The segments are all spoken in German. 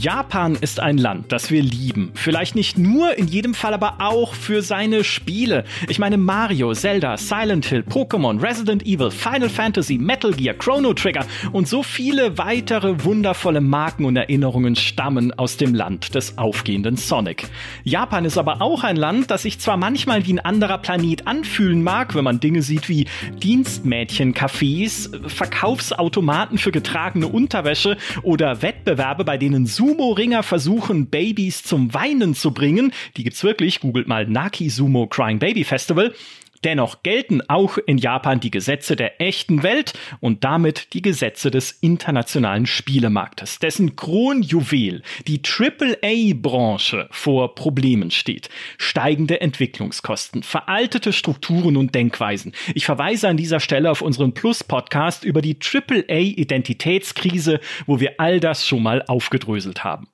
Japan ist ein Land, das wir lieben. Vielleicht nicht nur, in jedem Fall aber auch für seine Spiele. Ich meine Mario, Zelda, Silent Hill, Pokémon, Resident Evil, Final Fantasy, Metal Gear, Chrono Trigger und so viele weitere wundervolle Marken und Erinnerungen stammen aus dem Land des aufgehenden Sonic. Japan ist aber auch ein Land, das sich zwar manchmal wie ein anderer Planet anfühlen mag, wenn man Dinge sieht wie Dienstmädchen-Cafés, Verkaufsautomaten für getragene Unterwäsche oder Wettbewerbe, bei denen Sumo-Ringer versuchen, Babys zum Weinen zu bringen. Die gibt's wirklich. Googelt mal Naki Sumo Crying Baby Festival. Dennoch gelten auch in Japan die Gesetze der echten Welt und damit die Gesetze des internationalen Spielemarktes, dessen Kronjuwel, die AAA-Branche, vor Problemen steht. Steigende Entwicklungskosten, veraltete Strukturen und Denkweisen. Ich verweise an dieser Stelle auf unseren Plus-Podcast über die AAA-Identitätskrise, wo wir all das schon mal aufgedröselt haben.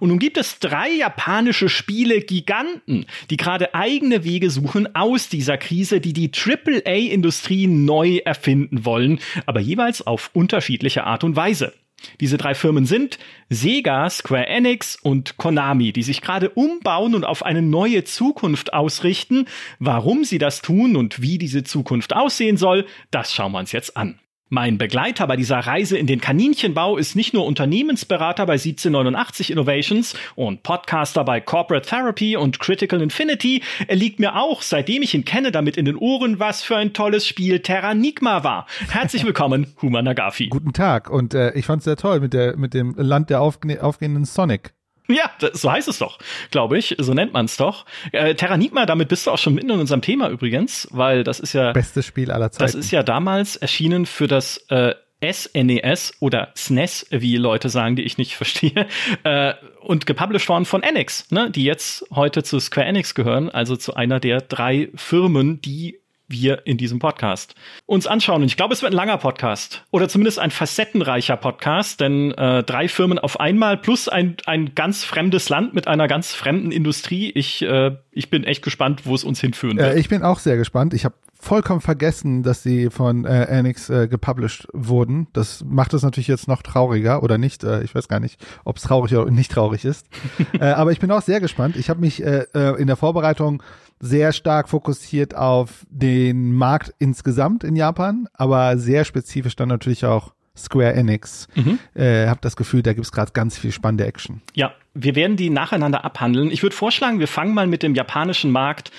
Und nun gibt es drei japanische Spiele-Giganten, die gerade eigene Wege suchen aus dieser Krise, die die AAA-Industrie neu erfinden wollen, aber jeweils auf unterschiedliche Art und Weise. Diese drei Firmen sind Sega, Square Enix und Konami, die sich gerade umbauen und auf eine neue Zukunft ausrichten. Warum sie das tun und wie diese Zukunft aussehen soll, das schauen wir uns jetzt an. Mein Begleiter bei dieser Reise in den Kaninchenbau ist nicht nur Unternehmensberater bei 1789 Innovations und Podcaster bei Corporate Therapy und Critical Infinity. Er liegt mir auch, seitdem ich ihn kenne, damit in den Ohren, was für ein tolles Spiel Terranigma war. Herzlich willkommen, Huma Nagafi. Guten Tag und äh, ich fand's sehr toll mit der mit dem Land der aufgehenden Sonic. Ja, das, so heißt es doch, glaube ich. So nennt man es doch. Äh, Terranigma, damit bist du auch schon mitten in unserem Thema übrigens, weil das ist ja. Bestes Spiel aller Zeiten. Das ist ja damals erschienen für das äh, SNES e oder SNES, e wie Leute sagen, die ich nicht verstehe, äh, und gepublished worden von Enix, ne, die jetzt heute zu Square Enix gehören, also zu einer der drei Firmen, die wir in diesem Podcast uns anschauen. Und ich glaube, es wird ein langer Podcast oder zumindest ein facettenreicher Podcast, denn äh, drei Firmen auf einmal plus ein, ein ganz fremdes Land mit einer ganz fremden Industrie. Ich, äh, ich bin echt gespannt, wo es uns hinführen wird. Äh, ich bin auch sehr gespannt. Ich habe vollkommen vergessen, dass sie von äh, Enix äh, gepublished wurden. Das macht es natürlich jetzt noch trauriger oder nicht. Äh, ich weiß gar nicht, ob es traurig oder nicht traurig ist. äh, aber ich bin auch sehr gespannt. Ich habe mich äh, äh, in der Vorbereitung sehr stark fokussiert auf den Markt insgesamt in Japan, aber sehr spezifisch dann natürlich auch Square Enix. Mhm. Äh, hab das Gefühl, da gibt's gerade ganz viel spannende Action. Ja, wir werden die nacheinander abhandeln. Ich würde vorschlagen, wir fangen mal mit dem japanischen Markt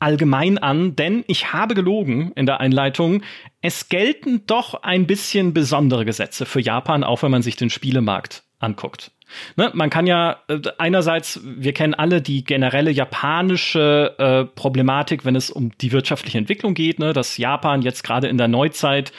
allgemein an, denn ich habe gelogen in der Einleitung. Es gelten doch ein bisschen besondere Gesetze für Japan, auch wenn man sich den Spielemarkt anguckt. Ne, man kann ja äh, einerseits, wir kennen alle die generelle japanische äh, Problematik, wenn es um die wirtschaftliche Entwicklung geht, ne, dass Japan jetzt gerade in der Neuzeit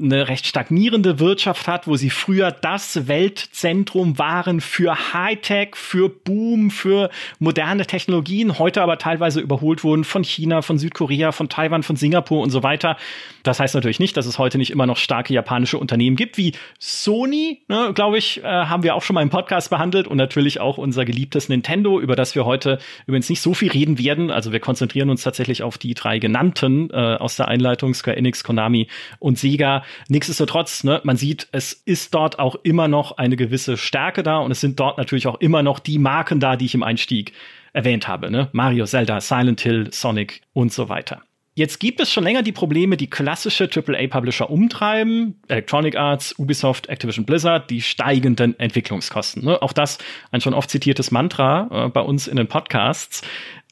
eine recht stagnierende Wirtschaft hat, wo sie früher das Weltzentrum waren für Hightech, für Boom, für moderne Technologien, heute aber teilweise überholt wurden von China, von Südkorea, von Taiwan, von Singapur und so weiter. Das heißt natürlich nicht, dass es heute nicht immer noch starke japanische Unternehmen gibt, wie Sony, ne, glaube ich, äh, haben wir auch schon mal im Podcast behandelt und natürlich auch unser geliebtes Nintendo, über das wir heute übrigens nicht so viel reden werden. Also wir konzentrieren uns tatsächlich auf die drei genannten äh, aus der Einleitung, Square Enix, Konami und Sega. Nichtsdestotrotz, ne, man sieht, es ist dort auch immer noch eine gewisse Stärke da und es sind dort natürlich auch immer noch die Marken da, die ich im Einstieg erwähnt habe. Ne? Mario, Zelda, Silent Hill, Sonic und so weiter. Jetzt gibt es schon länger die Probleme, die klassische AAA-Publisher umtreiben. Electronic Arts, Ubisoft, Activision Blizzard, die steigenden Entwicklungskosten. Ne? Auch das ein schon oft zitiertes Mantra äh, bei uns in den Podcasts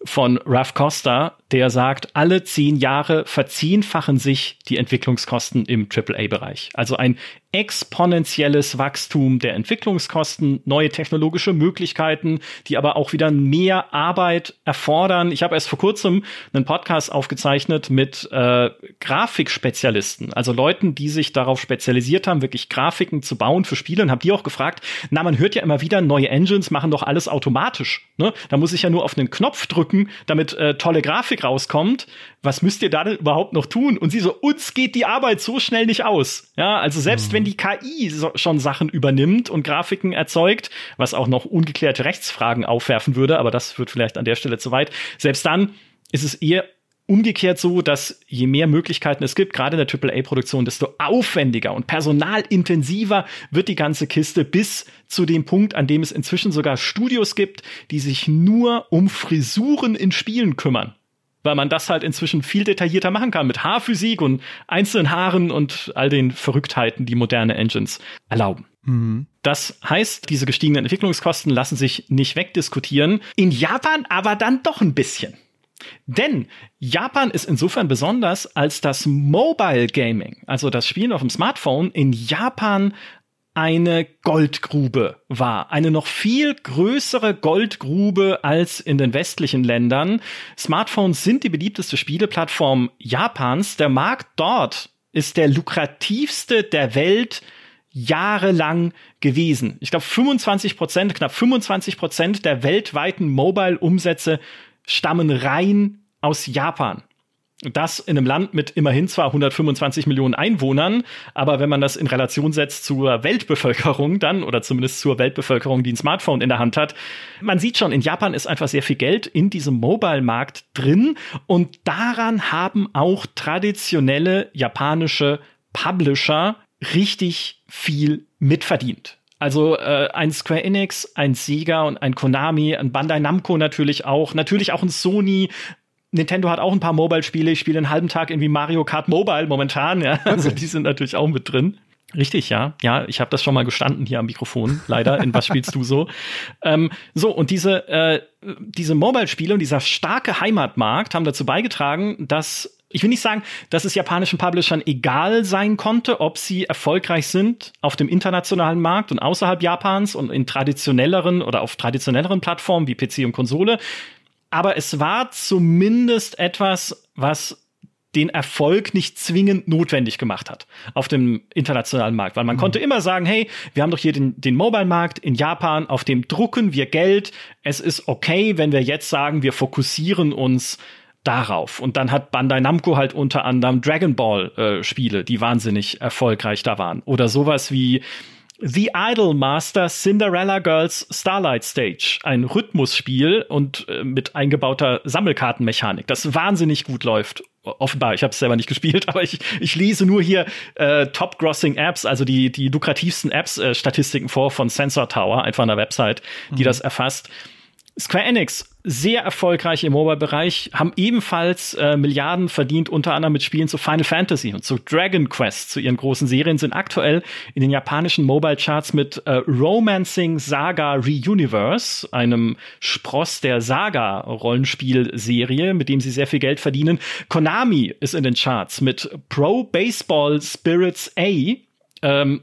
von Ralph Costa, der sagt, alle zehn Jahre verzehnfachen sich die Entwicklungskosten im AAA-Bereich. Also ein exponentielles Wachstum der Entwicklungskosten, neue technologische Möglichkeiten, die aber auch wieder mehr Arbeit erfordern. Ich habe erst vor kurzem einen Podcast aufgezeichnet mit äh, Grafikspezialisten, also Leuten, die sich darauf spezialisiert haben, wirklich Grafiken zu bauen für Spiele und habe die auch gefragt, na, man hört ja immer wieder, neue Engines machen doch alles automatisch. Ne? Da muss ich ja nur auf einen Knopf drücken, damit äh, tolle Grafik rauskommt. Was müsst ihr da denn überhaupt noch tun? Und sie so, uns geht die Arbeit so schnell nicht aus. Ja, also selbst mhm. wenn die KI so, schon Sachen übernimmt und Grafiken erzeugt, was auch noch ungeklärte Rechtsfragen aufwerfen würde, aber das wird vielleicht an der Stelle zu weit. Selbst dann ist es eher umgekehrt so, dass je mehr Möglichkeiten es gibt, gerade in der AAA-Produktion, desto aufwendiger und personalintensiver wird die ganze Kiste bis zu dem Punkt, an dem es inzwischen sogar Studios gibt, die sich nur um Frisuren in Spielen kümmern. Weil man das halt inzwischen viel detaillierter machen kann mit Haarphysik und einzelnen Haaren und all den Verrücktheiten, die moderne Engines erlauben. Mhm. Das heißt, diese gestiegenen Entwicklungskosten lassen sich nicht wegdiskutieren. In Japan aber dann doch ein bisschen. Denn Japan ist insofern besonders, als das Mobile Gaming, also das Spielen auf dem Smartphone, in Japan eine Goldgrube war. Eine noch viel größere Goldgrube als in den westlichen Ländern. Smartphones sind die beliebteste Spieleplattform Japans. Der Markt dort ist der lukrativste der Welt jahrelang gewesen. Ich glaube, 25 Prozent, knapp 25 Prozent der weltweiten Mobile-Umsätze stammen rein aus Japan. Das in einem Land mit immerhin zwar 125 Millionen Einwohnern, aber wenn man das in Relation setzt zur Weltbevölkerung dann oder zumindest zur Weltbevölkerung, die ein Smartphone in der Hand hat, man sieht schon, in Japan ist einfach sehr viel Geld in diesem Mobile-Markt drin und daran haben auch traditionelle japanische Publisher richtig viel mitverdient. Also äh, ein Square Enix, ein Sega und ein Konami, ein Bandai Namco natürlich auch, natürlich auch ein Sony. Nintendo hat auch ein paar Mobile-Spiele. Ich spiele einen halben Tag irgendwie Mario Kart Mobile momentan. Ja, also die sind natürlich auch mit drin. Richtig, ja. Ja, ich habe das schon mal gestanden hier am Mikrofon, leider. In was spielst du so? Ähm, so, und diese, äh, diese Mobile-Spiele und dieser starke Heimatmarkt haben dazu beigetragen, dass ich will nicht sagen, dass es japanischen Publishern egal sein konnte, ob sie erfolgreich sind auf dem internationalen Markt und außerhalb Japans und in traditionelleren oder auf traditionelleren Plattformen wie PC und Konsole. Aber es war zumindest etwas, was den Erfolg nicht zwingend notwendig gemacht hat auf dem internationalen Markt. Weil man mhm. konnte immer sagen, hey, wir haben doch hier den, den Mobile-Markt in Japan, auf dem drucken wir Geld. Es ist okay, wenn wir jetzt sagen, wir fokussieren uns darauf. Und dann hat Bandai Namco halt unter anderem Dragon Ball äh, Spiele, die wahnsinnig erfolgreich da waren. Oder sowas wie The Idol Master Cinderella Girls Starlight Stage, ein Rhythmusspiel und äh, mit eingebauter Sammelkartenmechanik, das wahnsinnig gut läuft. Offenbar, ich habe es selber nicht gespielt, aber ich, ich lese nur hier äh, Top-Grossing-Apps, also die, die lukrativsten Apps-Statistiken äh, vor von Sensor Tower, einfach einer Website, die mhm. das erfasst. Square Enix, sehr erfolgreich im Mobile-Bereich, haben ebenfalls äh, Milliarden verdient, unter anderem mit Spielen zu Final Fantasy und zu Dragon Quest, zu ihren großen Serien, sind aktuell in den japanischen Mobile-Charts mit äh, Romancing Saga Reuniverse, einem Spross der Saga-Rollenspielserie, mit dem sie sehr viel Geld verdienen. Konami ist in den Charts mit Pro Baseball Spirits A, ähm,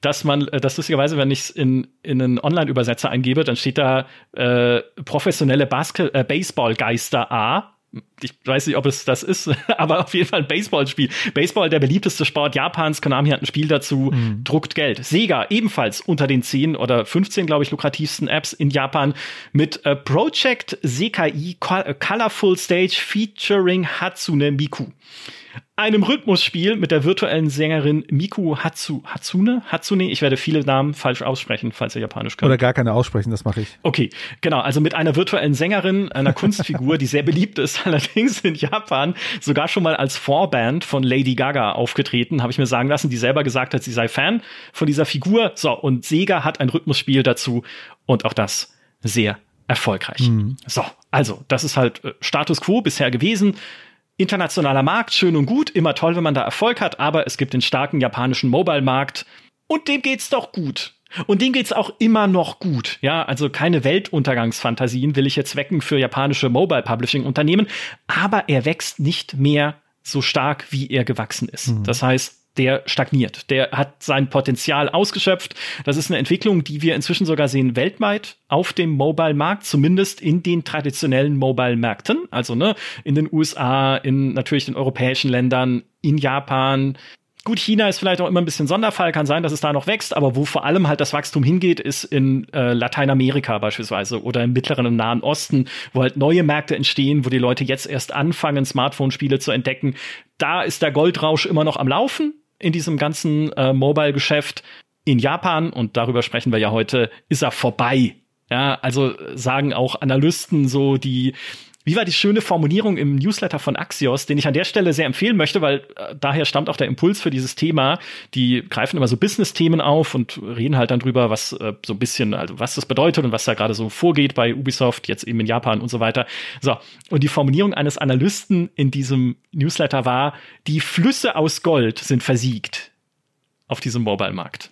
dass man, äh, dass lustigerweise, wenn ich es in, in einen Online-Übersetzer eingebe, dann steht da äh, professionelle Basket äh, Baseballgeister A. Ich weiß nicht, ob es das ist, aber auf jeden Fall ein Baseballspiel. Baseball, der beliebteste Sport Japans. Konami hat ein Spiel dazu, mhm. druckt Geld. Sega ebenfalls unter den 10 oder 15, glaube ich, lukrativsten Apps in Japan mit äh, Project Sekai Colorful Stage featuring Hatsune Miku einem Rhythmusspiel mit der virtuellen Sängerin Miku Hatsu, Hatsune? Hatsune? Ich werde viele Namen falsch aussprechen, falls ihr Japanisch könnt. Oder gar keine aussprechen, das mache ich. Okay, genau. Also mit einer virtuellen Sängerin, einer Kunstfigur, die sehr beliebt ist, allerdings in Japan, sogar schon mal als Vorband von Lady Gaga aufgetreten, habe ich mir sagen lassen, die selber gesagt hat, sie sei Fan von dieser Figur. So, und Sega hat ein Rhythmusspiel dazu und auch das sehr erfolgreich. Mhm. So, also, das ist halt äh, Status quo bisher gewesen internationaler Markt, schön und gut, immer toll, wenn man da Erfolg hat, aber es gibt den starken japanischen Mobile-Markt und dem geht's doch gut. Und dem geht's auch immer noch gut. Ja, also keine Weltuntergangsfantasien will ich jetzt wecken für japanische Mobile Publishing Unternehmen, aber er wächst nicht mehr so stark, wie er gewachsen ist. Mhm. Das heißt, der stagniert. Der hat sein Potenzial ausgeschöpft. Das ist eine Entwicklung, die wir inzwischen sogar sehen weltweit auf dem Mobile-Markt, zumindest in den traditionellen Mobile-Märkten. Also ne, in den USA, in natürlich den europäischen Ländern, in Japan. Gut, China ist vielleicht auch immer ein bisschen Sonderfall, kann sein, dass es da noch wächst, aber wo vor allem halt das Wachstum hingeht, ist in äh, Lateinamerika beispielsweise oder im mittleren und nahen Osten, wo halt neue Märkte entstehen, wo die Leute jetzt erst anfangen, Smartphone-Spiele zu entdecken. Da ist der Goldrausch immer noch am Laufen, in diesem ganzen äh, Mobile-Geschäft. In Japan, und darüber sprechen wir ja heute, ist er vorbei. Ja, also sagen auch Analysten so, die wie war die schöne Formulierung im Newsletter von Axios, den ich an der Stelle sehr empfehlen möchte, weil äh, daher stammt auch der Impuls für dieses Thema. Die greifen immer so Business-Themen auf und reden halt dann drüber, was äh, so ein bisschen, also was das bedeutet und was da gerade so vorgeht bei Ubisoft, jetzt eben in Japan und so weiter. So, und die Formulierung eines Analysten in diesem Newsletter war, die Flüsse aus Gold sind versiegt auf diesem Mobile-Markt.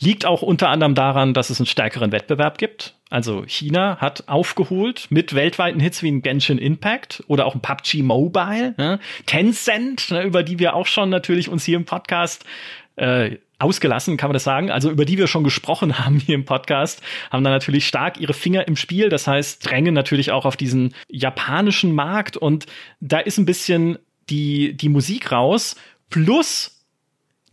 Liegt auch unter anderem daran, dass es einen stärkeren Wettbewerb gibt. Also China hat aufgeholt mit weltweiten Hits wie ein Genshin Impact oder auch ein PUBG Mobile, ne? Tencent, ne, über die wir auch schon natürlich uns hier im Podcast äh, ausgelassen, kann man das sagen, also über die wir schon gesprochen haben hier im Podcast, haben da natürlich stark ihre Finger im Spiel. Das heißt, drängen natürlich auch auf diesen japanischen Markt und da ist ein bisschen die, die Musik raus. Plus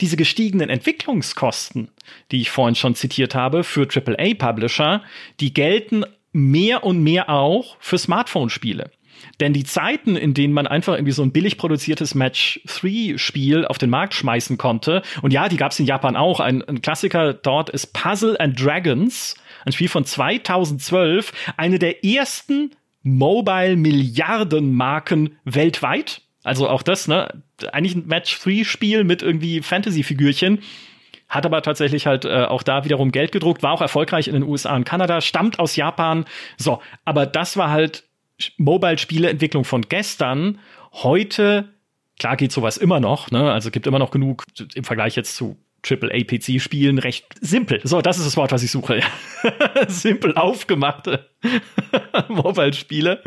diese gestiegenen Entwicklungskosten, die ich vorhin schon zitiert habe, für AAA-Publisher, die gelten mehr und mehr auch für Smartphone-Spiele. Denn die Zeiten, in denen man einfach irgendwie so ein billig produziertes Match-3-Spiel auf den Markt schmeißen konnte, und ja, die gab es in Japan auch, ein, ein Klassiker dort ist Puzzle and Dragons, ein Spiel von 2012, eine der ersten Mobile-Milliarden-Marken weltweit. Also auch das, ne? Eigentlich ein Match-3-Spiel mit irgendwie Fantasy-Figürchen. Hat aber tatsächlich halt äh, auch da wiederum Geld gedruckt, war auch erfolgreich in den USA und Kanada, stammt aus Japan. So, aber das war halt Mobile-Spieleentwicklung von gestern. Heute, klar geht sowas immer noch, ne? Also gibt immer noch genug im Vergleich jetzt zu AAA-PC-Spielen recht simpel. So, das ist das Wort, was ich suche. simpel aufgemachte Mobile-Spiele,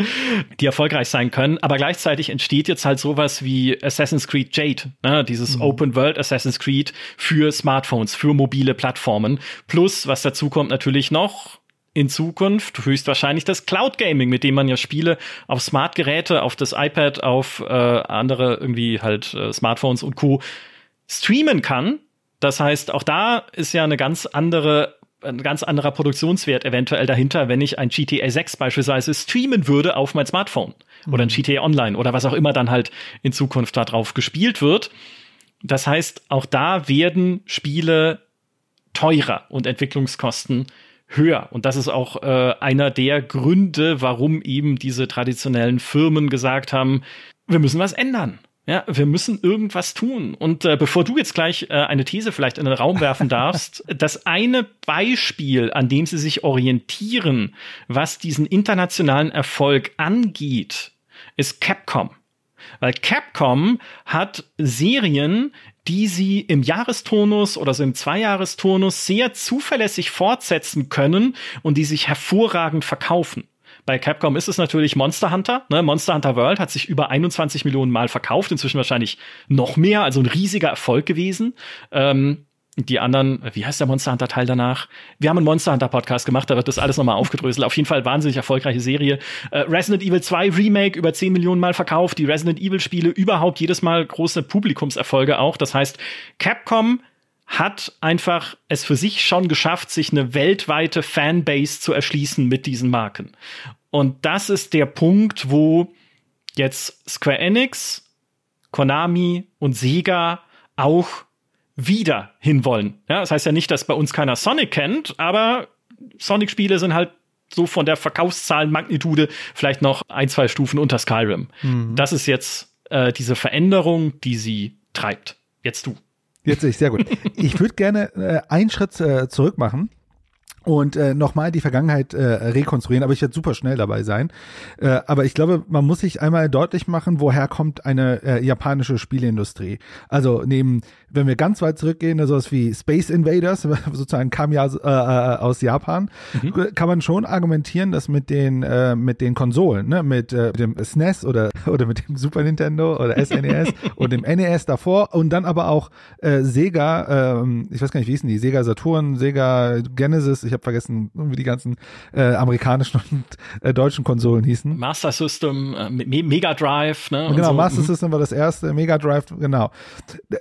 die erfolgreich sein können. Aber gleichzeitig entsteht jetzt halt sowas wie Assassin's Creed Jade, ne? dieses mhm. Open World Assassin's Creed für Smartphones, für mobile Plattformen. Plus, was dazu kommt, natürlich noch in Zukunft höchstwahrscheinlich das Cloud Gaming, mit dem man ja Spiele auf Smart-Geräte, auf das iPad, auf äh, andere irgendwie halt äh, Smartphones und Co. streamen kann das heißt, auch da ist ja eine ganz andere ein ganz anderer Produktionswert eventuell dahinter, wenn ich ein GTA 6 beispielsweise streamen würde auf mein Smartphone mhm. oder ein GTA Online oder was auch immer dann halt in Zukunft darauf gespielt wird. Das heißt, auch da werden Spiele teurer und Entwicklungskosten höher. Und das ist auch äh, einer der Gründe, warum eben diese traditionellen Firmen gesagt haben, wir müssen was ändern. Ja, wir müssen irgendwas tun. Und äh, bevor du jetzt gleich äh, eine These vielleicht in den Raum werfen darfst, das eine Beispiel, an dem sie sich orientieren, was diesen internationalen Erfolg angeht, ist Capcom. Weil Capcom hat Serien, die sie im Jahrestonus oder so im Zweijahrestonus sehr zuverlässig fortsetzen können und die sich hervorragend verkaufen. Bei Capcom ist es natürlich Monster Hunter. Ne? Monster Hunter World hat sich über 21 Millionen Mal verkauft, inzwischen wahrscheinlich noch mehr, also ein riesiger Erfolg gewesen. Ähm, die anderen, wie heißt der Monster Hunter Teil danach? Wir haben einen Monster Hunter Podcast gemacht, da wird das alles nochmal aufgedröselt. Auf jeden Fall wahnsinnig erfolgreiche Serie. Äh, Resident Evil 2 Remake über 10 Millionen Mal verkauft, die Resident Evil Spiele überhaupt jedes Mal große Publikumserfolge auch. Das heißt, Capcom hat einfach es für sich schon geschafft, sich eine weltweite Fanbase zu erschließen mit diesen Marken. Und das ist der Punkt, wo jetzt Square Enix, Konami und Sega auch wieder hinwollen. Ja, das heißt ja nicht, dass bei uns keiner Sonic kennt, aber Sonic-Spiele sind halt so von der Verkaufszahlenmagnitude vielleicht noch ein, zwei Stufen unter Skyrim. Mhm. Das ist jetzt äh, diese Veränderung, die sie treibt. Jetzt du. Jetzt sehe ich sehr gut. Ich würde gerne äh, einen Schritt äh, zurück machen und äh, nochmal die Vergangenheit äh, rekonstruieren, aber ich werde super schnell dabei sein. Äh, aber ich glaube, man muss sich einmal deutlich machen, woher kommt eine äh, japanische Spieleindustrie. Also neben, wenn wir ganz weit zurückgehen, sowas wie Space Invaders, sozusagen kam ja äh, äh, aus Japan, mhm. kann man schon argumentieren, dass mit den äh, mit den Konsolen, ne, mit äh, dem SNES e oder oder mit dem Super Nintendo oder SNES e und dem NES davor und dann aber auch äh, Sega, äh, ich weiß gar nicht, wie hießen die, Sega Saturn, Sega Genesis, ich habe vergessen, wie die ganzen äh, amerikanischen und äh, deutschen Konsolen hießen. Master System, äh, Me Mega Drive, ne? Genau, so. Master mhm. System war das erste, Mega Drive, genau.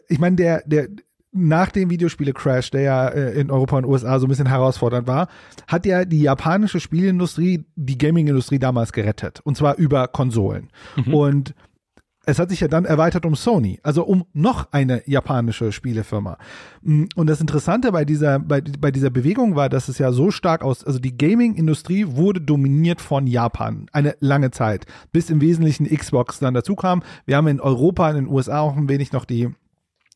Ich meine, der, der, nach dem Videospiele-Crash, der ja äh, in Europa und USA so ein bisschen herausfordernd war, hat ja die japanische Spielindustrie die Gaming-Industrie damals gerettet. Und zwar über Konsolen. Mhm. Und es hat sich ja dann erweitert um Sony, also um noch eine japanische Spielefirma. Mm, und das Interessante bei dieser, bei, bei dieser Bewegung war, dass es ja so stark aus, also die Gaming-Industrie wurde dominiert von Japan eine lange Zeit, bis im Wesentlichen Xbox dann dazu kam. Wir haben in Europa, in den USA auch ein wenig noch die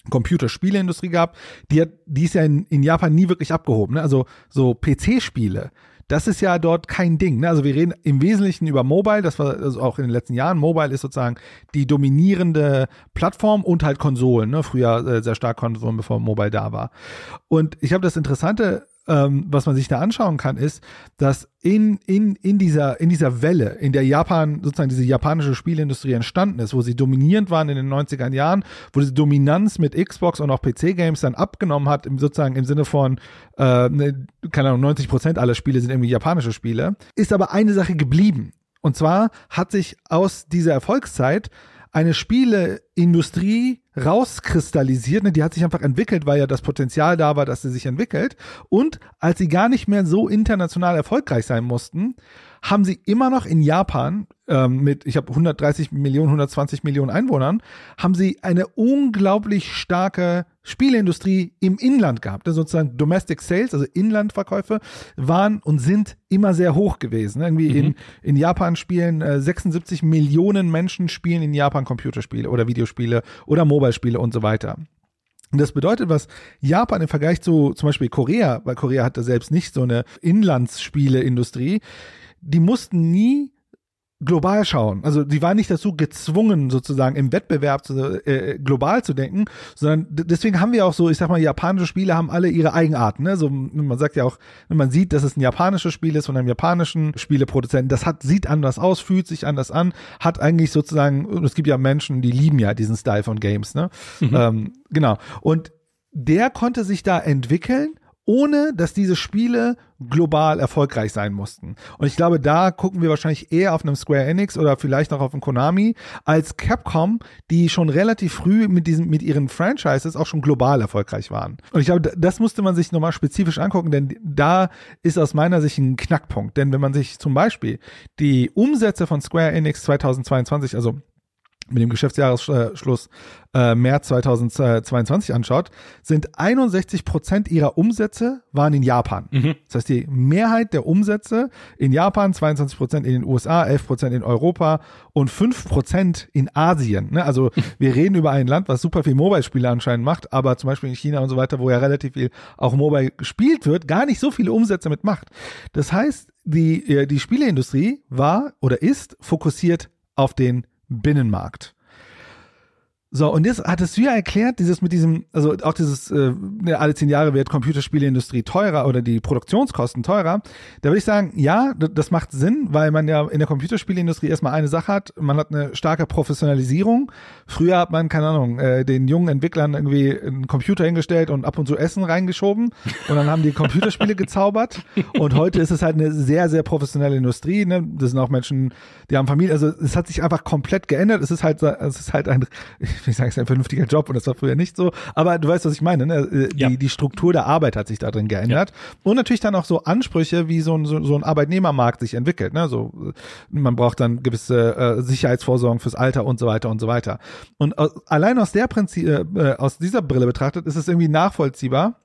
Computerspieleindustrie gehabt, die hat, die ist ja in, in Japan nie wirklich abgehoben. Ne? Also so PC-Spiele, das ist ja dort kein Ding. Ne? Also wir reden im Wesentlichen über Mobile, das war also auch in den letzten Jahren. Mobile ist sozusagen die dominierende Plattform und halt Konsolen. Ne? Früher äh, sehr stark Konsolen, bevor Mobile da war. Und ich habe das Interessante ähm, was man sich da anschauen kann, ist, dass in, in, in, dieser, in dieser Welle, in der Japan, sozusagen diese japanische Spielindustrie entstanden ist, wo sie dominierend waren in den 90er Jahren, wo diese Dominanz mit Xbox und auch PC-Games dann abgenommen hat, im, sozusagen im Sinne von, äh, ne, keine Ahnung, 90 Prozent aller Spiele sind irgendwie japanische Spiele, ist aber eine Sache geblieben. Und zwar hat sich aus dieser Erfolgszeit eine Spieleindustrie rauskristallisiert, ne, die hat sich einfach entwickelt, weil ja das Potenzial da war, dass sie sich entwickelt. Und als sie gar nicht mehr so international erfolgreich sein mussten, haben sie immer noch in Japan ähm, mit, ich habe 130 Millionen, 120 Millionen Einwohnern, haben sie eine unglaublich starke Spieleindustrie im Inland gehabt. Also sozusagen Domestic Sales, also Inlandverkäufe, waren und sind immer sehr hoch gewesen. Irgendwie mhm. in, in Japan spielen äh, 76 Millionen Menschen spielen in Japan Computerspiele oder Videospiele oder Mobile-Spiele und so weiter. Und das bedeutet, was Japan im Vergleich zu zum Beispiel Korea, weil Korea hatte selbst nicht so eine Inlandsspieleindustrie, die mussten nie global schauen. Also die waren nicht dazu gezwungen, sozusagen im Wettbewerb zu, äh, global zu denken, sondern deswegen haben wir auch so, ich sag mal, japanische Spiele haben alle ihre Eigenarten. Ne? So, man sagt ja auch, wenn man sieht, dass es ein japanisches Spiel ist von einem japanischen Spieleproduzenten, das hat, sieht anders aus, fühlt sich anders an, hat eigentlich sozusagen, es gibt ja Menschen, die lieben ja diesen Style von Games, ne? Mhm. Ähm, genau. Und der konnte sich da entwickeln ohne dass diese Spiele global erfolgreich sein mussten. Und ich glaube, da gucken wir wahrscheinlich eher auf einem Square Enix oder vielleicht auch auf einem Konami als Capcom, die schon relativ früh mit diesen, mit ihren Franchises auch schon global erfolgreich waren. Und ich glaube, das musste man sich nochmal spezifisch angucken, denn da ist aus meiner Sicht ein Knackpunkt. Denn wenn man sich zum Beispiel die Umsätze von Square Enix 2022, also mit dem Geschäftsjahresschluss äh, März 2022 anschaut, sind 61 Prozent ihrer Umsätze waren in Japan. Mhm. Das heißt, die Mehrheit der Umsätze in Japan, 22 Prozent in den USA, 11 Prozent in Europa und 5 Prozent in Asien. Ne? Also wir reden über ein Land, was super viel Mobile-Spiele anscheinend macht, aber zum Beispiel in China und so weiter, wo ja relativ viel auch Mobile gespielt wird, gar nicht so viele Umsätze mit macht. Das heißt, die, äh, die Spieleindustrie war oder ist fokussiert auf den Binnenmarkt. So, und jetzt hattest du ja erklärt, dieses mit diesem, also auch dieses, äh, alle zehn Jahre wird Computerspieleindustrie teurer oder die Produktionskosten teurer. Da würde ich sagen, ja, das macht Sinn, weil man ja in der Computerspieleindustrie erstmal eine Sache hat, man hat eine starke Professionalisierung. Früher hat man, keine Ahnung, äh, den jungen Entwicklern irgendwie einen Computer hingestellt und ab und zu Essen reingeschoben und dann haben die Computerspiele gezaubert. Und heute ist es halt eine sehr, sehr professionelle Industrie. Ne? Das sind auch Menschen, die haben Familie, also es hat sich einfach komplett geändert. Es ist halt, es ist halt ein ich sage, es ist ein vernünftiger Job und das war früher nicht so. Aber du weißt, was ich meine. Ne? Äh, die, ja. die Struktur der Arbeit hat sich da drin geändert. Ja. Und natürlich dann auch so Ansprüche, wie so ein, so, so ein Arbeitnehmermarkt sich entwickelt. Ne? So, man braucht dann gewisse äh, Sicherheitsvorsorgen fürs Alter und so weiter und so weiter. Und aus, allein aus der Prinzip, äh, aus dieser Brille betrachtet, ist es irgendwie nachvollziehbar,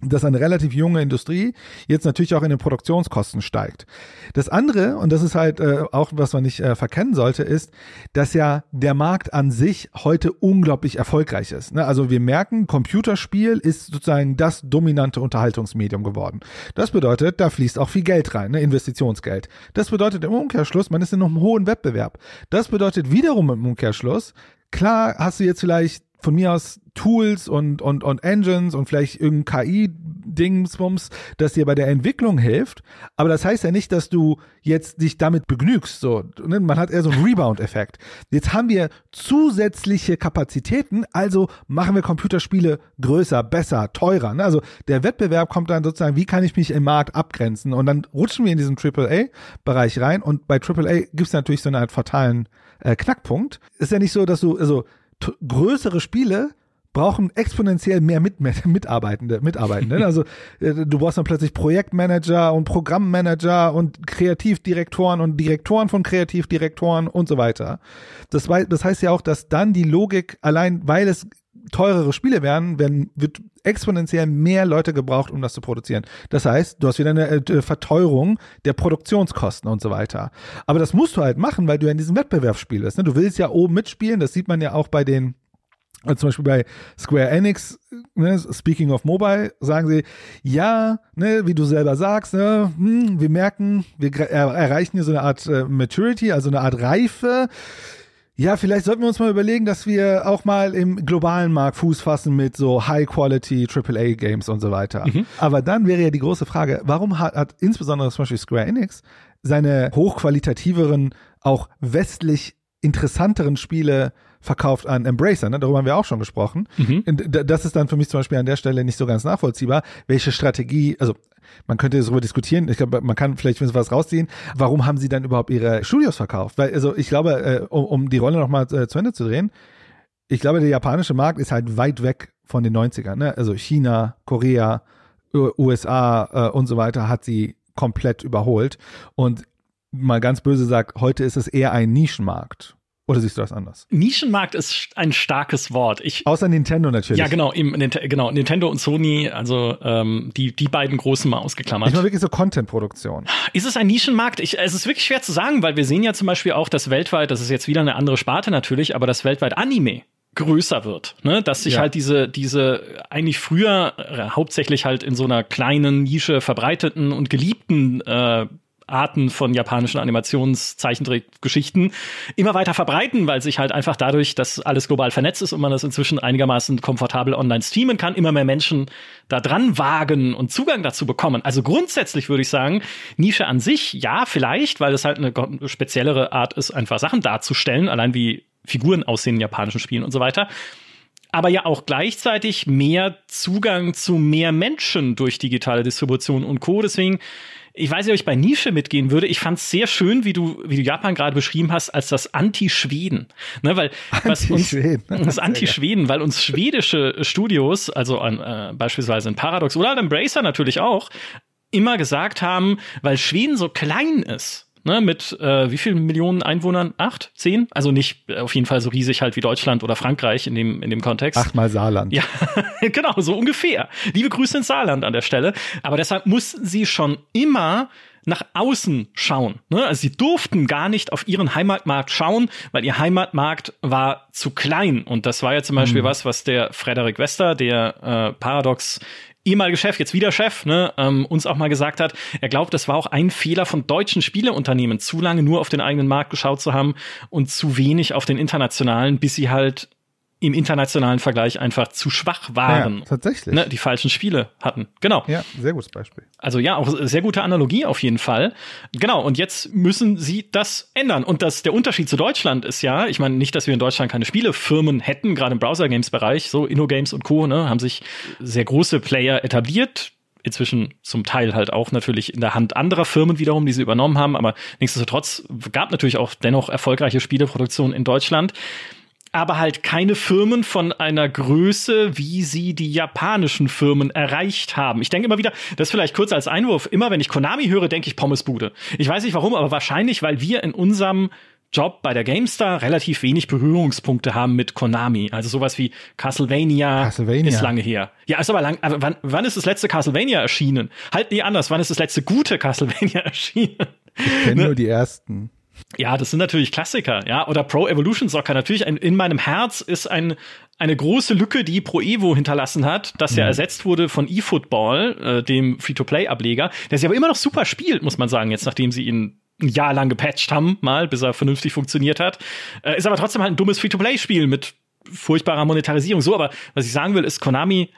dass eine relativ junge Industrie jetzt natürlich auch in den Produktionskosten steigt. Das andere, und das ist halt äh, auch, was man nicht äh, verkennen sollte, ist, dass ja der Markt an sich heute unglaublich erfolgreich ist. Ne? Also wir merken, Computerspiel ist sozusagen das dominante Unterhaltungsmedium geworden. Das bedeutet, da fließt auch viel Geld rein, ne? Investitionsgeld. Das bedeutet im Umkehrschluss, man ist in einem hohen Wettbewerb. Das bedeutet wiederum im Umkehrschluss, klar hast du jetzt vielleicht von mir aus Tools und, und, und Engines und vielleicht irgendein KI-Dingsbums, das dir bei der Entwicklung hilft. Aber das heißt ja nicht, dass du jetzt dich damit begnügst. So, ne? man hat eher so einen Rebound-Effekt. Jetzt haben wir zusätzliche Kapazitäten, also machen wir Computerspiele größer, besser, teurer. Ne? Also der Wettbewerb kommt dann sozusagen, wie kann ich mich im Markt abgrenzen? Und dann rutschen wir in diesen AAA-Bereich rein. Und bei AAA gibt es natürlich so eine Art fatalen äh, Knackpunkt. Ist ja nicht so, dass du, also größere Spiele brauchen exponentiell mehr Mit Mitarbeitende, Mitarbeitende. also äh, du brauchst dann plötzlich Projektmanager und Programmmanager und Kreativdirektoren und Direktoren von Kreativdirektoren und so weiter. Das, das heißt ja auch, dass dann die Logik allein, weil es teurere Spiele werden, werden wird exponentiell mehr Leute gebraucht, um das zu produzieren. Das heißt, du hast wieder eine äh, Verteuerung der Produktionskosten und so weiter. Aber das musst du halt machen, weil du ja in diesem Wettbewerb spielst. Ne? Du willst ja oben mitspielen, das sieht man ja auch bei den also zum Beispiel bei Square Enix, ne, speaking of mobile, sagen sie, ja, ne, wie du selber sagst, ne, hm, wir merken, wir erreichen hier so eine Art äh, Maturity, also eine Art Reife. Ja, vielleicht sollten wir uns mal überlegen, dass wir auch mal im globalen Markt Fuß fassen mit so High-Quality AAA-Games und so weiter. Mhm. Aber dann wäre ja die große Frage, warum hat, hat insbesondere zum Beispiel Square Enix seine hochqualitativeren, auch westlich interessanteren Spiele verkauft an Embracer, ne? darüber haben wir auch schon gesprochen. Mhm. Das ist dann für mich zum Beispiel an der Stelle nicht so ganz nachvollziehbar, welche Strategie, also man könnte darüber diskutieren, ich glaube, man kann vielleicht was rausziehen, warum haben sie dann überhaupt ihre Studios verkauft? Weil, also ich glaube, äh, um, um die Rolle nochmal äh, zu Ende zu drehen, ich glaube, der japanische Markt ist halt weit weg von den 90ern, ne? Also China, Korea, USA äh, und so weiter hat sie komplett überholt. Und mal ganz böse sagt, heute ist es eher ein Nischenmarkt. Oder siehst du das anders? Nischenmarkt ist ein starkes Wort. Ich, Außer Nintendo natürlich. Ja, genau, im, genau. Nintendo und Sony, also ähm, die, die beiden großen mal ausgeklammert. Ich meine wirklich so Content-Produktion. Ist es ein Nischenmarkt? Ich, es ist wirklich schwer zu sagen, weil wir sehen ja zum Beispiel auch, dass weltweit, das ist jetzt wieder eine andere Sparte natürlich, aber dass weltweit Anime größer wird, ne? dass sich ja. halt diese diese eigentlich früher äh, hauptsächlich halt in so einer kleinen Nische verbreiteten und geliebten äh, Arten von japanischen Animationszeichentrickgeschichten immer weiter verbreiten, weil sich halt einfach dadurch, dass alles global vernetzt ist und man das inzwischen einigermaßen komfortabel online streamen kann, immer mehr Menschen da dran wagen und Zugang dazu bekommen. Also grundsätzlich würde ich sagen, Nische an sich, ja, vielleicht, weil es halt eine speziellere Art ist, einfach Sachen darzustellen, allein wie Figuren aussehen in japanischen Spielen und so weiter aber ja auch gleichzeitig mehr Zugang zu mehr Menschen durch digitale Distribution und Co. Deswegen ich weiß nicht, ob ich bei Nische mitgehen würde. Ich fand es sehr schön, wie du, wie du Japan gerade beschrieben hast, als das Anti-Schweden. Ne, weil was uns das Anti-Schweden, weil uns schwedische Studios, also an, äh, beispielsweise in Paradox oder an Embracer natürlich auch, immer gesagt haben, weil Schweden so klein ist, ne, mit äh, wie vielen Millionen Einwohnern? Acht? Zehn? Also nicht äh, auf jeden Fall so riesig halt wie Deutschland oder Frankreich in dem, in dem Kontext. Achtmal Saarland. Ja, genau, so ungefähr. Liebe Grüße ins Saarland an der Stelle. Aber deshalb mussten sie schon immer nach außen schauen. Ne? Also sie durften gar nicht auf ihren Heimatmarkt schauen, weil ihr Heimatmarkt war zu klein. Und das war ja zum Beispiel mhm. was, was der Frederik Wester, der äh, Paradox ehemaliger Chef, jetzt wieder Chef, ne, ähm, uns auch mal gesagt hat, er glaubt, das war auch ein Fehler von deutschen Spieleunternehmen, zu lange nur auf den eigenen Markt geschaut zu haben und zu wenig auf den internationalen, bis sie halt im internationalen Vergleich einfach zu schwach waren. Ja, tatsächlich. Ne, die falschen Spiele hatten. Genau. Ja, sehr gutes Beispiel. Also ja, auch sehr gute Analogie auf jeden Fall. Genau, und jetzt müssen sie das ändern. Und das, der Unterschied zu Deutschland ist ja, ich meine nicht, dass wir in Deutschland keine Spielefirmen hätten, gerade im Browser-Games-Bereich, so InnoGames und Co., ne, haben sich sehr große Player etabliert, inzwischen zum Teil halt auch natürlich in der Hand anderer Firmen wiederum, die sie übernommen haben, aber nichtsdestotrotz gab natürlich auch dennoch erfolgreiche Spieleproduktionen in Deutschland aber halt keine Firmen von einer Größe, wie sie die japanischen Firmen erreicht haben. Ich denke immer wieder, das vielleicht kurz als Einwurf, immer wenn ich Konami höre, denke ich Pommesbude. Ich weiß nicht warum, aber wahrscheinlich, weil wir in unserem Job bei der GameStar relativ wenig Berührungspunkte haben mit Konami. Also sowas wie Castlevania, Castlevania. ist lange her. Ja, ist aber lang. Aber wann, wann ist das letzte Castlevania erschienen? Halt nie anders. Wann ist das letzte gute Castlevania erschienen? Ich kenne ne? nur die ersten. Ja, das sind natürlich Klassiker, ja. Oder Pro Evolution Soccer. Natürlich, ein, in meinem Herz ist ein, eine große Lücke, die Pro Evo hinterlassen hat, das mhm. ja ersetzt wurde von eFootball, äh, dem Free-to-Play-Ableger, der sich aber immer noch super spielt, muss man sagen, jetzt nachdem sie ihn ein Jahr lang gepatcht haben, mal, bis er vernünftig funktioniert hat. Äh, ist aber trotzdem halt ein dummes Free-to-Play-Spiel mit furchtbarer Monetarisierung. So, aber was ich sagen will, ist, Konami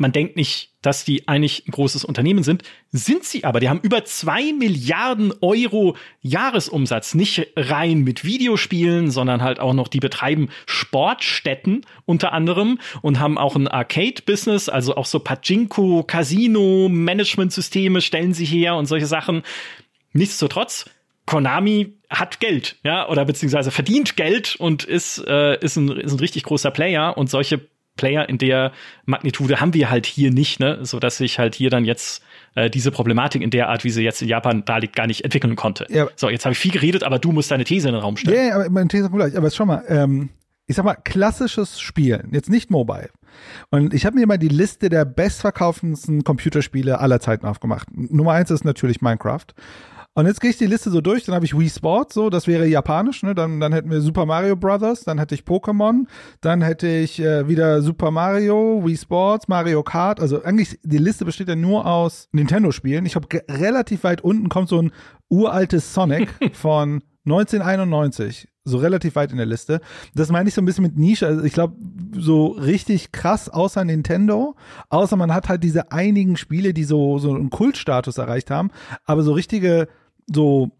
man denkt nicht, dass die eigentlich ein großes Unternehmen sind, sind sie aber. Die haben über zwei Milliarden Euro Jahresumsatz, nicht rein mit Videospielen, sondern halt auch noch, die betreiben Sportstätten unter anderem und haben auch ein Arcade-Business, also auch so Pachinko, Casino, Management-Systeme stellen sie her und solche Sachen. Nichtsdestotrotz, Konami hat Geld, ja, oder beziehungsweise verdient Geld und ist, äh, ist, ein, ist ein richtig großer Player und solche Player in der Magnitude haben wir halt hier nicht, ne, so dass sich halt hier dann jetzt äh, diese Problematik in der Art, wie sie jetzt in Japan da liegt, gar nicht entwickeln konnte. Ja. So, jetzt habe ich viel geredet, aber du musst deine These in den Raum stellen. Ja, ja aber meine These kommt gleich. Aber schau mal, ähm, ich sag mal, klassisches Spielen, jetzt nicht mobile. Und ich habe mir mal die Liste der bestverkaufendsten Computerspiele aller Zeiten aufgemacht. Nummer eins ist natürlich Minecraft. Und jetzt gehe ich die Liste so durch, dann habe ich Wii Sports, so, das wäre japanisch, ne? Dann, dann hätten wir Super Mario Brothers, dann hätte ich Pokémon, dann hätte ich äh, wieder Super Mario, Wii Sports, Mario Kart. Also eigentlich, die Liste besteht ja nur aus Nintendo-Spielen. Ich habe relativ weit unten kommt so ein uraltes Sonic von 1991 so relativ weit in der Liste. Das meine ich so ein bisschen mit Nische. Also ich glaube, so richtig krass außer Nintendo, außer man hat halt diese einigen Spiele, die so, so einen Kultstatus erreicht haben, aber so richtige, so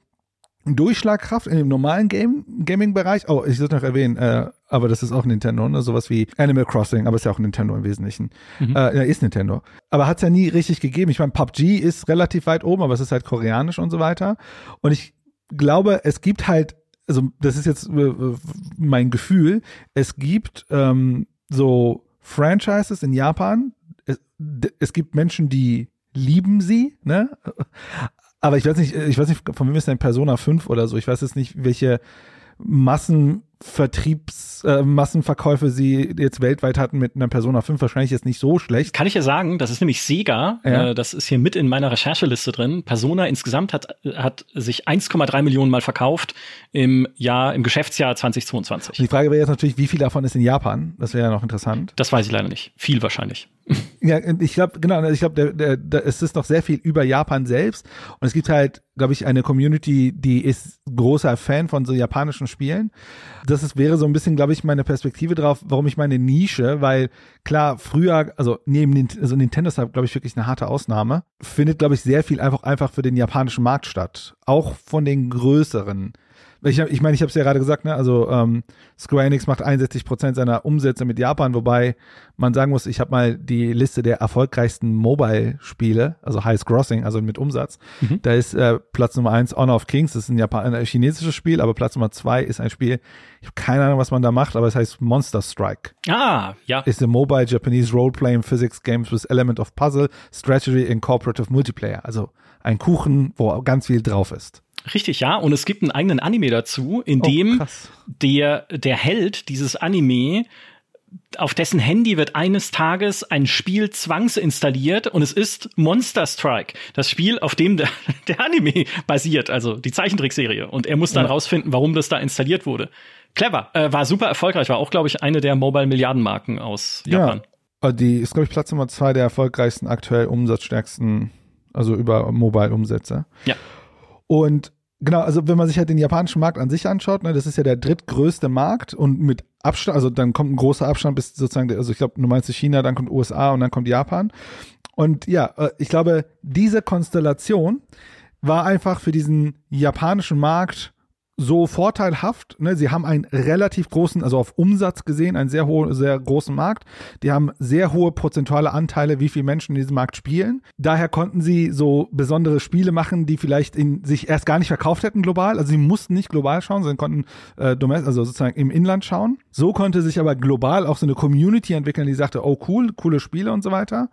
Durchschlagkraft in dem normalen Game, Gaming-Bereich. Oh, ich sollte noch erwähnen, äh, aber das ist auch Nintendo, ne? Sowas wie Animal Crossing, aber ist ja auch Nintendo im Wesentlichen. Mhm. Äh, ja, ist Nintendo. Aber hat es ja nie richtig gegeben. Ich meine, PUBG ist relativ weit oben, aber es ist halt koreanisch und so weiter. Und ich glaube, es gibt halt also das ist jetzt äh, mein Gefühl, es gibt ähm, so Franchises in Japan, es, es gibt Menschen, die lieben sie, ne? Aber ich weiß nicht, ich weiß nicht, von wem ist denn Persona 5 oder so. Ich weiß jetzt nicht, welche Massen Vertriebs, äh, sie jetzt weltweit hatten mit einer Persona 5 wahrscheinlich jetzt nicht so schlecht. Kann ich ja sagen, das ist nämlich Sega, ja. äh, das ist hier mit in meiner Rechercheliste drin. Persona insgesamt hat, hat sich 1,3 Millionen Mal verkauft im Jahr, im Geschäftsjahr 2022. Die Frage wäre jetzt natürlich, wie viel davon ist in Japan? Das wäre ja noch interessant. Das weiß ich leider nicht. Viel wahrscheinlich. Ja, ich glaube, genau, ich glaube, der, der, der, es ist noch sehr viel über Japan selbst. Und es gibt halt, glaube ich, eine Community, die ist großer Fan von so japanischen Spielen das ist, wäre so ein bisschen, glaube ich, meine Perspektive drauf, warum ich meine Nische, weil klar, früher, also neben also Nintendo ist, glaube ich, wirklich eine harte Ausnahme, findet, glaube ich, sehr viel einfach, einfach für den japanischen Markt statt. Auch von den größeren ich, ich meine, ich habe es ja gerade gesagt, ne? also ähm, Square Enix macht 61 Prozent seiner Umsätze mit Japan, wobei man sagen muss, ich habe mal die Liste der erfolgreichsten Mobile-Spiele, also Highest Grossing, also mit Umsatz. Mhm. Da ist äh, Platz Nummer eins Honor of Kings, das ist ein, Japan ein chinesisches Spiel, aber Platz Nummer zwei ist ein Spiel, ich habe keine Ahnung, was man da macht, aber es heißt Monster Strike. Ah, ja. Ist a mobile Japanese role-playing physics games with element of puzzle, strategy and cooperative multiplayer. Also ein Kuchen, wo ganz viel drauf ist. Richtig, ja. Und es gibt einen eigenen Anime dazu, in oh, dem der, der Held dieses Anime auf dessen Handy wird eines Tages ein Spiel zwangsinstalliert und es ist Monster Strike, das Spiel, auf dem der, der Anime basiert, also die Zeichentrickserie. Und er muss dann ja. rausfinden, warum das da installiert wurde. Clever, äh, war super erfolgreich, war auch, glaube ich, eine der Mobile-Milliardenmarken aus Japan. Ja, die ist, glaube ich, Platz Nummer zwei der erfolgreichsten, aktuell umsatzstärksten, also über Mobile-Umsätze. Ja. Und genau, also wenn man sich halt den japanischen Markt an sich anschaut, ne, das ist ja der drittgrößte Markt und mit Abstand, also dann kommt ein großer Abstand bis sozusagen, also ich glaube, du meinst China, dann kommt USA und dann kommt Japan. Und ja, äh, ich glaube, diese Konstellation war einfach für diesen japanischen Markt so vorteilhaft. Ne? Sie haben einen relativ großen, also auf Umsatz gesehen, einen sehr hohen, sehr großen Markt. Die haben sehr hohe prozentuale Anteile, wie viele Menschen in diesem Markt spielen. Daher konnten sie so besondere Spiele machen, die vielleicht in, sich erst gar nicht verkauft hätten global. Also sie mussten nicht global schauen, sondern konnten äh, also sozusagen im Inland schauen. So konnte sich aber global auch so eine Community entwickeln, die sagte, oh cool, coole Spiele und so weiter.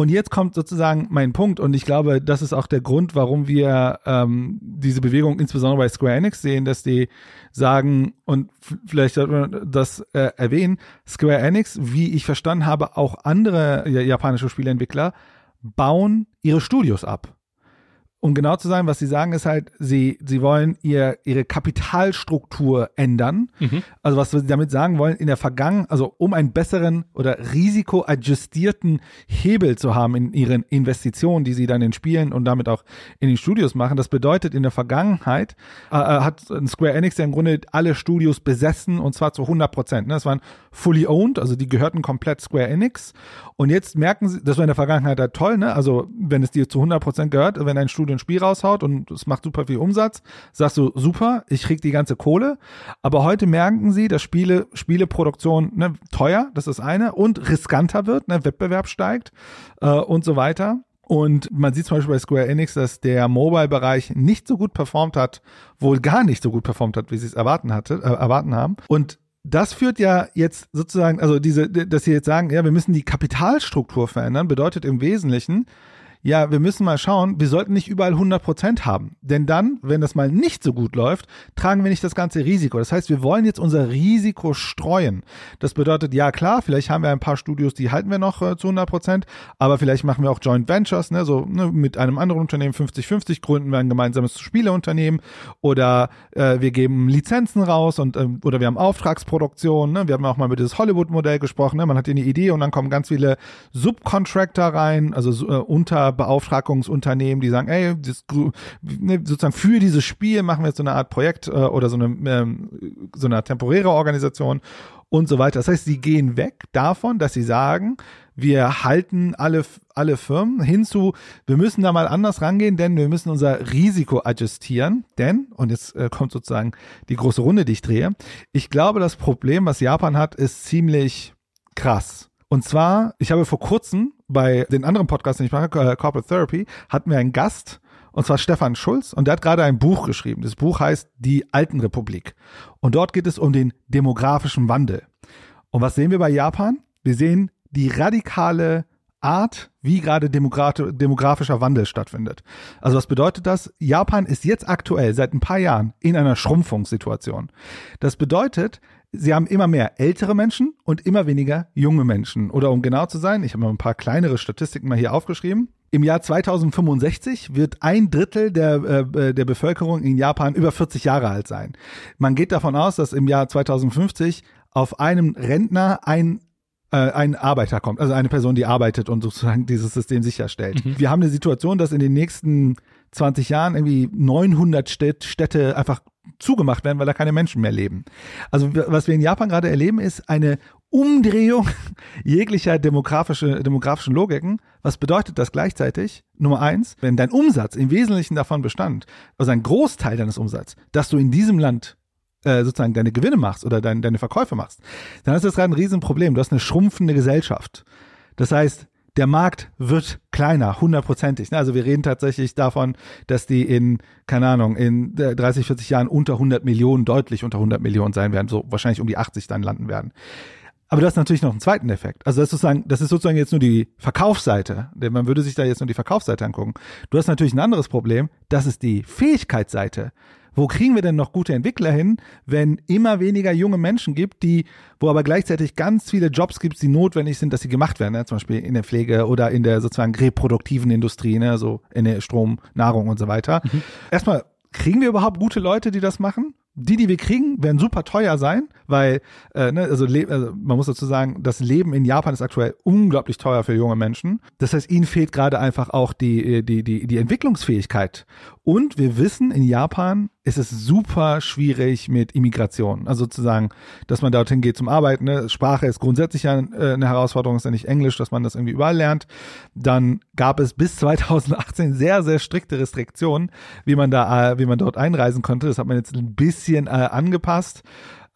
Und jetzt kommt sozusagen mein Punkt. Und ich glaube, das ist auch der Grund, warum wir ähm, diese Bewegung insbesondere bei Square Enix sehen, dass die sagen und vielleicht sollte man das äh, erwähnen, Square Enix, wie ich verstanden habe, auch andere japanische Spieleentwickler bauen ihre Studios ab um genau zu sein, was sie sagen, ist halt, sie, sie wollen ihr, ihre Kapitalstruktur ändern. Mhm. Also was sie damit sagen wollen, in der Vergangenheit, also um einen besseren oder risikoadjustierten Hebel zu haben in ihren Investitionen, die sie dann in Spielen und damit auch in den Studios machen. Das bedeutet, in der Vergangenheit äh, äh hat Square Enix ja im Grunde alle Studios besessen und zwar zu 100 Prozent. Ne? Das waren fully owned, also die gehörten komplett Square Enix. Und jetzt merken sie, das war in der Vergangenheit halt toll, ne? Also wenn es dir zu 100 Prozent gehört, wenn ein Studio ein Spiel raushaut und es macht super viel Umsatz, sagst du, super, ich krieg die ganze Kohle. Aber heute merken sie, dass Spiele, Spieleproduktion ne, teuer, das ist eine, und riskanter wird, ne, Wettbewerb steigt äh, und so weiter. Und man sieht zum Beispiel bei Square Enix, dass der Mobile-Bereich nicht so gut performt hat, wohl gar nicht so gut performt hat, wie sie es erwarten hatte, äh, erwarten haben. Und das führt ja jetzt sozusagen, also diese, dass sie jetzt sagen, ja, wir müssen die Kapitalstruktur verändern, bedeutet im Wesentlichen, ja, wir müssen mal schauen, wir sollten nicht überall 100 Prozent haben. Denn dann, wenn das mal nicht so gut läuft, tragen wir nicht das ganze Risiko. Das heißt, wir wollen jetzt unser Risiko streuen. Das bedeutet, ja klar, vielleicht haben wir ein paar Studios, die halten wir noch äh, zu 100 Prozent, aber vielleicht machen wir auch Joint Ventures, ne, so ne, mit einem anderen Unternehmen 50-50 gründen wir ein gemeinsames Spieleunternehmen oder äh, wir geben Lizenzen raus und äh, oder wir haben Auftragsproduktion. Ne? Wir haben auch mal über dieses Hollywood-Modell gesprochen. Ne? Man hat hier eine Idee und dann kommen ganz viele Subcontractor rein, also äh, unter Beauftragungsunternehmen, die sagen, ey, das, ne, sozusagen für dieses Spiel machen wir jetzt so eine Art Projekt äh, oder so eine, ähm, so eine temporäre Organisation und so weiter. Das heißt, sie gehen weg davon, dass sie sagen, wir halten alle, alle Firmen hinzu, wir müssen da mal anders rangehen, denn wir müssen unser Risiko adjustieren. Denn, und jetzt äh, kommt sozusagen die große Runde, die ich drehe, ich glaube, das Problem, was Japan hat, ist ziemlich krass. Und zwar, ich habe vor kurzem bei den anderen Podcasts, den ich mache, äh, Corporate Therapy, hatten wir einen Gast, und zwar Stefan Schulz, und der hat gerade ein Buch geschrieben. Das Buch heißt Die Alten Republik. Und dort geht es um den demografischen Wandel. Und was sehen wir bei Japan? Wir sehen die radikale Art, wie gerade demografischer Wandel stattfindet. Also was bedeutet das? Japan ist jetzt aktuell seit ein paar Jahren in einer Schrumpfungssituation. Das bedeutet, sie haben immer mehr ältere Menschen und immer weniger junge Menschen. Oder um genau zu sein, ich habe mal ein paar kleinere Statistiken mal hier aufgeschrieben. Im Jahr 2065 wird ein Drittel der, äh, der Bevölkerung in Japan über 40 Jahre alt sein. Man geht davon aus, dass im Jahr 2050 auf einem Rentner ein äh, ein Arbeiter kommt, also eine Person, die arbeitet und sozusagen dieses System sicherstellt. Mhm. Wir haben eine Situation, dass in den nächsten 20 Jahren irgendwie 900 Städte einfach zugemacht werden, weil da keine Menschen mehr leben. Also was wir in Japan gerade erleben, ist eine Umdrehung jeglicher demografische, demografischen Logiken. Was bedeutet das gleichzeitig? Nummer eins, wenn dein Umsatz im Wesentlichen davon bestand, also ein Großteil deines Umsatzes, dass du in diesem Land äh, sozusagen deine Gewinne machst oder dein, deine Verkäufe machst, dann ist das gerade ein Riesenproblem. Du hast eine schrumpfende Gesellschaft. Das heißt, der Markt wird kleiner, hundertprozentig. Ne? Also wir reden tatsächlich davon, dass die in, keine Ahnung, in 30, 40 Jahren unter 100 Millionen, deutlich unter 100 Millionen sein werden, so wahrscheinlich um die 80 dann landen werden. Aber du hast natürlich noch einen zweiten Effekt. Also das ist sozusagen, das ist sozusagen jetzt nur die Verkaufsseite. Denn man würde sich da jetzt nur die Verkaufsseite angucken. Du hast natürlich ein anderes Problem. Das ist die Fähigkeitsseite wo kriegen wir denn noch gute Entwickler hin, wenn immer weniger junge Menschen gibt, die, wo aber gleichzeitig ganz viele Jobs gibt, die notwendig sind, dass sie gemacht werden, ne? zum Beispiel in der Pflege oder in der sozusagen reproduktiven Industrie, ne? so in der Strom, Nahrung und so weiter. Mhm. Erstmal, kriegen wir überhaupt gute Leute, die das machen? die, die wir kriegen, werden super teuer sein, weil, äh, ne, also, also man muss dazu sagen, das Leben in Japan ist aktuell unglaublich teuer für junge Menschen. Das heißt, ihnen fehlt gerade einfach auch die, die, die, die Entwicklungsfähigkeit. Und wir wissen, in Japan ist es super schwierig mit Immigration. Also sozusagen, dass man dorthin geht zum Arbeiten. Ne? Sprache ist grundsätzlich ja äh, eine Herausforderung, ist ja nicht Englisch, dass man das irgendwie überall lernt. Dann gab es bis 2018 sehr, sehr strikte Restriktionen, wie man da, äh, wie man dort einreisen konnte. Das hat man jetzt ein bisschen äh, angepasst.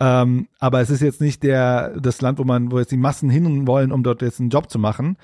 Ähm, aber es ist jetzt nicht der, das Land, wo man, wo jetzt die Massen hin wollen, um dort jetzt einen Job zu machen.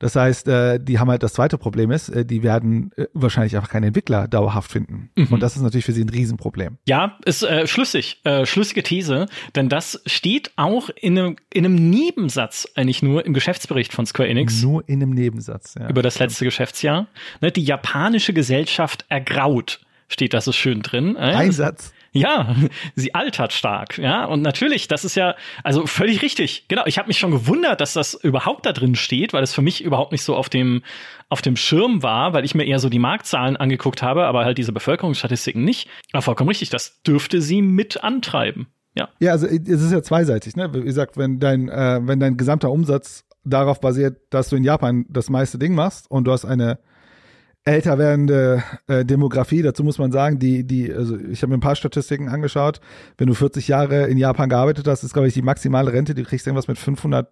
Das heißt, äh, die haben halt das zweite Problem ist, äh, die werden äh, wahrscheinlich einfach keine Entwickler dauerhaft finden. Mhm. Und das ist natürlich für sie ein Riesenproblem. Ja, ist äh, schlüssig, äh, schlüssige These, denn das steht auch in einem, in einem Nebensatz eigentlich nur im Geschäftsbericht von Square Enix. Nur in einem Nebensatz, ja. Über das letzte Geschäftsjahr. Ne, die japanische Gesellschaft ergraut steht das so schön drin. Äh? Ein Satz. Ja, sie altert stark, ja. Und natürlich, das ist ja, also völlig richtig. Genau, ich habe mich schon gewundert, dass das überhaupt da drin steht, weil es für mich überhaupt nicht so auf dem, auf dem Schirm war, weil ich mir eher so die Marktzahlen angeguckt habe, aber halt diese Bevölkerungsstatistiken nicht. Aber vollkommen richtig, das dürfte sie mit antreiben. Ja. Ja, also es ist ja zweiseitig, ne? Wie gesagt, wenn dein, äh, wenn dein gesamter Umsatz darauf basiert, dass du in Japan das meiste Ding machst und du hast eine älter werdende äh, Demografie. Dazu muss man sagen, die, die, also ich habe mir ein paar Statistiken angeschaut. Wenn du 40 Jahre in Japan gearbeitet hast, ist, glaube ich, die maximale Rente, die kriegst irgendwas mit 500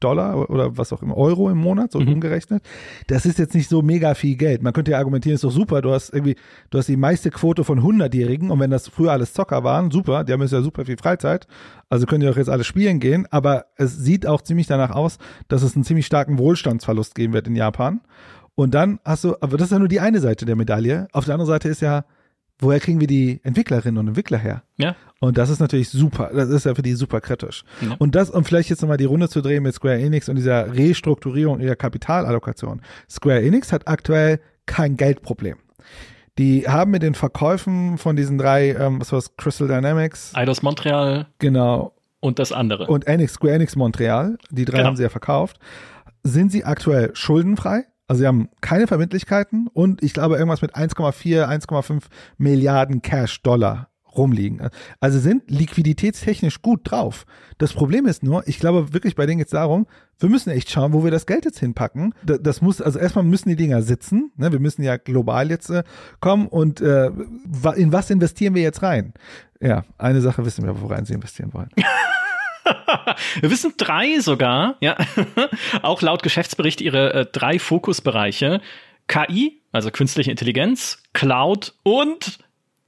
Dollar oder was auch immer, Euro im Monat, so mhm. umgerechnet. Das ist jetzt nicht so mega viel Geld. Man könnte ja argumentieren, ist doch super, du hast irgendwie, du hast die meiste Quote von 100-Jährigen und wenn das früher alles Zocker waren, super, die haben jetzt ja super viel Freizeit, also können die auch jetzt alle spielen gehen, aber es sieht auch ziemlich danach aus, dass es einen ziemlich starken Wohlstandsverlust geben wird in Japan. Und dann hast du, aber das ist ja nur die eine Seite der Medaille. Auf der anderen Seite ist ja, woher kriegen wir die Entwicklerinnen und Entwickler her? Ja. Und das ist natürlich super. Das ist ja für die super kritisch. Ja. Und das, um vielleicht jetzt nochmal die Runde zu drehen mit Square Enix und dieser Restrukturierung ihrer Kapitalallokation. Square Enix hat aktuell kein Geldproblem. Die haben mit den Verkäufen von diesen drei, ähm, was war's, Crystal Dynamics. Eidos Montreal. Genau. Und das andere. Und Enix, Square Enix Montreal. Die drei genau. haben sie ja verkauft. Sind sie aktuell schuldenfrei? Also sie haben keine Verbindlichkeiten und ich glaube irgendwas mit 1,4, 1,5 Milliarden Cash-Dollar rumliegen. Also sind liquiditätstechnisch gut drauf. Das Problem ist nur, ich glaube wirklich bei denen geht es darum, wir müssen echt schauen, wo wir das Geld jetzt hinpacken. Das, muss, also erstmal müssen die Dinger sitzen. Ne? Wir müssen ja global jetzt äh, kommen und äh, in was investieren wir jetzt rein? Ja, eine Sache wissen wir, worein sie investieren wollen. wir wissen drei sogar, ja. Auch laut Geschäftsbericht ihre äh, drei Fokusbereiche. KI, also künstliche Intelligenz, Cloud und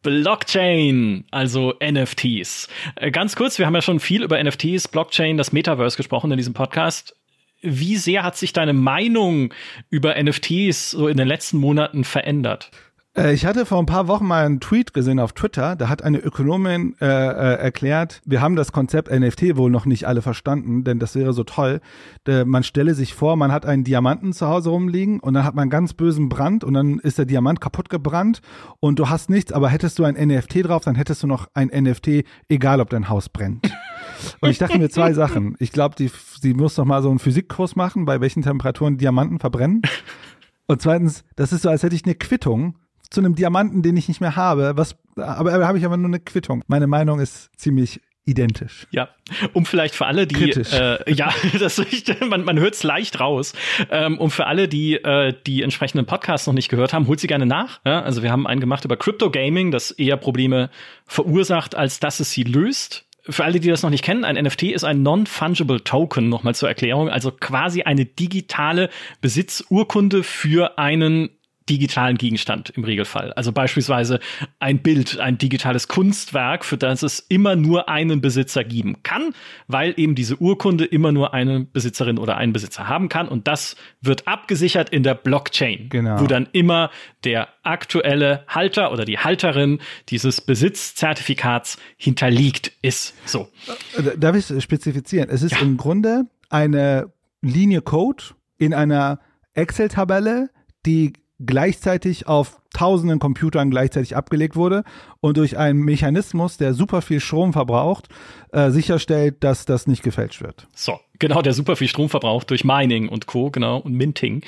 Blockchain, also NFTs. Äh, ganz kurz, wir haben ja schon viel über NFTs, Blockchain, das Metaverse gesprochen in diesem Podcast. Wie sehr hat sich deine Meinung über NFTs so in den letzten Monaten verändert? Äh, ich hatte vor ein paar Wochen mal einen Tweet gesehen auf Twitter, da hat eine Ökonomin äh, äh, erklärt, wir haben das Konzept NFT wohl noch nicht alle verstanden, denn das wäre so toll. De, man stelle sich vor, man hat einen Diamanten zu Hause rumliegen und dann hat man einen ganz bösen Brand und dann ist der Diamant kaputt gebrannt und du hast nichts, aber hättest du ein NFT drauf, dann hättest du noch ein NFT, egal ob dein Haus brennt. Und ich dachte mir zwei Sachen. Ich glaube, die, sie muss doch mal so einen Physikkurs machen, bei welchen Temperaturen Diamanten verbrennen. Und zweitens, das ist so, als hätte ich eine Quittung zu einem Diamanten, den ich nicht mehr habe. Was, aber da habe ich aber nur eine Quittung. Meine Meinung ist ziemlich identisch. Ja, um vielleicht für alle, die äh, ja, das man, man hört es leicht raus. Ähm, um für alle, die äh, die entsprechenden Podcasts noch nicht gehört haben, holt sie gerne nach. Ja? Also wir haben einen gemacht über Crypto Gaming, das eher Probleme verursacht, als dass es sie löst. Für alle, die das noch nicht kennen, ein NFT ist ein Non-Fungible Token, nochmal zur Erklärung, also quasi eine digitale Besitzurkunde für einen digitalen Gegenstand im Regelfall. Also beispielsweise ein Bild, ein digitales Kunstwerk, für das es immer nur einen Besitzer geben kann, weil eben diese Urkunde immer nur eine Besitzerin oder einen Besitzer haben kann. Und das wird abgesichert in der Blockchain, genau. wo dann immer der aktuelle Halter oder die Halterin dieses Besitzzertifikats hinterlegt ist. So. Äh, darf ich spezifizieren? Es ist ja. im Grunde eine Linie Code in einer Excel-Tabelle, die gleichzeitig auf tausenden Computern gleichzeitig abgelegt wurde und durch einen Mechanismus, der super viel Strom verbraucht, äh, sicherstellt, dass das nicht gefälscht wird. So, genau, der super viel Strom verbraucht durch Mining und Co., genau, und Minting.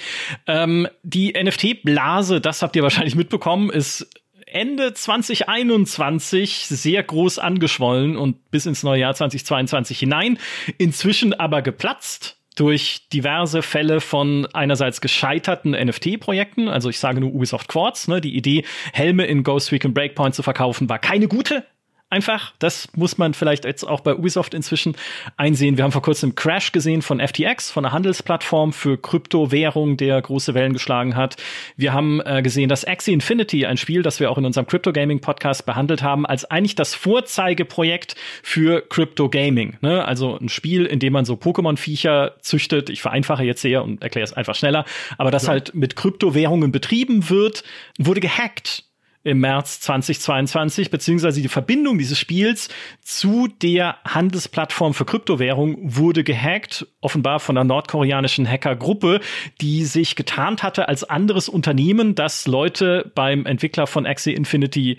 Ähm, die NFT-Blase, das habt ihr wahrscheinlich mitbekommen, ist Ende 2021 sehr groß angeschwollen und bis ins neue Jahr 2022 hinein, inzwischen aber geplatzt durch diverse Fälle von einerseits gescheiterten NFT-Projekten, also ich sage nur Ubisoft Quartz, ne, die Idee, Helme in Ghost Recon Breakpoint zu verkaufen, war keine gute einfach. Das muss man vielleicht jetzt auch bei Ubisoft inzwischen einsehen. Wir haben vor kurzem Crash gesehen von FTX, von einer Handelsplattform für Kryptowährung, der große Wellen geschlagen hat. Wir haben äh, gesehen, dass Axie Infinity, ein Spiel, das wir auch in unserem Crypto Gaming Podcast behandelt haben, als eigentlich das Vorzeigeprojekt für Crypto Gaming. Ne? Also ein Spiel, in dem man so Pokémon-Viecher züchtet. Ich vereinfache jetzt sehr und erkläre es einfach schneller. Aber das ja. halt mit Kryptowährungen betrieben wird, wurde gehackt im März 2022, beziehungsweise die Verbindung dieses Spiels zu der Handelsplattform für Kryptowährung wurde gehackt, offenbar von einer nordkoreanischen Hackergruppe, die sich getarnt hatte als anderes Unternehmen, das Leute beim Entwickler von Axie Infinity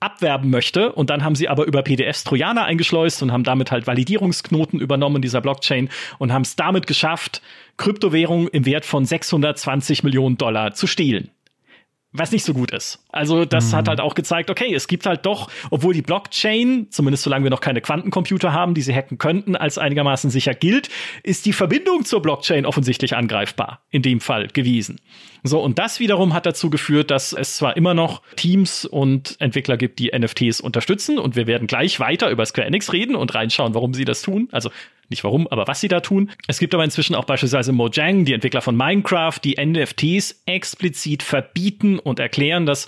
abwerben möchte. Und dann haben sie aber über PDFs Trojaner eingeschleust und haben damit halt Validierungsknoten übernommen dieser Blockchain und haben es damit geschafft, Kryptowährungen im Wert von 620 Millionen Dollar zu stehlen was nicht so gut ist. Also das mhm. hat halt auch gezeigt, okay, es gibt halt doch, obwohl die Blockchain, zumindest solange wir noch keine Quantencomputer haben, die sie hacken könnten, als einigermaßen sicher gilt, ist die Verbindung zur Blockchain offensichtlich angreifbar, in dem Fall gewesen. So, und das wiederum hat dazu geführt, dass es zwar immer noch Teams und Entwickler gibt, die NFTs unterstützen, und wir werden gleich weiter über Square Enix reden und reinschauen, warum sie das tun. Also nicht warum, aber was sie da tun. Es gibt aber inzwischen auch beispielsweise Mojang, die Entwickler von Minecraft, die NFTs explizit verbieten und erklären, dass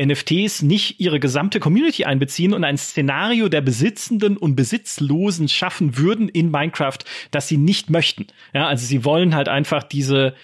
NFTs nicht ihre gesamte Community einbeziehen und ein Szenario der Besitzenden und Besitzlosen schaffen würden in Minecraft, das sie nicht möchten. Ja, also sie wollen halt einfach diese,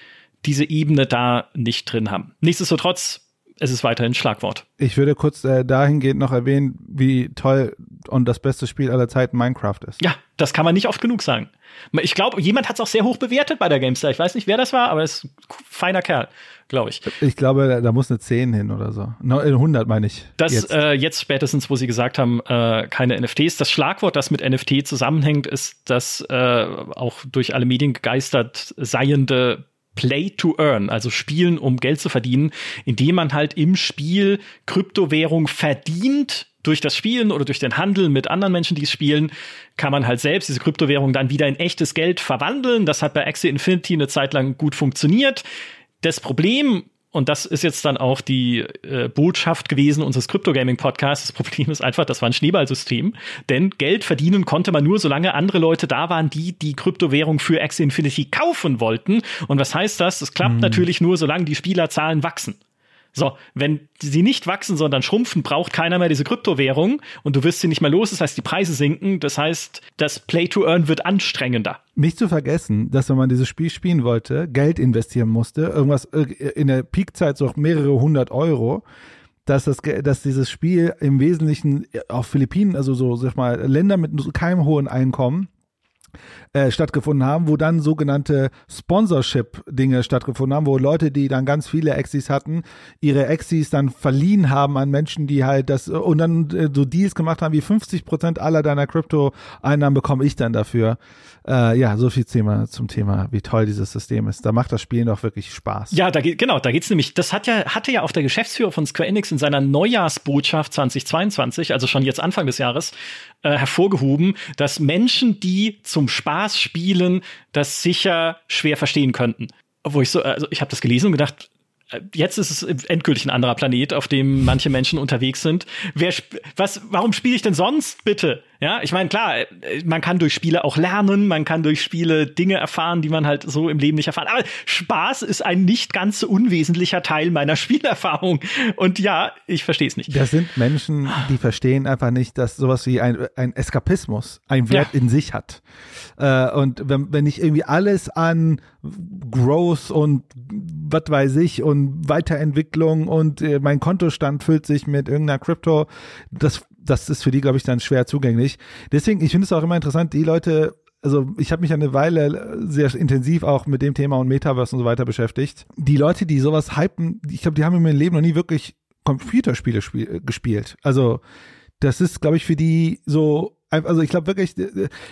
diese Ebene da nicht drin haben. Nichtsdestotrotz es ist weiterhin Schlagwort. Ich würde kurz äh, dahingehend noch erwähnen, wie toll und das beste Spiel aller Zeiten Minecraft ist. Ja, das kann man nicht oft genug sagen. Ich glaube, jemand hat es auch sehr hoch bewertet bei der GameStar. Ich weiß nicht, wer das war, aber es ist ein feiner Kerl, glaube ich. Ich glaube, da, da, muss eine 10 hin oder so. 100 meine ich. Das jetzt. Äh, jetzt spätestens, wo sie gesagt haben, äh, keine NFTs. Das Schlagwort, das mit NFT zusammenhängt, ist das äh, auch durch alle Medien gegeistert seiende Play to Earn, also Spielen, um Geld zu verdienen, indem man halt im Spiel Kryptowährung verdient durch das Spielen oder durch den Handel mit anderen Menschen, die es spielen, kann man halt selbst diese Kryptowährung dann wieder in echtes Geld verwandeln. Das hat bei Axie Infinity eine Zeit lang gut funktioniert. Das Problem und das ist jetzt dann auch die äh, Botschaft gewesen unseres Crypto-Gaming-Podcasts. Das Problem ist einfach, das war ein Schneeballsystem. Denn Geld verdienen konnte man nur, solange andere Leute da waren, die die Kryptowährung für Axie Infinity kaufen wollten. Und was heißt das? Das klappt mhm. natürlich nur, solange die Spielerzahlen wachsen. So, wenn sie nicht wachsen, sondern schrumpfen, braucht keiner mehr diese Kryptowährung und du wirst sie nicht mehr los. Das heißt, die Preise sinken. Das heißt, das Play to Earn wird anstrengender. Nicht zu vergessen, dass wenn man dieses Spiel spielen wollte, Geld investieren musste, irgendwas äh, in der Peakzeit so mehrere hundert Euro dass das, dass dieses Spiel im Wesentlichen auf Philippinen, also so, sag mal, Länder mit keinem hohen Einkommen, äh, stattgefunden haben, wo dann sogenannte Sponsorship-Dinge stattgefunden haben, wo Leute, die dann ganz viele Exis hatten, ihre Exis dann verliehen haben an Menschen, die halt das und dann äh, so Deals gemacht haben, wie 50 Prozent aller deiner Krypto-Einnahmen bekomme ich dann dafür. Äh, ja, so viel Thema zum Thema, wie toll dieses System ist. Da macht das Spielen doch wirklich Spaß. Ja, da geht, genau, da geht's nämlich, das hat ja, hatte ja auch der Geschäftsführer von Square Enix in seiner Neujahrsbotschaft 2022, also schon jetzt Anfang des Jahres, äh, hervorgehoben, dass Menschen, die zum Spaß spielen, das sicher schwer verstehen könnten. Wo ich so, also ich habe das gelesen und gedacht, jetzt ist es endgültig ein anderer Planet, auf dem manche Menschen unterwegs sind. Wer, was, warum spiele ich denn sonst bitte? Ja, ich meine, klar, äh, man kann durch Spiele auch lernen, man kann durch Spiele Dinge erfahren, die man halt so im Leben nicht erfahren. Aber Spaß ist ein nicht ganz so unwesentlicher Teil meiner Spielerfahrung. Und ja, ich verstehe es nicht. Das sind Menschen, die verstehen einfach nicht, dass sowas wie ein, ein Eskapismus einen Wert ja. in sich hat. Äh, und wenn, wenn ich irgendwie alles an Growth und was weiß ich und Weiterentwicklung und äh, mein Kontostand füllt sich mit irgendeiner Krypto, das das ist für die, glaube ich, dann schwer zugänglich. Deswegen, ich finde es auch immer interessant, die Leute, also ich habe mich eine Weile sehr intensiv auch mit dem Thema und Metaverse und so weiter beschäftigt. Die Leute, die sowas hypen, ich glaube, die haben in meinem Leben noch nie wirklich Computerspiele spiel, gespielt. Also das ist, glaube ich, für die so also ich glaube wirklich,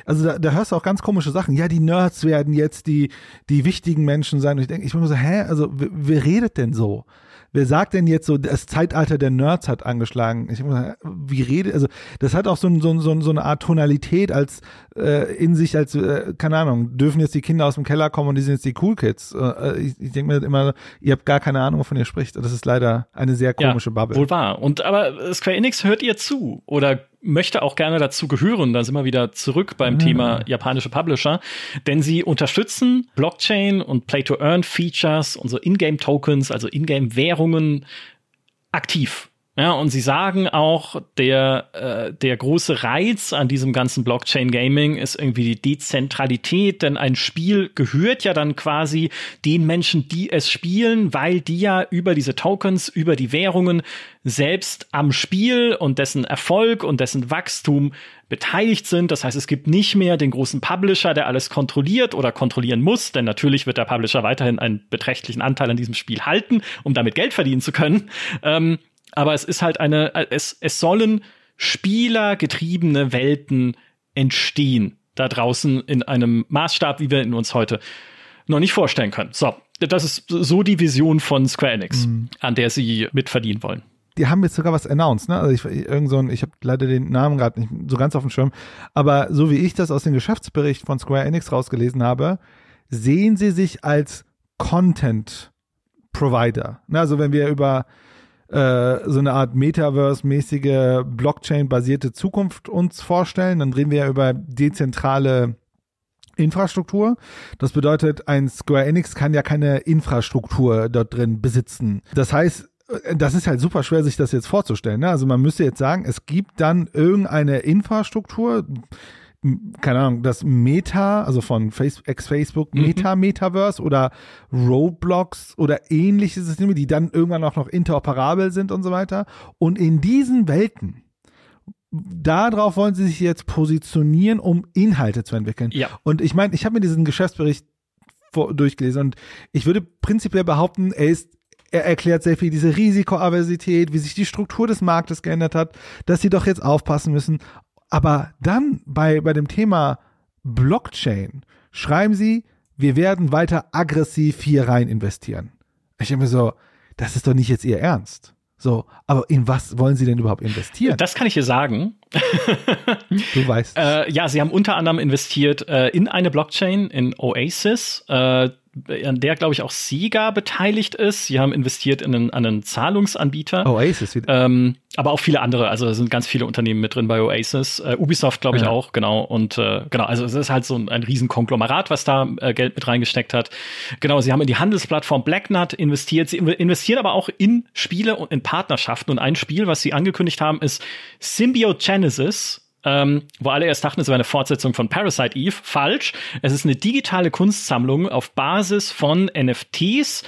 also da, da hörst du auch ganz komische Sachen. Ja, die Nerds werden jetzt die, die wichtigen Menschen sein. Und ich denke, ich bin mir so, hä, also wer, wer redet denn so? wer sagt denn jetzt so, das Zeitalter der Nerds hat angeschlagen? Ich muss wie rede, also das hat auch so, so, so, so eine Art Tonalität als äh, in sich, als, äh, keine Ahnung, dürfen jetzt die Kinder aus dem Keller kommen und die sind jetzt die Cool Kids. Äh, ich ich denke mir immer, ihr habt gar keine Ahnung, wovon ihr spricht. Das ist leider eine sehr komische ja, Bubble. Wohl wahr. Und aber Square Enix hört ihr zu oder möchte auch gerne dazu gehören. Da sind wir wieder zurück beim mhm. Thema japanische Publisher, denn sie unterstützen Blockchain und Play-to-Earn-Features und so Ingame-Tokens, also Ingame-Währungen aktiv. Ja, und sie sagen auch, der, äh, der große Reiz an diesem ganzen Blockchain-Gaming ist irgendwie die Dezentralität, denn ein Spiel gehört ja dann quasi den Menschen, die es spielen, weil die ja über diese Tokens, über die Währungen selbst am Spiel und dessen Erfolg und dessen Wachstum beteiligt sind. Das heißt, es gibt nicht mehr den großen Publisher, der alles kontrolliert oder kontrollieren muss, denn natürlich wird der Publisher weiterhin einen beträchtlichen Anteil an diesem Spiel halten, um damit Geld verdienen zu können. Ähm, aber es ist halt eine, es, es sollen spielergetriebene Welten entstehen da draußen in einem Maßstab, wie wir ihn uns heute noch nicht vorstellen können. So, das ist so die Vision von Square Enix, mhm. an der sie mitverdienen wollen. Die haben jetzt sogar was announced, ne? Also ich irgend so ein, ich habe leider den Namen gerade nicht so ganz auf dem Schirm, aber so wie ich das aus dem Geschäftsbericht von Square Enix rausgelesen habe, sehen sie sich als Content Provider. Ne? Also wenn wir über äh, so eine Art Metaverse-mäßige Blockchain-basierte Zukunft uns vorstellen, dann reden wir ja über dezentrale Infrastruktur. Das bedeutet, ein Square Enix kann ja keine Infrastruktur dort drin besitzen. Das heißt, äh, das ist halt super schwer, sich das jetzt vorzustellen. Ne? Also man müsste jetzt sagen, es gibt dann irgendeine Infrastruktur, keine Ahnung, das Meta, also von ex-Facebook, mhm. Meta, Metaverse oder Roblox oder ähnliche Systeme, die dann irgendwann auch noch interoperabel sind und so weiter. Und in diesen Welten, darauf wollen sie sich jetzt positionieren, um Inhalte zu entwickeln. Ja. Und ich meine, ich habe mir diesen Geschäftsbericht vor, durchgelesen und ich würde prinzipiell behaupten, er ist er erklärt sehr viel diese Risikoaversität, wie sich die Struktur des Marktes geändert hat, dass sie doch jetzt aufpassen müssen. Aber dann bei, bei dem Thema Blockchain schreiben sie, wir werden weiter aggressiv hier rein investieren. Ich denke mir so, das ist doch nicht jetzt ihr Ernst. So, aber in was wollen Sie denn überhaupt investieren? Das kann ich dir sagen. du weißt. Äh, ja, Sie haben unter anderem investiert äh, in eine Blockchain, in Oasis. Äh, an der, glaube ich, auch Sega beteiligt ist. Sie haben investiert in einen, einen Zahlungsanbieter. Oasis. Ähm, aber auch viele andere. Also da sind ganz viele Unternehmen mit drin bei Oasis. Äh, Ubisoft, glaube ich, ja. auch, genau. Und äh, genau, also es ist halt so ein, ein Riesenkonglomerat, was da äh, Geld mit reingesteckt hat. Genau, sie haben in die Handelsplattform Blacknut investiert. Sie investieren aber auch in Spiele und in Partnerschaften. Und ein Spiel, was sie angekündigt haben, ist Symbiogenesis ähm, wo alle erst dachten, es wäre eine Fortsetzung von Parasite Eve. Falsch. Es ist eine digitale Kunstsammlung auf Basis von NFTs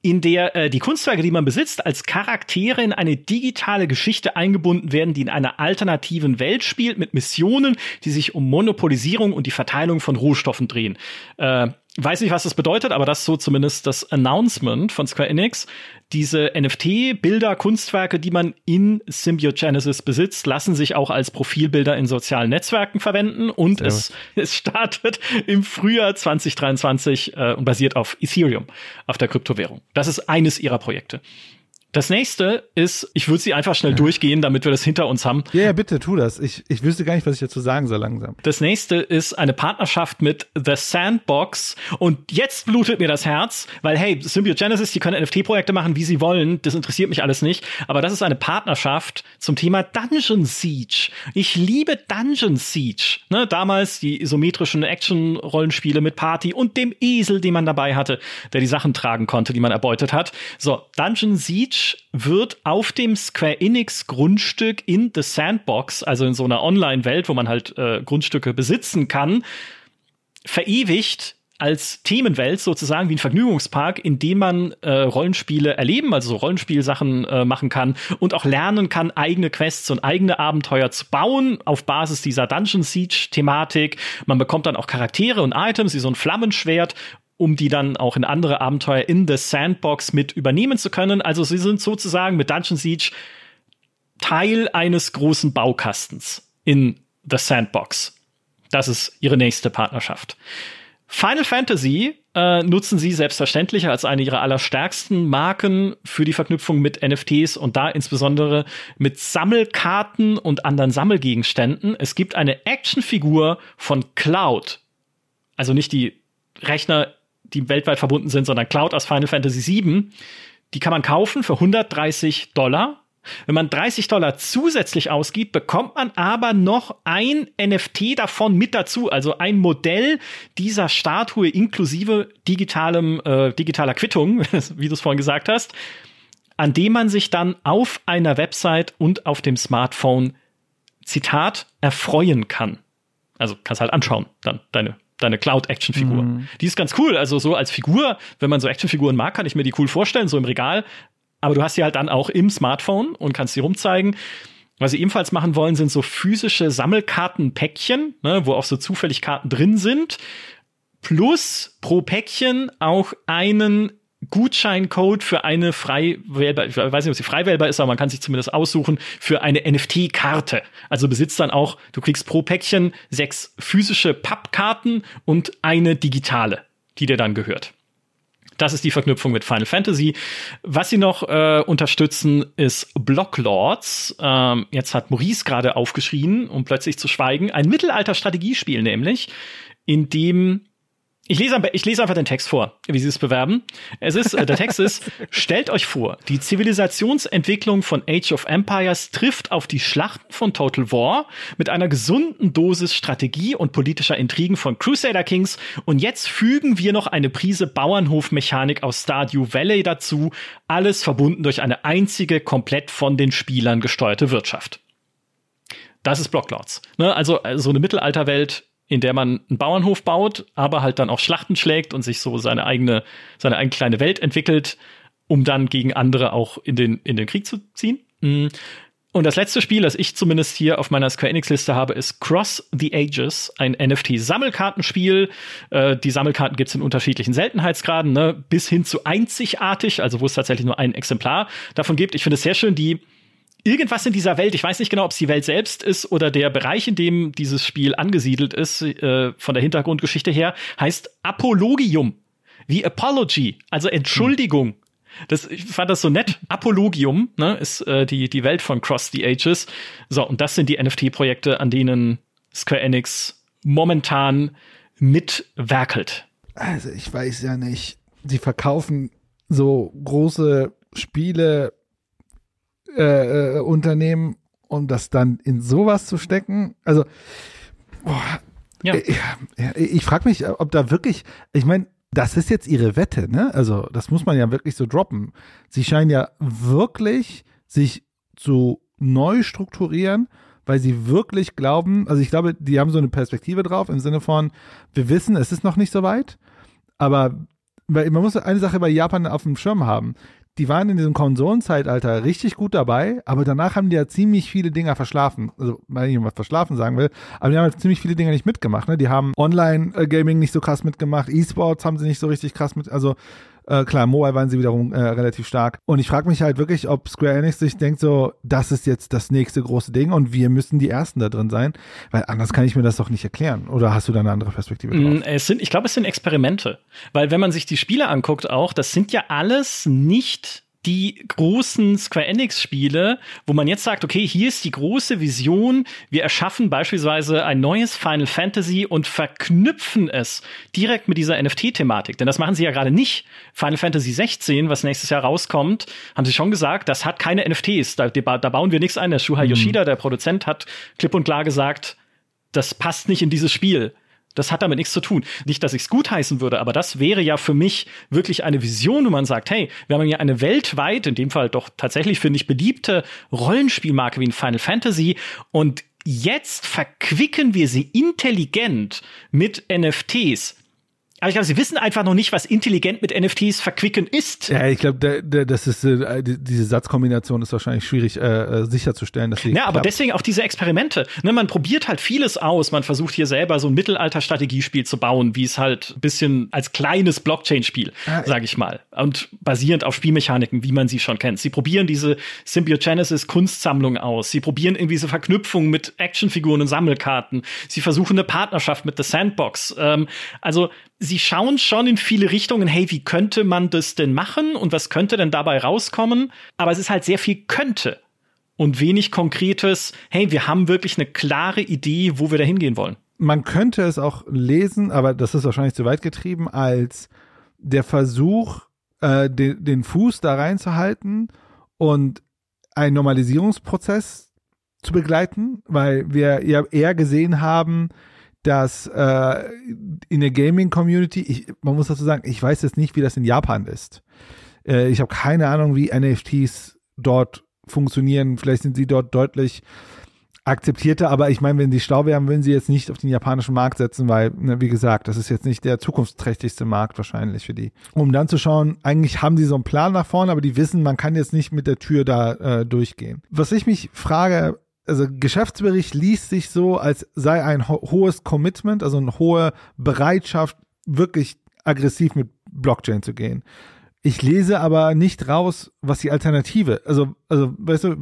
in der äh, die Kunstwerke, die man besitzt, als Charaktere in eine digitale Geschichte eingebunden werden, die in einer alternativen Welt spielt, mit Missionen, die sich um Monopolisierung und die Verteilung von Rohstoffen drehen. Äh, weiß nicht, was das bedeutet, aber das ist so zumindest das Announcement von Square Enix. Diese NFT-Bilder, Kunstwerke, die man in Symbiogenesis besitzt, lassen sich auch als Profilbilder in sozialen Netzwerken verwenden und es, es startet im Frühjahr 2023 äh, und basiert auf Ethereum, auf der Kryptowährung. Das ist eines ihrer Projekte. Das nächste ist, ich würde sie einfach schnell durchgehen, damit wir das hinter uns haben. Ja, ja, bitte tu das. Ich, ich wüsste gar nicht, was ich dazu sagen soll langsam. Das nächste ist eine Partnerschaft mit The Sandbox. Und jetzt blutet mir das Herz, weil hey, Symbiogenesis, die können NFT-Projekte machen, wie sie wollen. Das interessiert mich alles nicht. Aber das ist eine Partnerschaft zum Thema Dungeon Siege. Ich liebe Dungeon Siege. Ne, damals die isometrischen Action-Rollenspiele mit Party und dem Esel, den man dabei hatte, der die Sachen tragen konnte, die man erbeutet hat. So, Dungeon Siege wird auf dem Square Enix Grundstück in The Sandbox, also in so einer Online-Welt, wo man halt äh, Grundstücke besitzen kann, verewigt als Themenwelt sozusagen wie ein Vergnügungspark, in dem man äh, Rollenspiele erleben, also so Rollenspielsachen äh, machen kann und auch lernen kann, eigene Quests und eigene Abenteuer zu bauen auf Basis dieser Dungeon Siege Thematik. Man bekommt dann auch Charaktere und Items wie so ein Flammenschwert um die dann auch in andere Abenteuer in The Sandbox mit übernehmen zu können. Also sie sind sozusagen mit Dungeon Siege Teil eines großen Baukastens in The Sandbox. Das ist ihre nächste Partnerschaft. Final Fantasy äh, nutzen sie selbstverständlich als eine ihrer allerstärksten Marken für die Verknüpfung mit NFTs und da insbesondere mit Sammelkarten und anderen Sammelgegenständen. Es gibt eine Actionfigur von Cloud. Also nicht die Rechner die weltweit verbunden sind, sondern Cloud aus Final Fantasy VII. Die kann man kaufen für 130 Dollar. Wenn man 30 Dollar zusätzlich ausgibt, bekommt man aber noch ein NFT davon mit dazu, also ein Modell dieser Statue inklusive digitalem, äh, digitaler Quittung, wie du es vorhin gesagt hast, an dem man sich dann auf einer Website und auf dem Smartphone, Zitat, erfreuen kann. Also kannst halt anschauen, dann deine deine Cloud-Action-Figur. Mhm. Die ist ganz cool. Also so als Figur, wenn man so Action-Figuren mag, kann ich mir die cool vorstellen, so im Regal. Aber du hast sie halt dann auch im Smartphone und kannst sie rumzeigen. Was sie ebenfalls machen wollen, sind so physische Sammelkartenpäckchen, ne, wo auch so zufällig Karten drin sind. Plus pro Päckchen auch einen Gutscheincode für eine frei wählbar, ich weiß nicht, ob sie frei wählbar ist, aber man kann sich zumindest aussuchen für eine NFT-Karte. Also besitzt dann auch, du kriegst pro Päckchen sechs physische Pappkarten und eine digitale, die dir dann gehört. Das ist die Verknüpfung mit Final Fantasy. Was sie noch äh, unterstützen, ist Blocklords. Ähm, jetzt hat Maurice gerade aufgeschrien, um plötzlich zu schweigen. Ein Mittelalter-Strategiespiel nämlich, in dem ich lese, ich lese einfach den Text vor, wie sie es bewerben. Es ist, äh, der Text ist, stellt euch vor, die Zivilisationsentwicklung von Age of Empires trifft auf die Schlachten von Total War mit einer gesunden Dosis Strategie und politischer Intrigen von Crusader Kings und jetzt fügen wir noch eine Prise Bauernhofmechanik aus Stardew Valley dazu, alles verbunden durch eine einzige, komplett von den Spielern gesteuerte Wirtschaft. Das ist Blocklords. Ne? Also, also so eine Mittelalterwelt, in der man einen Bauernhof baut, aber halt dann auch Schlachten schlägt und sich so seine eigene, seine eigene kleine Welt entwickelt, um dann gegen andere auch in den, in den Krieg zu ziehen. Mhm. Und das letzte Spiel, das ich zumindest hier auf meiner Square Enix-Liste habe, ist Cross the Ages, ein NFT-Sammelkartenspiel. Äh, die Sammelkarten gibt es in unterschiedlichen Seltenheitsgraden, ne? bis hin zu einzigartig, also wo es tatsächlich nur ein Exemplar davon gibt. Ich finde es sehr schön, die irgendwas in dieser Welt, ich weiß nicht genau, ob es die Welt selbst ist oder der Bereich, in dem dieses Spiel angesiedelt ist, äh, von der Hintergrundgeschichte her, heißt Apologium. Wie Apology, also Entschuldigung. Das, ich fand das so nett. Apologium ne, ist äh, die, die Welt von Cross the Ages. So, und das sind die NFT-Projekte, an denen Square Enix momentan mitwerkelt. Also, ich weiß ja nicht. Sie verkaufen so große Spiele, äh, äh, Unternehmen, um das dann in sowas zu stecken. Also, boah, ja. ich, ich frage mich, ob da wirklich, ich meine, das ist jetzt ihre Wette, ne? Also, das muss man ja wirklich so droppen. Sie scheinen ja wirklich sich zu neu strukturieren, weil sie wirklich glauben, also ich glaube, die haben so eine Perspektive drauf im Sinne von, wir wissen, es ist noch nicht so weit, aber man muss eine Sache bei Japan auf dem Schirm haben die waren in diesem Konsolenzeitalter richtig gut dabei, aber danach haben die ja ziemlich viele Dinger verschlafen. Also, wenn ich was verschlafen sagen will, aber die haben halt ziemlich viele Dinge nicht mitgemacht. Ne? Die haben Online-Gaming nicht so krass mitgemacht, E-Sports haben sie nicht so richtig krass mit, also äh, klar, Mobile waren sie wiederum äh, relativ stark. Und ich frage mich halt wirklich, ob Square Enix sich denkt so, das ist jetzt das nächste große Ding und wir müssen die Ersten da drin sein, weil anders kann ich mir das doch nicht erklären. Oder hast du da eine andere Perspektive drauf? Mm, es sind, ich glaube, es sind Experimente. Weil wenn man sich die Spiele anguckt auch, das sind ja alles nicht die großen Square Enix-Spiele, wo man jetzt sagt, okay, hier ist die große Vision, wir erschaffen beispielsweise ein neues Final Fantasy und verknüpfen es direkt mit dieser NFT-Thematik. Denn das machen sie ja gerade nicht. Final Fantasy 16, was nächstes Jahr rauskommt, haben sie schon gesagt, das hat keine NFTs. Da, da bauen wir nichts ein. Der Shuhei mhm. Yoshida, der Produzent, hat klipp und klar gesagt, das passt nicht in dieses Spiel. Das hat damit nichts zu tun. Nicht, dass ich es gutheißen würde, aber das wäre ja für mich wirklich eine Vision, wo man sagt, hey, wir haben ja eine weltweit, in dem Fall doch tatsächlich, finde ich, beliebte Rollenspielmarke wie ein Final Fantasy und jetzt verquicken wir sie intelligent mit NFTs aber ich glaube, sie wissen einfach noch nicht, was intelligent mit NFTs verquicken ist. Ja, ich glaube, das ist äh, diese Satzkombination ist wahrscheinlich schwierig äh, äh sicherzustellen, dass sie. Ja, aber deswegen auch diese Experimente. Ne, man probiert halt vieles aus. Man versucht hier selber so ein Mittelalter-Strategiespiel zu bauen, wie es halt ein bisschen als kleines Blockchain-Spiel, ah, sage ich mal, und basierend auf Spielmechaniken, wie man sie schon kennt. Sie probieren diese Symbiogenesis-Kunstsammlung aus. Sie probieren irgendwie diese Verknüpfung mit Actionfiguren und Sammelkarten. Sie versuchen eine Partnerschaft mit The Sandbox. Ähm, also sie schauen schon in viele Richtungen, hey, wie könnte man das denn machen und was könnte denn dabei rauskommen? Aber es ist halt sehr viel könnte und wenig konkretes, hey, wir haben wirklich eine klare Idee, wo wir da hingehen wollen. Man könnte es auch lesen, aber das ist wahrscheinlich zu weit getrieben, als der Versuch, äh, den, den Fuß da reinzuhalten und einen Normalisierungsprozess zu begleiten, weil wir ja eher gesehen haben, dass äh, in der Gaming-Community, man muss dazu sagen, ich weiß jetzt nicht, wie das in Japan ist. Äh, ich habe keine Ahnung, wie NFTs dort funktionieren. Vielleicht sind sie dort deutlich akzeptierter, aber ich meine, wenn sie schlau wären, würden sie jetzt nicht auf den japanischen Markt setzen, weil, ne, wie gesagt, das ist jetzt nicht der zukunftsträchtigste Markt wahrscheinlich für die. Um dann zu schauen, eigentlich haben die so einen Plan nach vorne, aber die wissen, man kann jetzt nicht mit der Tür da äh, durchgehen. Was ich mich frage, also Geschäftsbericht liest sich so, als sei ein ho hohes Commitment, also eine hohe Bereitschaft, wirklich aggressiv mit Blockchain zu gehen. Ich lese aber nicht raus, was die Alternative, also, also, weißt du,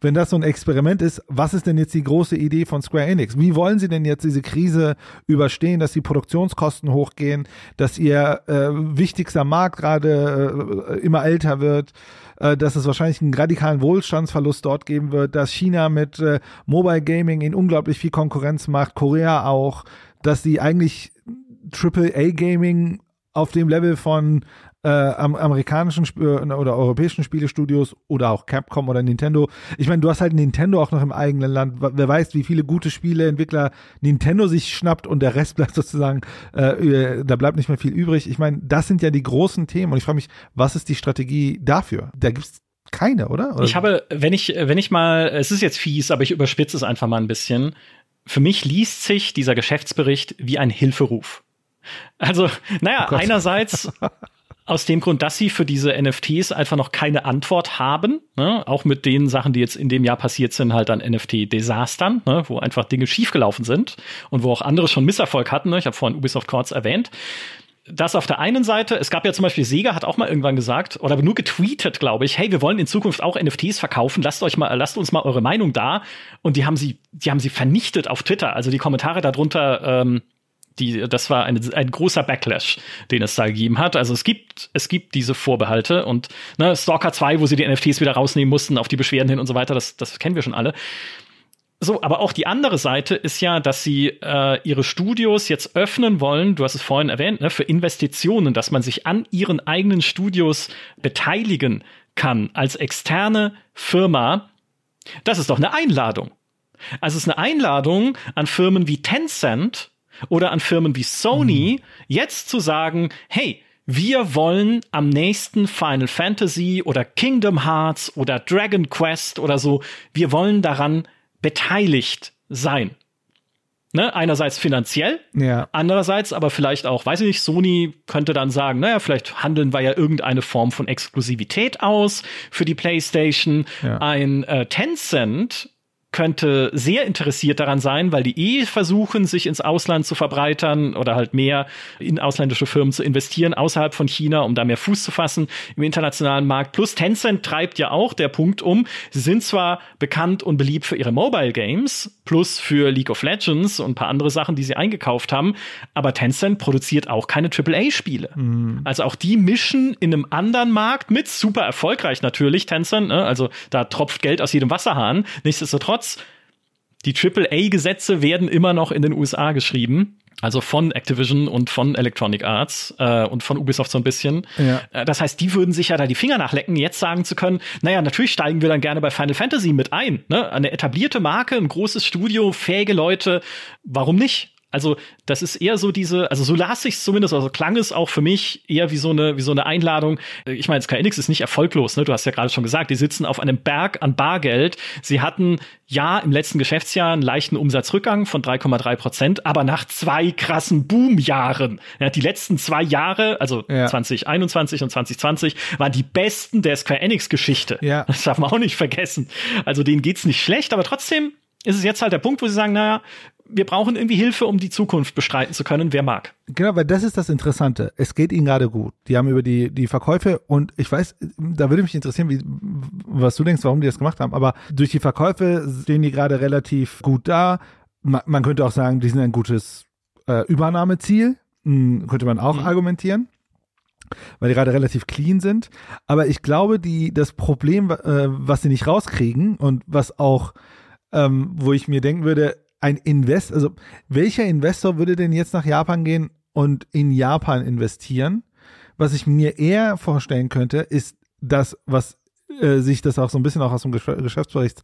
wenn das so ein Experiment ist, was ist denn jetzt die große Idee von Square Enix? Wie wollen sie denn jetzt diese Krise überstehen, dass die Produktionskosten hochgehen, dass ihr äh, wichtigster Markt gerade äh, immer älter wird? Äh, dass es wahrscheinlich einen radikalen Wohlstandsverlust dort geben wird, dass China mit äh, Mobile Gaming in unglaublich viel Konkurrenz macht, Korea auch, dass sie eigentlich AAA Gaming auf dem Level von äh, amerikanischen Sp äh, oder europäischen Spielestudios oder auch Capcom oder Nintendo. Ich meine, du hast halt Nintendo auch noch im eigenen Land. Wer weiß, wie viele gute Spieleentwickler Nintendo sich schnappt und der Rest bleibt sozusagen, äh, da bleibt nicht mehr viel übrig. Ich meine, das sind ja die großen Themen und ich frage mich, was ist die Strategie dafür? Da gibt's keine, oder? oder? Ich habe, wenn ich, wenn ich mal, es ist jetzt fies, aber ich überspitze es einfach mal ein bisschen. Für mich liest sich dieser Geschäftsbericht wie ein Hilferuf. Also, naja, oh einerseits aus dem Grund, dass sie für diese NFTs einfach noch keine Antwort haben, ne? auch mit den Sachen, die jetzt in dem Jahr passiert sind, halt an NFT-Desastern, ne? wo einfach Dinge schiefgelaufen sind und wo auch andere schon Misserfolg hatten. Ne? Ich habe vorhin Ubisoft Courts erwähnt. Das auf der einen Seite, es gab ja zum Beispiel Sega hat auch mal irgendwann gesagt, oder nur getweetet, glaube ich, hey, wir wollen in Zukunft auch NFTs verkaufen, lasst euch mal, lasst uns mal eure Meinung da. Und die haben sie, die haben sie vernichtet auf Twitter. Also die Kommentare darunter ähm, die, das war eine, ein großer Backlash, den es da gegeben hat. Also es gibt, es gibt diese Vorbehalte und ne, Stalker 2, wo sie die NFTs wieder rausnehmen mussten, auf die Beschwerden hin und so weiter, das, das kennen wir schon alle. So, aber auch die andere Seite ist ja, dass sie äh, ihre Studios jetzt öffnen wollen, du hast es vorhin erwähnt, ne, für Investitionen, dass man sich an ihren eigenen Studios beteiligen kann als externe Firma. Das ist doch eine Einladung. Also es ist eine Einladung an Firmen wie Tencent, oder an Firmen wie Sony, mhm. jetzt zu sagen, hey, wir wollen am nächsten Final Fantasy oder Kingdom Hearts oder Dragon Quest oder so, wir wollen daran beteiligt sein. Ne, einerseits finanziell, ja. andererseits aber vielleicht auch, weiß ich nicht, Sony könnte dann sagen, naja, vielleicht handeln wir ja irgendeine Form von Exklusivität aus für die PlayStation. Ja. Ein äh, Tencent könnte sehr interessiert daran sein, weil die eh versuchen, sich ins Ausland zu verbreitern oder halt mehr in ausländische Firmen zu investieren außerhalb von China, um da mehr Fuß zu fassen im internationalen Markt. Plus Tencent treibt ja auch der Punkt um. Sie sind zwar bekannt und beliebt für ihre Mobile Games, plus für League of Legends und ein paar andere Sachen, die sie eingekauft haben, aber Tencent produziert auch keine AAA-Spiele. Mhm. Also auch die mischen in einem anderen Markt mit, super erfolgreich natürlich, Tencent, ne? also da tropft Geld aus jedem Wasserhahn. Nichtsdestotrotz Nichtsdestotrotz, die AAA-Gesetze werden immer noch in den USA geschrieben. Also von Activision und von Electronic Arts äh, und von Ubisoft so ein bisschen. Ja. Äh, das heißt, die würden sich ja da die Finger nachlecken, jetzt sagen zu können, naja, natürlich steigen wir dann gerne bei Final Fantasy mit ein. Ne? Eine etablierte Marke, ein großes Studio, fähige Leute, warum nicht? Also, das ist eher so diese, also so las ich es zumindest, also klang es auch für mich eher wie so eine, wie so eine Einladung. Ich meine, Sky Enix ist nicht erfolglos, ne? Du hast ja gerade schon gesagt, die sitzen auf einem Berg an Bargeld. Sie hatten ja im letzten Geschäftsjahr einen leichten Umsatzrückgang von 3,3 Prozent, aber nach zwei krassen Boomjahren. Ja, die letzten zwei Jahre, also ja. 2021 und 2020, waren die besten der Square Enix Geschichte. Ja. Das darf man auch nicht vergessen. Also denen geht's nicht schlecht, aber trotzdem ist es jetzt halt der Punkt, wo sie sagen, naja, wir brauchen irgendwie Hilfe, um die Zukunft bestreiten zu können, wer mag. Genau, weil das ist das Interessante. Es geht ihnen gerade gut. Die haben über die, die Verkäufe und ich weiß, da würde mich interessieren, wie, was du denkst, warum die das gemacht haben, aber durch die Verkäufe stehen die gerade relativ gut da. Man, man könnte auch sagen, die sind ein gutes äh, Übernahmeziel. Hm, könnte man auch mhm. argumentieren weil die gerade relativ clean sind. Aber ich glaube, die, das Problem, äh, was sie nicht rauskriegen und was auch, ähm, wo ich mir denken würde, ein Invest, also welcher Investor würde denn jetzt nach Japan gehen und in Japan investieren? Was ich mir eher vorstellen könnte, ist das, was äh, sich das auch so ein bisschen auch aus dem Geschäftsbericht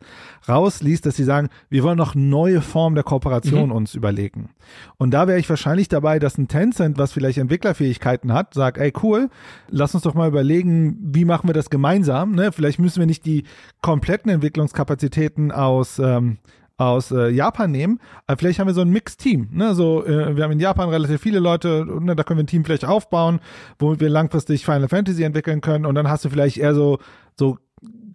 rausliest, dass sie sagen, wir wollen noch neue Formen der Kooperation mhm. uns überlegen. Und da wäre ich wahrscheinlich dabei, dass ein Tencent, was vielleicht Entwicklerfähigkeiten hat, sagt, ey cool, lass uns doch mal überlegen, wie machen wir das gemeinsam. Ne? Vielleicht müssen wir nicht die kompletten Entwicklungskapazitäten aus ähm, aus äh, Japan nehmen. Aber vielleicht haben wir so ein Mixed-Team. Ne? So, äh, wir haben in Japan relativ viele Leute, ne, da können wir ein Team vielleicht aufbauen, womit wir langfristig Final Fantasy entwickeln können. Und dann hast du vielleicht eher so, so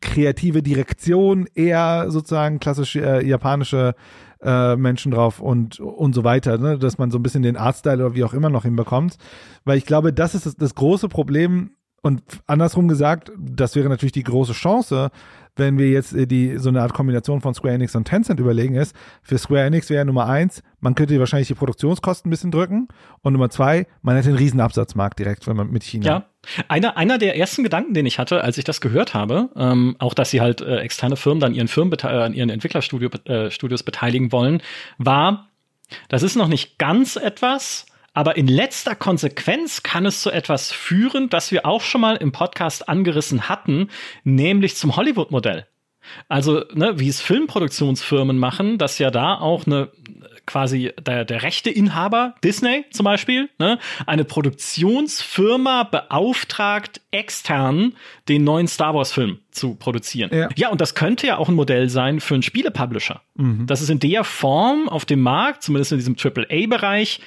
kreative Direktion, eher sozusagen klassisch äh, japanische äh, Menschen drauf und und so weiter, ne? dass man so ein bisschen den Artstyle oder wie auch immer noch hinbekommt. Weil ich glaube, das ist das, das große Problem und andersrum gesagt, das wäre natürlich die große Chance, wenn wir jetzt äh, die so eine Art Kombination von Square Enix und Tencent überlegen ist, für Square Enix wäre Nummer eins, man könnte wahrscheinlich die Produktionskosten ein bisschen drücken und Nummer zwei, man hätte einen riesen Absatzmarkt direkt, wenn man mit China. Ja. Einer, einer der ersten Gedanken, den ich hatte, als ich das gehört habe, ähm, auch dass sie halt äh, externe Firmen dann ihren Firmen an ihren Entwicklerstudios äh, beteiligen wollen, war, das ist noch nicht ganz etwas, aber in letzter Konsequenz kann es zu etwas führen, das wir auch schon mal im Podcast angerissen hatten, nämlich zum Hollywood-Modell. Also, ne, wie es Filmproduktionsfirmen machen, dass ja da auch eine quasi der, der rechte Inhaber, Disney zum Beispiel, ne, eine Produktionsfirma beauftragt, extern den neuen Star Wars-Film zu produzieren. Ja. ja, und das könnte ja auch ein Modell sein für einen Spielepublisher. Mhm. Das ist in der Form auf dem Markt, zumindest in diesem AAA-Bereich,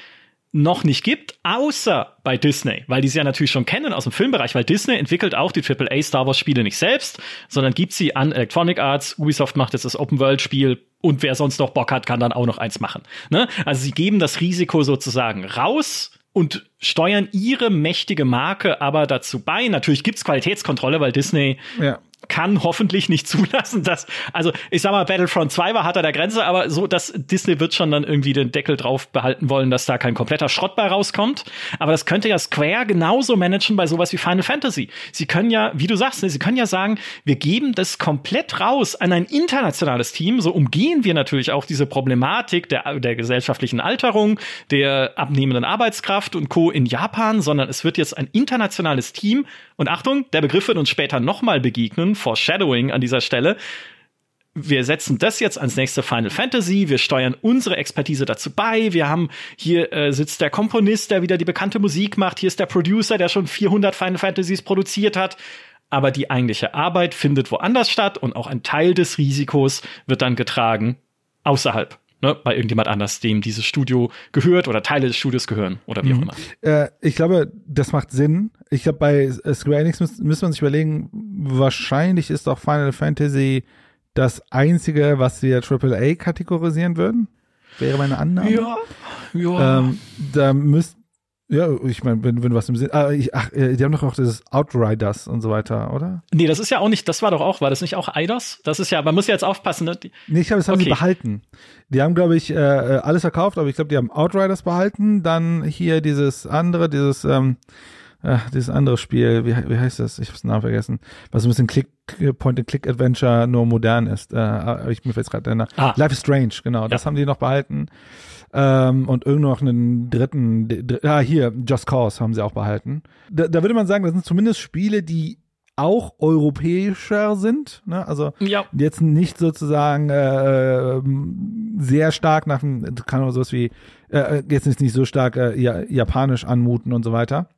noch nicht gibt, außer bei Disney, weil die sie ja natürlich schon kennen aus dem Filmbereich, weil Disney entwickelt auch die AAA Star Wars Spiele nicht selbst, sondern gibt sie an Electronic Arts, Ubisoft macht jetzt das Open World Spiel und wer sonst noch Bock hat, kann dann auch noch eins machen. Ne? Also sie geben das Risiko sozusagen raus und steuern ihre mächtige Marke aber dazu bei. Natürlich gibt's Qualitätskontrolle, weil Disney ja kann hoffentlich nicht zulassen, dass, also ich sag mal, Battlefront 2 war hart an der Grenze, aber so, dass Disney wird schon dann irgendwie den Deckel drauf behalten wollen, dass da kein kompletter Schrott bei rauskommt. Aber das könnte ja Square genauso managen bei sowas wie Final Fantasy. Sie können ja, wie du sagst, ne, sie können ja sagen, wir geben das komplett raus an ein internationales Team, so umgehen wir natürlich auch diese Problematik der, der gesellschaftlichen Alterung, der abnehmenden Arbeitskraft und Co. in Japan, sondern es wird jetzt ein internationales Team und Achtung, der Begriff wird uns später nochmal begegnen, Foreshadowing an dieser Stelle. Wir setzen das jetzt ans nächste Final Fantasy. Wir steuern unsere Expertise dazu bei. Wir haben hier äh, sitzt der Komponist, der wieder die bekannte Musik macht. Hier ist der Producer, der schon 400 Final Fantasies produziert hat. Aber die eigentliche Arbeit findet woanders statt und auch ein Teil des Risikos wird dann getragen außerhalb ne, bei irgendjemand anders, dem dieses Studio gehört oder Teile des Studios gehören oder wie mhm. auch immer. Äh, ich glaube, das macht Sinn. Ich glaube, bei äh, Square Enix müssen muss man sich überlegen, wahrscheinlich ist auch Final Fantasy das einzige, was wir AAA kategorisieren würden. Wäre meine Annahme. Ja, ja. Ähm, da müsst, ja, ich meine, wenn, wenn was im Sinn. Ah, ich, ach, äh, die haben doch auch dieses Outriders und so weiter, oder? Nee, das ist ja auch nicht, das war doch auch, war das nicht auch Eidos? Das ist ja, man muss ja jetzt aufpassen, ne? Die, nee, ich glaube, das haben okay. sie behalten. Die haben, glaube ich, äh, äh, alles verkauft, aber ich glaube, die haben Outriders behalten. Dann hier dieses andere, dieses, ähm, äh, dieses andere Spiel, wie, wie heißt das? Ich hab's den Namen vergessen. Was ein bisschen Click, Point-and-Click-Adventure nur modern ist. Äh, ich mir jetzt gerade ah. Life is Strange, genau. Das haben die noch behalten. Ähm, und irgendwo noch einen dritten, dr ah, hier, Just Cause haben sie auch behalten. Da, da würde man sagen, das sind zumindest Spiele, die auch europäischer sind, ne? also ja. jetzt nicht sozusagen äh, sehr stark nach dem, kann auch sowas wie, äh, jetzt ist nicht so stark äh, japanisch anmuten und so weiter.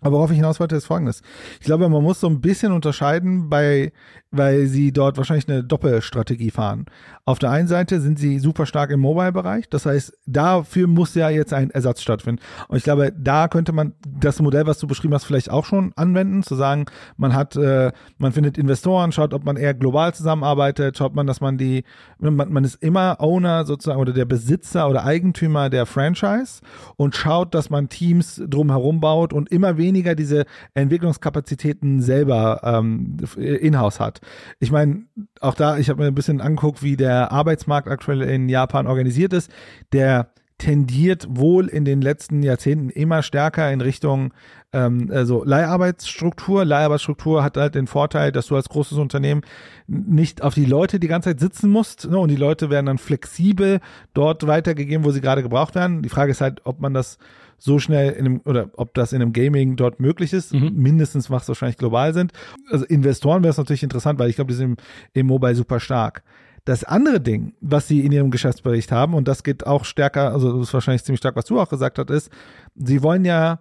Aber worauf ich hinaus wollte, ist folgendes. Ich glaube, man muss so ein bisschen unterscheiden bei weil sie dort wahrscheinlich eine Doppelstrategie fahren. Auf der einen Seite sind sie super stark im Mobile-Bereich, das heißt, dafür muss ja jetzt ein Ersatz stattfinden. Und ich glaube, da könnte man das Modell, was du beschrieben hast, vielleicht auch schon anwenden, zu sagen, man hat, äh, man findet Investoren, schaut, ob man eher global zusammenarbeitet, schaut man, dass man die, man, man ist immer Owner sozusagen oder der Besitzer oder Eigentümer der Franchise und schaut, dass man Teams drumherum baut und immer weniger diese Entwicklungskapazitäten selber ähm, in-house hat. Ich meine, auch da, ich habe mir ein bisschen angeguckt, wie der Arbeitsmarkt aktuell in Japan organisiert ist. Der tendiert wohl in den letzten Jahrzehnten immer stärker in Richtung ähm, also Leiharbeitsstruktur. Leiharbeitsstruktur hat halt den Vorteil, dass du als großes Unternehmen nicht auf die Leute die ganze Zeit sitzen musst ne? und die Leute werden dann flexibel dort weitergegeben, wo sie gerade gebraucht werden. Die Frage ist halt, ob man das so schnell in einem, oder ob das in einem Gaming dort möglich ist. Mhm. Mindestens macht es wahrscheinlich global sind. Also Investoren wäre es natürlich interessant, weil ich glaube, die sind im, im Mobile super stark. Das andere Ding, was sie in ihrem Geschäftsbericht haben, und das geht auch stärker, also das ist wahrscheinlich ziemlich stark, was du auch gesagt hast, ist, sie wollen ja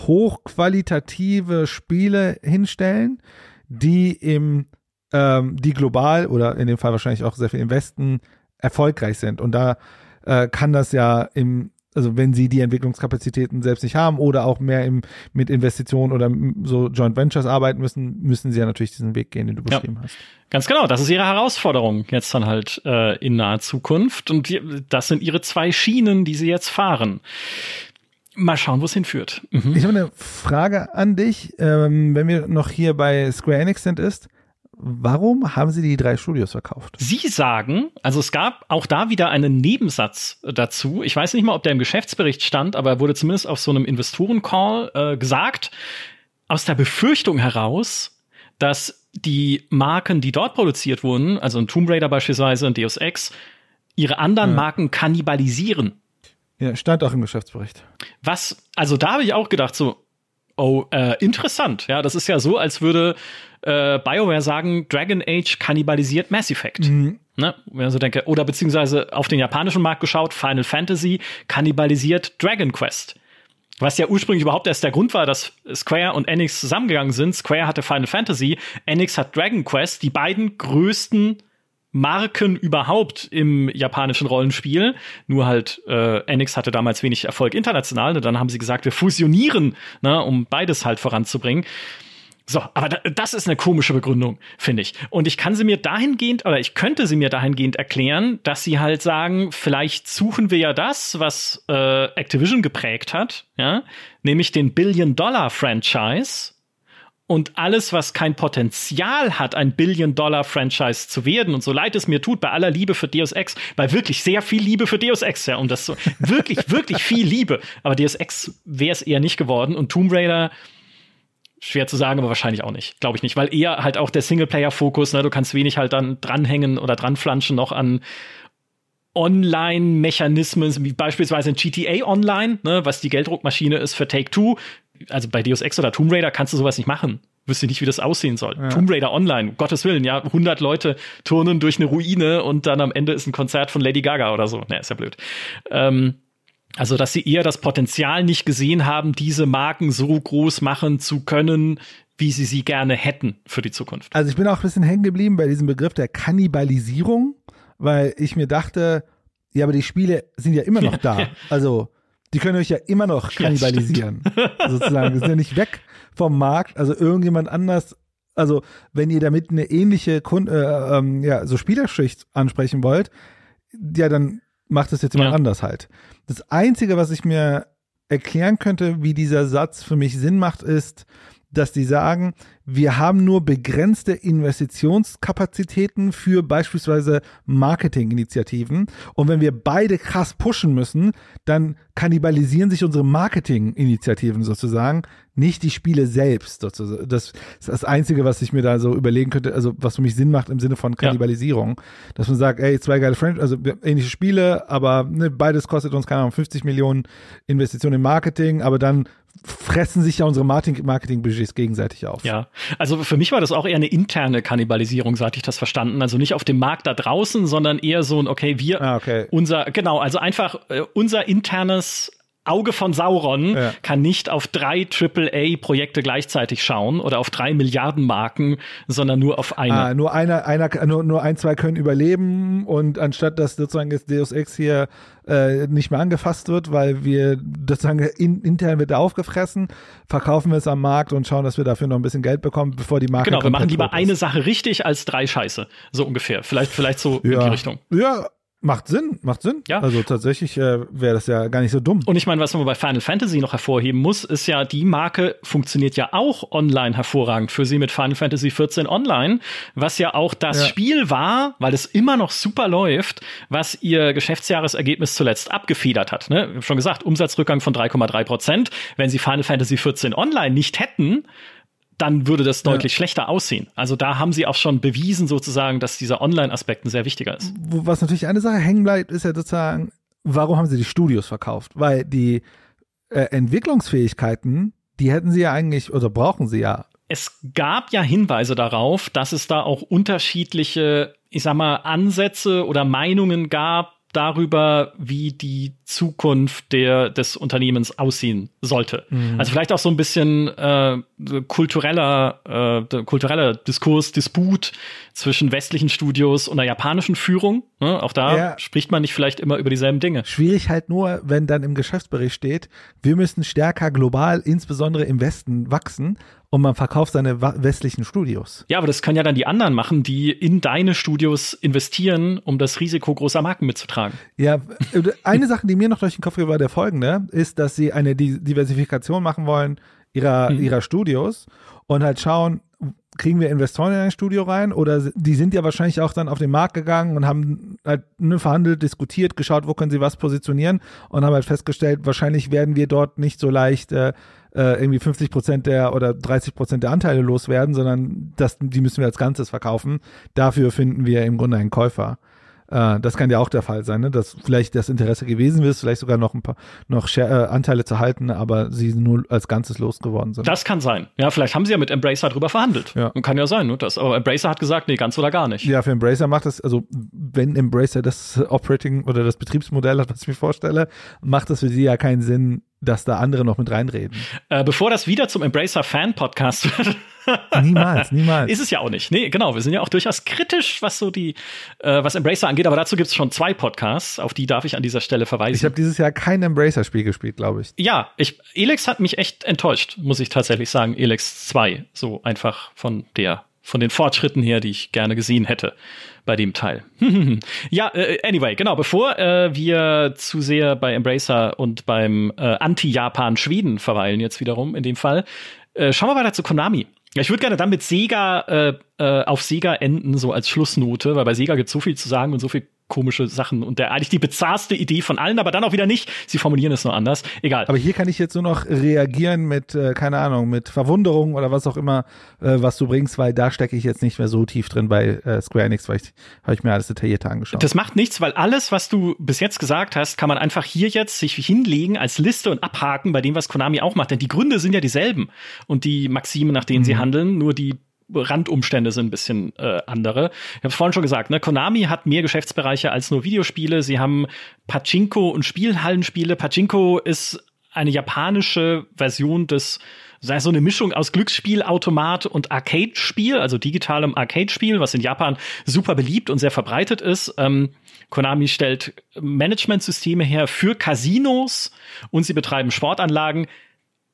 hochqualitative Spiele hinstellen, die im, ähm, die global oder in dem Fall wahrscheinlich auch sehr viel im Westen erfolgreich sind. Und da äh, kann das ja im also wenn sie die Entwicklungskapazitäten selbst nicht haben oder auch mehr im, mit Investitionen oder so Joint Ventures arbeiten müssen, müssen sie ja natürlich diesen Weg gehen, den du beschrieben ja. hast. Ganz genau, das ist ihre Herausforderung jetzt dann halt äh, in naher Zukunft und die, das sind ihre zwei Schienen, die sie jetzt fahren. Mal schauen, wo es hinführt. Mhm. Ich habe eine Frage an dich, ähm, wenn wir noch hier bei Square Enix sind, ist, Warum haben sie die drei Studios verkauft? Sie sagen, also es gab auch da wieder einen Nebensatz dazu. Ich weiß nicht mal, ob der im Geschäftsbericht stand, aber er wurde zumindest auf so einem Investorencall äh, gesagt, aus der Befürchtung heraus, dass die Marken, die dort produziert wurden, also ein Tomb Raider beispielsweise, ein Deus Ex, ihre anderen ja. Marken kannibalisieren. Ja, stand auch im Geschäftsbericht. Was, also da habe ich auch gedacht, so, Oh, äh, interessant. Ja, das ist ja so, als würde äh, BioWare sagen, Dragon Age kannibalisiert Mass Effect. Mhm. Ne? Wenn so denke, oder beziehungsweise auf den japanischen Markt geschaut, Final Fantasy kannibalisiert Dragon Quest. Was ja ursprünglich überhaupt erst der Grund war, dass Square und Enix zusammengegangen sind. Square hatte Final Fantasy, Enix hat Dragon Quest, die beiden größten Marken überhaupt im japanischen Rollenspiel. Nur halt, äh, Enix hatte damals wenig Erfolg international. Und dann haben sie gesagt, wir fusionieren, ne, um beides halt voranzubringen. So, aber das ist eine komische Begründung, finde ich. Und ich kann sie mir dahingehend, oder ich könnte sie mir dahingehend erklären, dass sie halt sagen, vielleicht suchen wir ja das, was äh, Activision geprägt hat, ja, nämlich den Billion-Dollar-Franchise. Und alles, was kein Potenzial hat, ein Billion-Dollar-Franchise zu werden, und so leid es mir tut, bei aller Liebe für Deus Ex, bei wirklich sehr viel Liebe für Deus Ex, ja, und das so, wirklich, wirklich viel Liebe. Aber Deus Ex wäre es eher nicht geworden. Und Tomb Raider, Schwer zu sagen, aber wahrscheinlich auch nicht. Glaube ich nicht, weil eher halt auch der Singleplayer-Fokus, ne, du kannst wenig halt dann dranhängen oder dranflanschen noch an Online-Mechanismen, wie beispielsweise in GTA Online, ne, was die Gelddruckmaschine ist für Take-Two. Also bei Deus Ex oder Tomb Raider kannst du sowas nicht machen. Wüsste nicht, wie das aussehen soll. Ja. Tomb Raider Online, um Gottes Willen, ja, 100 Leute turnen durch eine Ruine und dann am Ende ist ein Konzert von Lady Gaga oder so. Ne, ist ja blöd. Ähm, also, dass sie eher das Potenzial nicht gesehen haben, diese Marken so groß machen zu können, wie sie sie gerne hätten für die Zukunft. Also ich bin auch ein bisschen hängen geblieben bei diesem Begriff der Kannibalisierung, weil ich mir dachte, ja, aber die Spiele sind ja immer noch da. Also die können euch ja immer noch kannibalisieren. Ja, sozusagen. Die sind ja nicht weg vom Markt. Also irgendjemand anders, also wenn ihr damit eine ähnliche Kund äh, ähm, ja, so Spielerschicht ansprechen wollt, ja, dann macht es jetzt jemand ja. anders halt. Das Einzige, was ich mir erklären könnte, wie dieser Satz für mich Sinn macht, ist, dass die sagen, wir haben nur begrenzte Investitionskapazitäten für beispielsweise Marketinginitiativen. Und wenn wir beide krass pushen müssen, dann kannibalisieren sich unsere Marketinginitiativen sozusagen, nicht die Spiele selbst. Sozusagen. Das ist das Einzige, was ich mir da so überlegen könnte, also was für mich Sinn macht im Sinne von Kannibalisierung. Ja. Dass man sagt, ey, zwei geile Franchise, also ähnliche Spiele, aber ne, beides kostet uns, keine Ahnung, 50 Millionen Investitionen im Marketing, aber dann fressen sich ja unsere Marketing-Budgets gegenseitig auf. Ja, also für mich war das auch eher eine interne Kannibalisierung, so hatte ich das verstanden. Also nicht auf dem Markt da draußen, sondern eher so ein, okay, wir, ah, okay. unser, genau, also einfach äh, unser internes Auge von Sauron ja. kann nicht auf drei AAA-Projekte gleichzeitig schauen oder auf drei Milliarden Marken, sondern nur auf eine. Ah, nur einer, einer, nur, nur ein, zwei können überleben und anstatt dass sozusagen das Deus Ex hier äh, nicht mehr angefasst wird, weil wir sozusagen in, intern wird aufgefressen, verkaufen wir es am Markt und schauen, dass wir dafür noch ein bisschen Geld bekommen, bevor die Marke Genau, wir machen lieber eine Sache richtig als drei Scheiße, so ungefähr. Vielleicht, vielleicht so ja. in die Richtung. Ja, Macht Sinn, macht Sinn. Ja. Also tatsächlich äh, wäre das ja gar nicht so dumm. Und ich meine, was man bei Final Fantasy noch hervorheben muss, ist ja, die Marke funktioniert ja auch online hervorragend für sie mit Final Fantasy 14 Online, was ja auch das ja. Spiel war, weil es immer noch super läuft, was ihr Geschäftsjahresergebnis zuletzt abgefedert hat. Ne? Ich habe schon gesagt, Umsatzrückgang von 3,3 Prozent. Wenn sie Final Fantasy 14 Online nicht hätten, dann würde das deutlich ja. schlechter aussehen. Also da haben sie auch schon bewiesen sozusagen, dass dieser Online-Aspekt ein sehr wichtiger ist. Was natürlich eine Sache hängen bleibt, ist ja sozusagen, warum haben sie die Studios verkauft? Weil die äh, Entwicklungsfähigkeiten, die hätten sie ja eigentlich, oder brauchen sie ja. Es gab ja Hinweise darauf, dass es da auch unterschiedliche, ich sag mal, Ansätze oder Meinungen gab, darüber, wie die Zukunft der, des Unternehmens aussehen sollte. Mhm. Also vielleicht auch so ein bisschen äh, kultureller, äh, kultureller Diskurs, Disput zwischen westlichen Studios und der japanischen Führung. Ne? Auch da ja. spricht man nicht vielleicht immer über dieselben Dinge. Schwierig halt nur, wenn dann im Geschäftsbericht steht, wir müssen stärker global, insbesondere im Westen, wachsen und man verkauft seine westlichen Studios. Ja, aber das können ja dann die anderen machen, die in deine Studios investieren, um das Risiko großer Marken mitzutragen. Ja, äh, eine Sache, die mir noch durch den Kopf geht, war der folgende, ist, dass sie eine Diversifikation machen wollen ihrer, mhm. ihrer Studios und halt schauen, kriegen wir Investoren in ein Studio rein oder die sind ja wahrscheinlich auch dann auf den Markt gegangen und haben halt ne, verhandelt, diskutiert, geschaut, wo können sie was positionieren und haben halt festgestellt, wahrscheinlich werden wir dort nicht so leicht äh, äh, irgendwie 50 Prozent der oder 30 Prozent der Anteile loswerden, sondern das, die müssen wir als Ganzes verkaufen. Dafür finden wir im Grunde einen Käufer. Äh, das kann ja auch der Fall sein, ne? dass vielleicht das Interesse gewesen ist, vielleicht sogar noch ein paar noch Share, äh, Anteile zu halten, aber sie nur als Ganzes losgeworden sind. Das kann sein. Ja, vielleicht haben sie ja mit Embracer drüber verhandelt. Ja. Und kann ja sein, ne? Das, aber Embracer hat gesagt, nee, ganz oder gar nicht. Ja, für Embracer macht das, also wenn Embracer das Operating oder das Betriebsmodell hat, was ich mir vorstelle, macht das für sie ja keinen Sinn, dass da andere noch mit reinreden. Äh, bevor das wieder zum Embracer Fan Podcast wird. niemals, niemals. Ist es ja auch nicht. Nee, genau. Wir sind ja auch durchaus kritisch, was so die, äh, was Embracer angeht. Aber dazu gibt es schon zwei Podcasts. Auf die darf ich an dieser Stelle verweisen. Ich habe dieses Jahr kein Embracer-Spiel gespielt, glaube ich. Ja, ich, Elex hat mich echt enttäuscht, muss ich tatsächlich sagen. Elex 2. So einfach von der, von den Fortschritten her, die ich gerne gesehen hätte bei dem Teil. ja, äh, anyway, genau, bevor äh, wir zu sehr bei Embracer und beim äh, Anti-Japan-Schweden verweilen, jetzt wiederum in dem Fall, schauen wir weiter zu Konami. Ich würde gerne dann mit Sega auf Sega enden, so als Schlussnote, weil bei Sega gibt es so viel zu sagen und so viel komische Sachen und der eigentlich die bizarrste Idee von allen, aber dann auch wieder nicht. Sie formulieren es nur anders. Egal. Aber hier kann ich jetzt nur noch reagieren mit, äh, keine Ahnung, mit Verwunderung oder was auch immer, äh, was du bringst, weil da stecke ich jetzt nicht mehr so tief drin bei äh, Square Enix, weil ich habe ich mir alles detaillierter angeschaut. Das macht nichts, weil alles, was du bis jetzt gesagt hast, kann man einfach hier jetzt sich hinlegen als Liste und abhaken bei dem, was Konami auch macht. Denn die Gründe sind ja dieselben und die Maxime, nach denen mhm. sie handeln, nur die Randumstände sind ein bisschen äh, andere. Ich habe es vorhin schon gesagt, ne? Konami hat mehr Geschäftsbereiche als nur Videospiele. Sie haben Pachinko und Spielhallenspiele. Pachinko ist eine japanische Version des sei so eine Mischung aus Glücksspielautomat und Arcade-Spiel, also digitalem Arcade-Spiel, was in Japan super beliebt und sehr verbreitet ist. Ähm, Konami stellt Managementsysteme her für Casinos und sie betreiben Sportanlagen.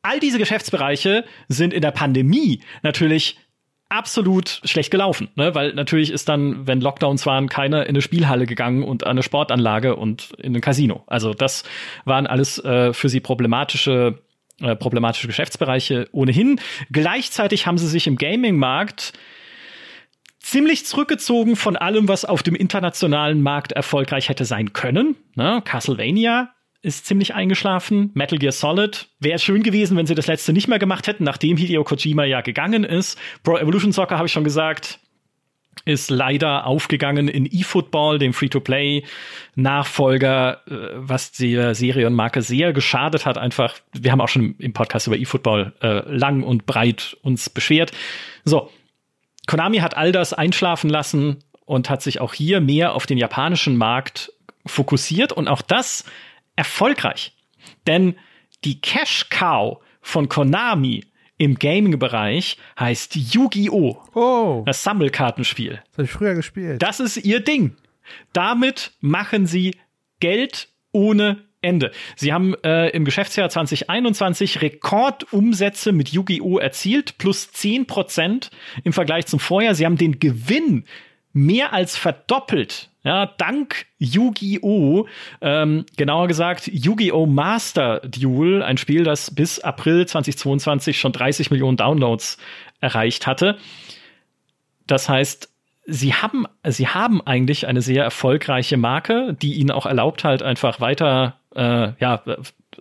All diese Geschäftsbereiche sind in der Pandemie natürlich absolut schlecht gelaufen, ne? weil natürlich ist dann, wenn Lockdowns waren, keiner in eine Spielhalle gegangen und an eine Sportanlage und in ein Casino. Also das waren alles äh, für sie problematische äh, problematische Geschäftsbereiche ohnehin. Gleichzeitig haben sie sich im Gaming-Markt ziemlich zurückgezogen von allem, was auf dem internationalen Markt erfolgreich hätte sein können. Ne? Castlevania ist ziemlich eingeschlafen. Metal Gear Solid wäre schön gewesen, wenn sie das letzte nicht mehr gemacht hätten, nachdem Hideo Kojima ja gegangen ist. Pro Evolution Soccer habe ich schon gesagt, ist leider aufgegangen in eFootball, dem Free-to-Play-Nachfolger, äh, was die Serie und Marke sehr geschadet hat. Einfach, wir haben auch schon im Podcast über eFootball äh, lang und breit uns beschwert. So, Konami hat all das einschlafen lassen und hat sich auch hier mehr auf den japanischen Markt fokussiert und auch das erfolgreich. Denn die Cash Cow von Konami im Gaming-Bereich heißt Yu-Gi-Oh! Oh. Das Sammelkartenspiel. Das habe ich früher gespielt. Das ist ihr Ding. Damit machen sie Geld ohne Ende. Sie haben äh, im Geschäftsjahr 2021 Rekordumsätze mit Yu-Gi-Oh! erzielt, plus 10 Prozent im Vergleich zum Vorjahr. Sie haben den Gewinn mehr als verdoppelt ja, dank Yu-Gi-Oh! Ähm, genauer gesagt Yu-Gi-Oh! Master Duel, ein Spiel, das bis April 2022 schon 30 Millionen Downloads erreicht hatte. Das heißt, sie haben, sie haben eigentlich eine sehr erfolgreiche Marke, die ihnen auch erlaubt halt einfach weiter, äh, ja,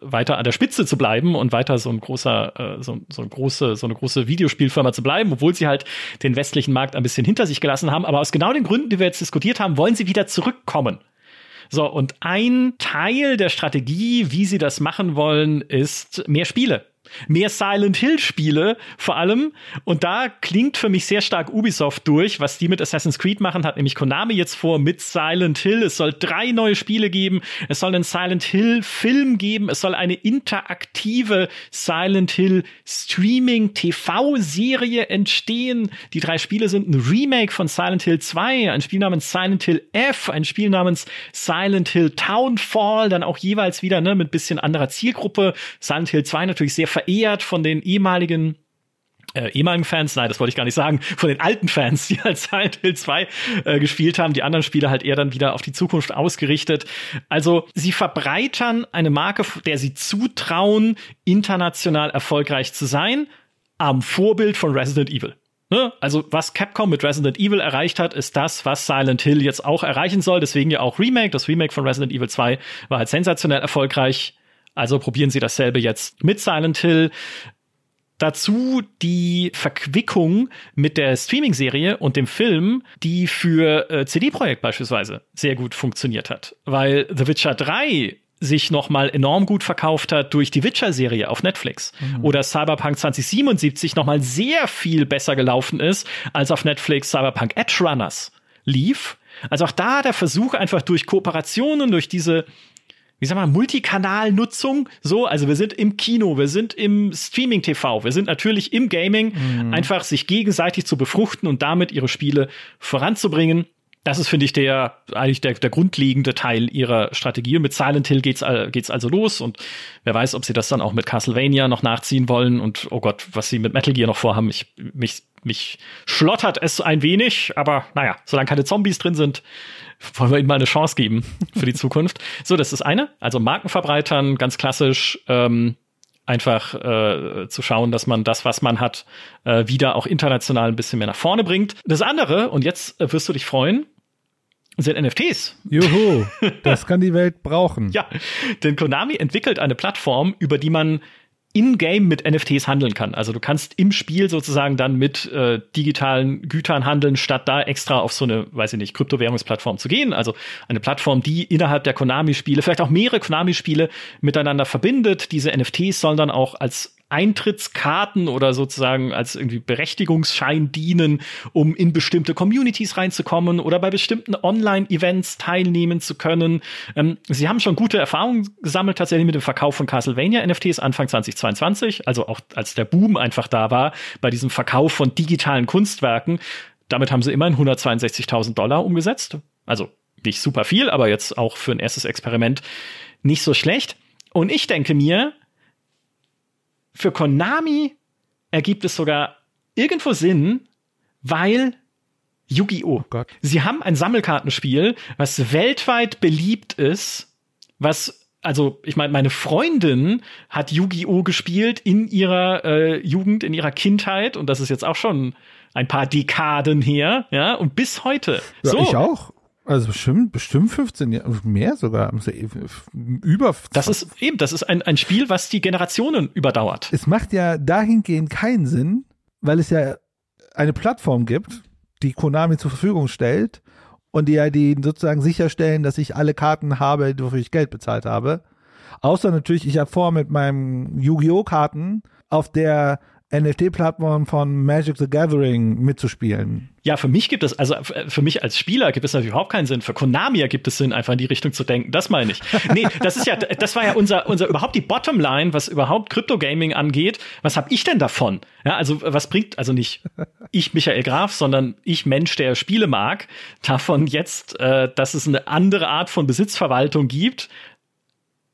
weiter an der Spitze zu bleiben und weiter so ein großer, äh, so, so, eine große, so eine große Videospielfirma zu bleiben, obwohl sie halt den westlichen Markt ein bisschen hinter sich gelassen haben. Aber aus genau den Gründen, die wir jetzt diskutiert haben, wollen sie wieder zurückkommen. So, und ein Teil der Strategie, wie sie das machen wollen, ist mehr Spiele mehr Silent Hill Spiele vor allem. Und da klingt für mich sehr stark Ubisoft durch, was die mit Assassin's Creed machen, hat nämlich Konami jetzt vor mit Silent Hill. Es soll drei neue Spiele geben. Es soll einen Silent Hill Film geben. Es soll eine interaktive Silent Hill Streaming TV Serie entstehen. Die drei Spiele sind ein Remake von Silent Hill 2, ein Spiel namens Silent Hill F, ein Spiel namens Silent Hill Townfall, dann auch jeweils wieder ne, mit bisschen anderer Zielgruppe. Silent Hill 2 natürlich sehr verehrt von den ehemaligen äh, ehemaligen Fans, nein, das wollte ich gar nicht sagen, von den alten Fans, die halt Silent Hill 2 äh, gespielt haben, die anderen Spiele halt eher dann wieder auf die Zukunft ausgerichtet. Also sie verbreitern eine Marke, der sie zutrauen, international erfolgreich zu sein, am Vorbild von Resident Evil. Ne? Also was Capcom mit Resident Evil erreicht hat, ist das, was Silent Hill jetzt auch erreichen soll. Deswegen ja auch Remake. Das Remake von Resident Evil 2 war halt sensationell erfolgreich also probieren Sie dasselbe jetzt mit Silent Hill. dazu die Verquickung mit der Streaming-Serie und dem Film, die für äh, CD-Projekt beispielsweise sehr gut funktioniert hat. Weil The Witcher 3 sich noch mal enorm gut verkauft hat durch die Witcher-Serie auf Netflix. Mhm. Oder Cyberpunk 2077 noch mal sehr viel besser gelaufen ist, als auf Netflix Cyberpunk Edge Runners lief. Also auch da der Versuch, einfach durch Kooperationen, durch diese wie sag mal, Multikanalnutzung. So, also wir sind im Kino, wir sind im Streaming-TV, wir sind natürlich im Gaming, mhm. einfach sich gegenseitig zu befruchten und damit ihre Spiele voranzubringen. Das ist, finde ich, der eigentlich der, der grundlegende Teil ihrer Strategie. Und mit Silent Hill geht's, geht's also los. Und wer weiß, ob sie das dann auch mit Castlevania noch nachziehen wollen. Und oh Gott, was sie mit Metal Gear noch vorhaben. Ich, mich, mich schlottert es ein wenig. Aber naja, solange keine Zombies drin sind, wollen wir ihnen mal eine Chance geben für die Zukunft. So, das ist eine. Also Markenverbreitern, ganz klassisch. Ähm, einfach äh, zu schauen, dass man das, was man hat, äh, wieder auch international ein bisschen mehr nach vorne bringt. Das andere, und jetzt äh, wirst du dich freuen, sind NFTs. Juhu, das kann die Welt brauchen. ja, denn Konami entwickelt eine Plattform, über die man in-game mit NFTs handeln kann. Also du kannst im Spiel sozusagen dann mit äh, digitalen Gütern handeln, statt da extra auf so eine, weiß ich nicht, Kryptowährungsplattform zu gehen. Also eine Plattform, die innerhalb der Konami-Spiele, vielleicht auch mehrere Konami-Spiele miteinander verbindet. Diese NFTs sollen dann auch als Eintrittskarten oder sozusagen als irgendwie Berechtigungsschein dienen, um in bestimmte Communities reinzukommen oder bei bestimmten Online-Events teilnehmen zu können. Ähm, sie haben schon gute Erfahrungen gesammelt tatsächlich mit dem Verkauf von Castlevania NFTs Anfang 2022, also auch als der Boom einfach da war bei diesem Verkauf von digitalen Kunstwerken. Damit haben sie immerhin 162.000 Dollar umgesetzt. Also nicht super viel, aber jetzt auch für ein erstes Experiment nicht so schlecht. Und ich denke mir, für Konami ergibt es sogar irgendwo Sinn, weil Yu-Gi-Oh! Oh Sie haben ein Sammelkartenspiel, was weltweit beliebt ist, was also ich meine, meine Freundin hat Yu-Gi-Oh gespielt in ihrer äh, Jugend, in ihrer Kindheit und das ist jetzt auch schon ein paar Dekaden her, ja, und bis heute. Ja, so. Ich auch. Also bestimmt, bestimmt 15 Jahre, mehr sogar, über. Das ist eben, das ist ein, ein Spiel, was die Generationen überdauert. Es macht ja dahingehend keinen Sinn, weil es ja eine Plattform gibt, die Konami zur Verfügung stellt und die ja die sozusagen sicherstellen, dass ich alle Karten habe, wofür ich Geld bezahlt habe. Außer natürlich, ich habe vor mit meinem Yu-Gi-Oh! Karten auf der NFT-Plattform von Magic the Gathering mitzuspielen. Ja, für mich gibt es, also für mich als Spieler gibt es natürlich überhaupt keinen Sinn. Für Konami gibt es Sinn, einfach in die Richtung zu denken. Das meine ich. Nee, das ist ja, das war ja unser, unser überhaupt die Bottomline, was überhaupt Crypto-Gaming angeht. Was habe ich denn davon? Ja, also was bringt, also nicht ich, Michael Graf, sondern ich, Mensch, der Spiele mag, davon jetzt, äh, dass es eine andere Art von Besitzverwaltung gibt,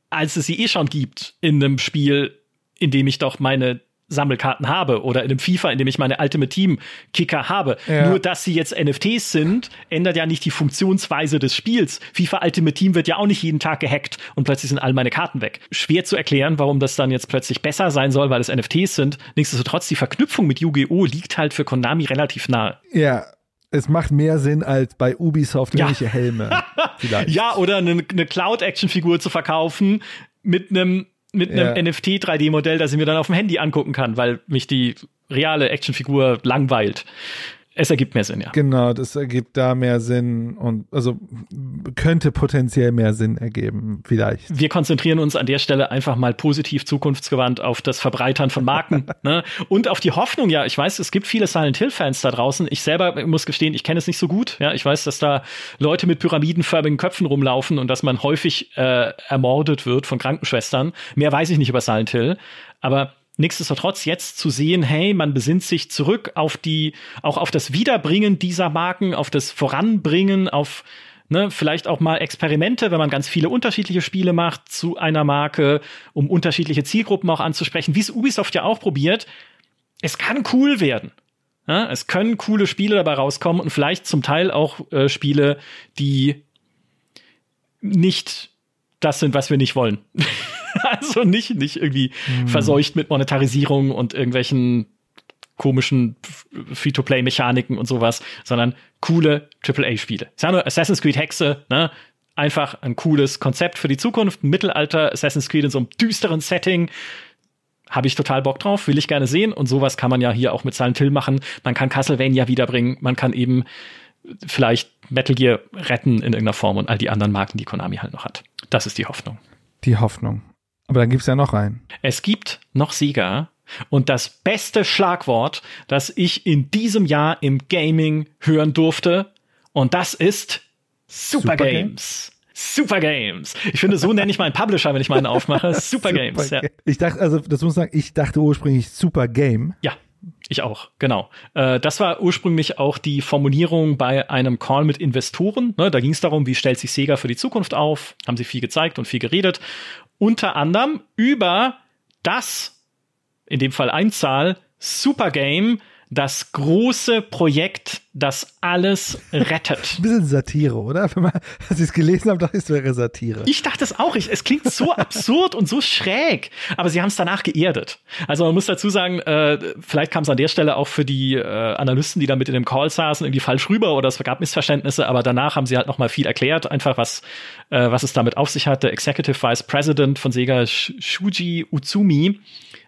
als es sie eh schon gibt in einem Spiel, in dem ich doch meine Sammelkarten habe oder in einem FIFA, in dem ich meine Ultimate Team Kicker habe. Ja. Nur dass sie jetzt NFTs sind, ändert ja nicht die Funktionsweise des Spiels. FIFA Ultimate Team wird ja auch nicht jeden Tag gehackt und plötzlich sind all meine Karten weg. Schwer zu erklären, warum das dann jetzt plötzlich besser sein soll, weil es NFTs sind. Nichtsdestotrotz, die Verknüpfung mit Yu-Gi-Oh! liegt halt für Konami relativ nahe. Ja, es macht mehr Sinn als bei Ubisoft ja. irgendwelche Helme. Vielleicht. Ja, oder eine, eine Cloud-Action-Figur zu verkaufen mit einem mit einem ja. NFT 3D-Modell, das ich mir dann auf dem Handy angucken kann, weil mich die reale Actionfigur langweilt. Es ergibt mehr Sinn, ja. Genau, das ergibt da mehr Sinn und also könnte potenziell mehr Sinn ergeben, vielleicht. Wir konzentrieren uns an der Stelle einfach mal positiv zukunftsgewandt auf das Verbreitern von Marken ne? und auf die Hoffnung, ja, ich weiß, es gibt viele Silent Hill-Fans da draußen. Ich selber muss gestehen, ich kenne es nicht so gut. Ja, ich weiß, dass da Leute mit pyramidenförmigen Köpfen rumlaufen und dass man häufig äh, ermordet wird von Krankenschwestern. Mehr weiß ich nicht über Silent Hill. Aber Nichtsdestotrotz jetzt zu sehen, hey, man besinnt sich zurück auf die, auch auf das Wiederbringen dieser Marken, auf das Voranbringen, auf ne, vielleicht auch mal Experimente, wenn man ganz viele unterschiedliche Spiele macht zu einer Marke, um unterschiedliche Zielgruppen auch anzusprechen, wie es Ubisoft ja auch probiert. Es kann cool werden. Ja, es können coole Spiele dabei rauskommen und vielleicht zum Teil auch äh, Spiele, die nicht das sind, was wir nicht wollen. also nicht, nicht irgendwie hm. verseucht mit Monetarisierung und irgendwelchen komischen Free-to-Play-Mechaniken und sowas, sondern coole AAA-Spiele. Ist ja nur Assassin's Creed Hexe, ne? Einfach ein cooles Konzept für die Zukunft. Mittelalter Assassin's Creed in so einem düsteren Setting. habe ich total Bock drauf, will ich gerne sehen. Und sowas kann man ja hier auch mit Silent Hill machen. Man kann Castlevania wiederbringen, man kann eben vielleicht Metal Gear retten in irgendeiner Form und all die anderen Marken, die Konami halt noch hat. Das ist die Hoffnung. Die Hoffnung. Aber dann gibt's ja noch einen. Es gibt noch Sega. Und das beste Schlagwort, das ich in diesem Jahr im Gaming hören durfte, und das ist Super, Super Games. Super Games. Ich finde, so nenne ich meinen Publisher, wenn ich meinen aufmache. Super, Super Games. Ja. Ich dachte, also das muss ich sagen, ich dachte ursprünglich Super Game. Ja. Ich auch, genau. Äh, das war ursprünglich auch die Formulierung bei einem Call mit Investoren. Ne, da ging es darum, wie stellt sich Sega für die Zukunft auf. Haben sie viel gezeigt und viel geredet. Unter anderem über das, in dem Fall Einzahl, Super Game, das große Projekt, das alles rettet. Ein bisschen Satire, oder? Wenn man, als ich es gelesen habe, dachte ich, es wäre Satire. Ich dachte es auch. Ich, es klingt so absurd und so schräg. Aber sie haben es danach geerdet. Also man muss dazu sagen, äh, vielleicht kam es an der Stelle auch für die äh, Analysten, die da mit in dem Call saßen, irgendwie falsch rüber oder es gab Missverständnisse. Aber danach haben sie halt noch mal viel erklärt, einfach was, äh, was es damit auf sich hatte. Executive Vice President von Sega, Shuji Utsumi,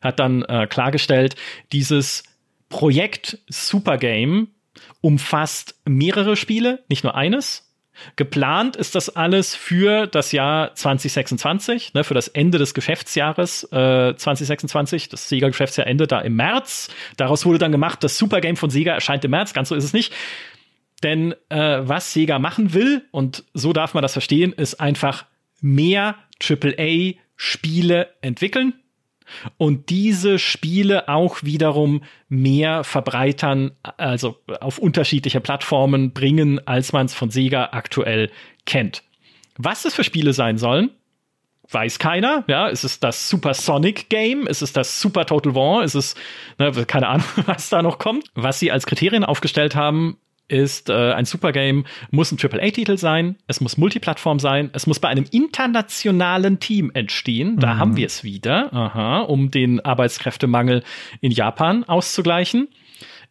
hat dann äh, klargestellt, dieses Projekt Supergame umfasst mehrere Spiele, nicht nur eines. Geplant ist das alles für das Jahr 2026, ne, für das Ende des Geschäftsjahres äh, 2026. Das Sega-Geschäftsjahr endet da im März. Daraus wurde dann gemacht, das Supergame von Sega erscheint im März. Ganz so ist es nicht. Denn äh, was Sega machen will, und so darf man das verstehen, ist einfach mehr AAA-Spiele entwickeln und diese Spiele auch wiederum mehr verbreitern, also auf unterschiedliche Plattformen bringen, als man es von Sega aktuell kennt. Was es für Spiele sein sollen, weiß keiner. Ja, ist es das Super Sonic Game? Ist es das Super Total War? Ist es, ne, keine Ahnung, was da noch kommt? Was sie als Kriterien aufgestellt haben, ist äh, ein Supergame, muss ein AAA-Titel sein, es muss Multiplattform sein, es muss bei einem internationalen Team entstehen. Da mhm. haben wir es wieder, aha, um den Arbeitskräftemangel in Japan auszugleichen.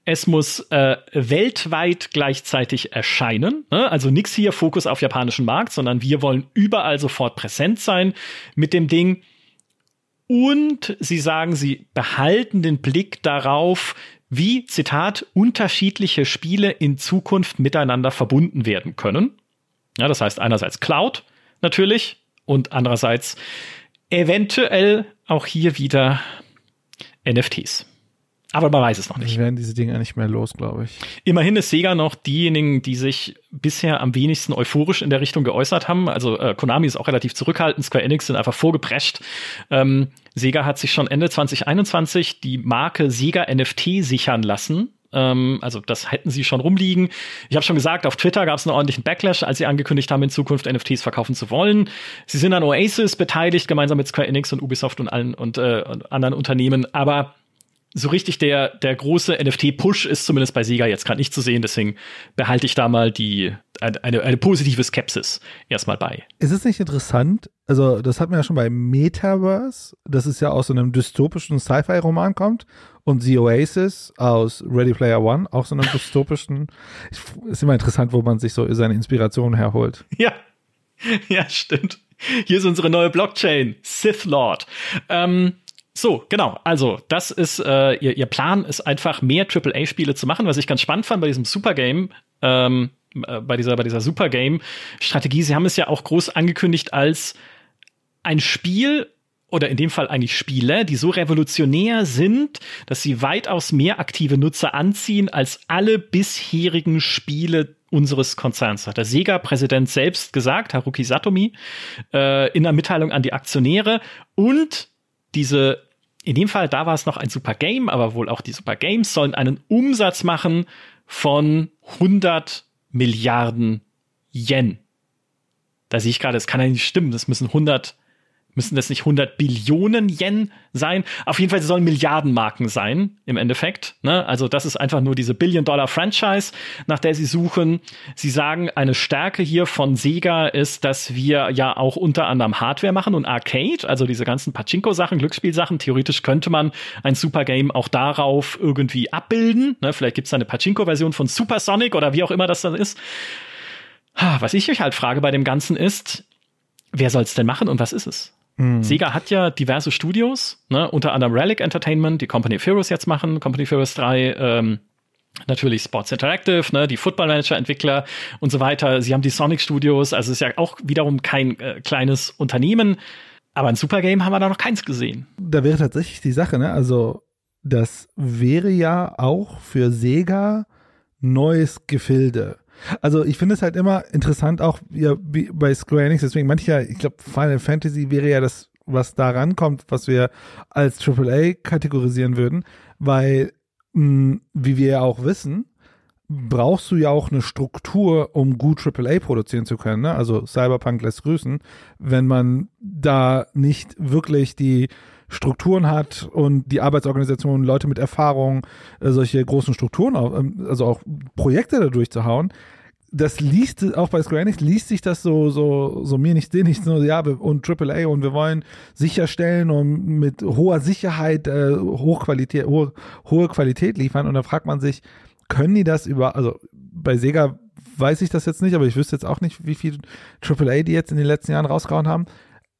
Es muss äh, weltweit gleichzeitig erscheinen. Ne? Also nichts hier Fokus auf japanischen Markt, sondern wir wollen überall sofort präsent sein mit dem Ding. Und sie sagen, sie behalten den Blick darauf, wie, Zitat, unterschiedliche Spiele in Zukunft miteinander verbunden werden können. Ja, das heißt einerseits Cloud natürlich und andererseits eventuell auch hier wieder NFTs. Aber man weiß es noch nicht. Wir werden diese Dinge nicht mehr los, glaube ich. Immerhin ist Sega noch diejenigen, die sich bisher am wenigsten euphorisch in der Richtung geäußert haben. Also äh, Konami ist auch relativ zurückhaltend, Square Enix sind einfach vorgeprescht. Ähm, Sega hat sich schon Ende 2021 die Marke Sega NFT sichern lassen. Ähm, also das hätten sie schon rumliegen. Ich habe schon gesagt, auf Twitter gab es einen ordentlichen Backlash, als sie angekündigt haben, in Zukunft NFTs verkaufen zu wollen. Sie sind an Oasis beteiligt, gemeinsam mit Square Enix und Ubisoft und allen und äh, anderen Unternehmen. Aber so richtig der, der große NFT-Push ist zumindest bei Sega jetzt gerade nicht zu sehen, deswegen behalte ich da mal die, eine, eine positive Skepsis erstmal bei. Ist es nicht interessant? Also, das hat man ja schon bei Metaverse, das ist ja aus so einem dystopischen Sci-Fi-Roman kommt und The Oasis aus Ready Player One, auch so einem dystopischen. ist immer interessant, wo man sich so seine Inspiration herholt. Ja. Ja, stimmt. Hier ist unsere neue Blockchain, Sith Lord. Ähm, so, genau. Also, das ist, äh, ihr, ihr Plan ist einfach mehr AAA-Spiele zu machen, was ich ganz spannend fand bei diesem Supergame, ähm, äh, bei dieser, bei dieser Supergame-Strategie. Sie haben es ja auch groß angekündigt als ein Spiel oder in dem Fall eigentlich Spiele, die so revolutionär sind, dass sie weitaus mehr aktive Nutzer anziehen als alle bisherigen Spiele unseres Konzerns, hat der Sega-Präsident selbst gesagt, Haruki Satomi, äh, in einer Mitteilung an die Aktionäre. Und diese, in dem Fall, da war es noch ein Super Game, aber wohl auch die Super Games sollen einen Umsatz machen von 100 Milliarden Yen. Da sehe ich gerade, es kann ja nicht stimmen, das müssen 100 müssen das nicht 100 Billionen Yen sein? Auf jeden Fall sollen Milliardenmarken sein, im Endeffekt. Ne? Also das ist einfach nur diese Billion-Dollar-Franchise, nach der sie suchen. Sie sagen, eine Stärke hier von Sega ist, dass wir ja auch unter anderem Hardware machen und Arcade, also diese ganzen Pachinko-Sachen, Glücksspielsachen. Theoretisch könnte man ein Super Game auch darauf irgendwie abbilden. Ne? Vielleicht gibt es eine Pachinko-Version von Super Sonic oder wie auch immer das dann ist. Was ich euch halt frage bei dem Ganzen ist, wer soll es denn machen und was ist es? Mhm. Sega hat ja diverse Studios, ne, unter anderem Relic Entertainment, die Company of Heroes jetzt machen, Company of Heroes 3, ähm, natürlich Sports Interactive, ne, die Football Manager Entwickler und so weiter. Sie haben die Sonic Studios, also es ist ja auch wiederum kein äh, kleines Unternehmen. Aber ein Supergame haben wir da noch keins gesehen. Da wäre tatsächlich die Sache, ne? Also, das wäre ja auch für Sega neues Gefilde. Also ich finde es halt immer interessant, auch ja, bei Square Enix, deswegen manchmal, ich glaube, Final Fantasy wäre ja das, was da rankommt, was wir als AAA kategorisieren würden, weil, mh, wie wir ja auch wissen, brauchst du ja auch eine Struktur, um gut AAA produzieren zu können. Ne? Also Cyberpunk lässt grüßen. Wenn man da nicht wirklich die Strukturen hat und die Arbeitsorganisation, Leute mit Erfahrung, äh, solche großen Strukturen, ähm, also auch Projekte da durchzuhauen, das liest auch bei Square Enix liest sich das so so so mir nicht nicht so ja und AAA und wir wollen sicherstellen und mit hoher Sicherheit äh, Hochqualität hohe, hohe Qualität liefern und da fragt man sich können die das über, also bei Sega weiß ich das jetzt nicht, aber ich wüsste jetzt auch nicht, wie viel AAA die jetzt in den letzten Jahren rausgehauen haben.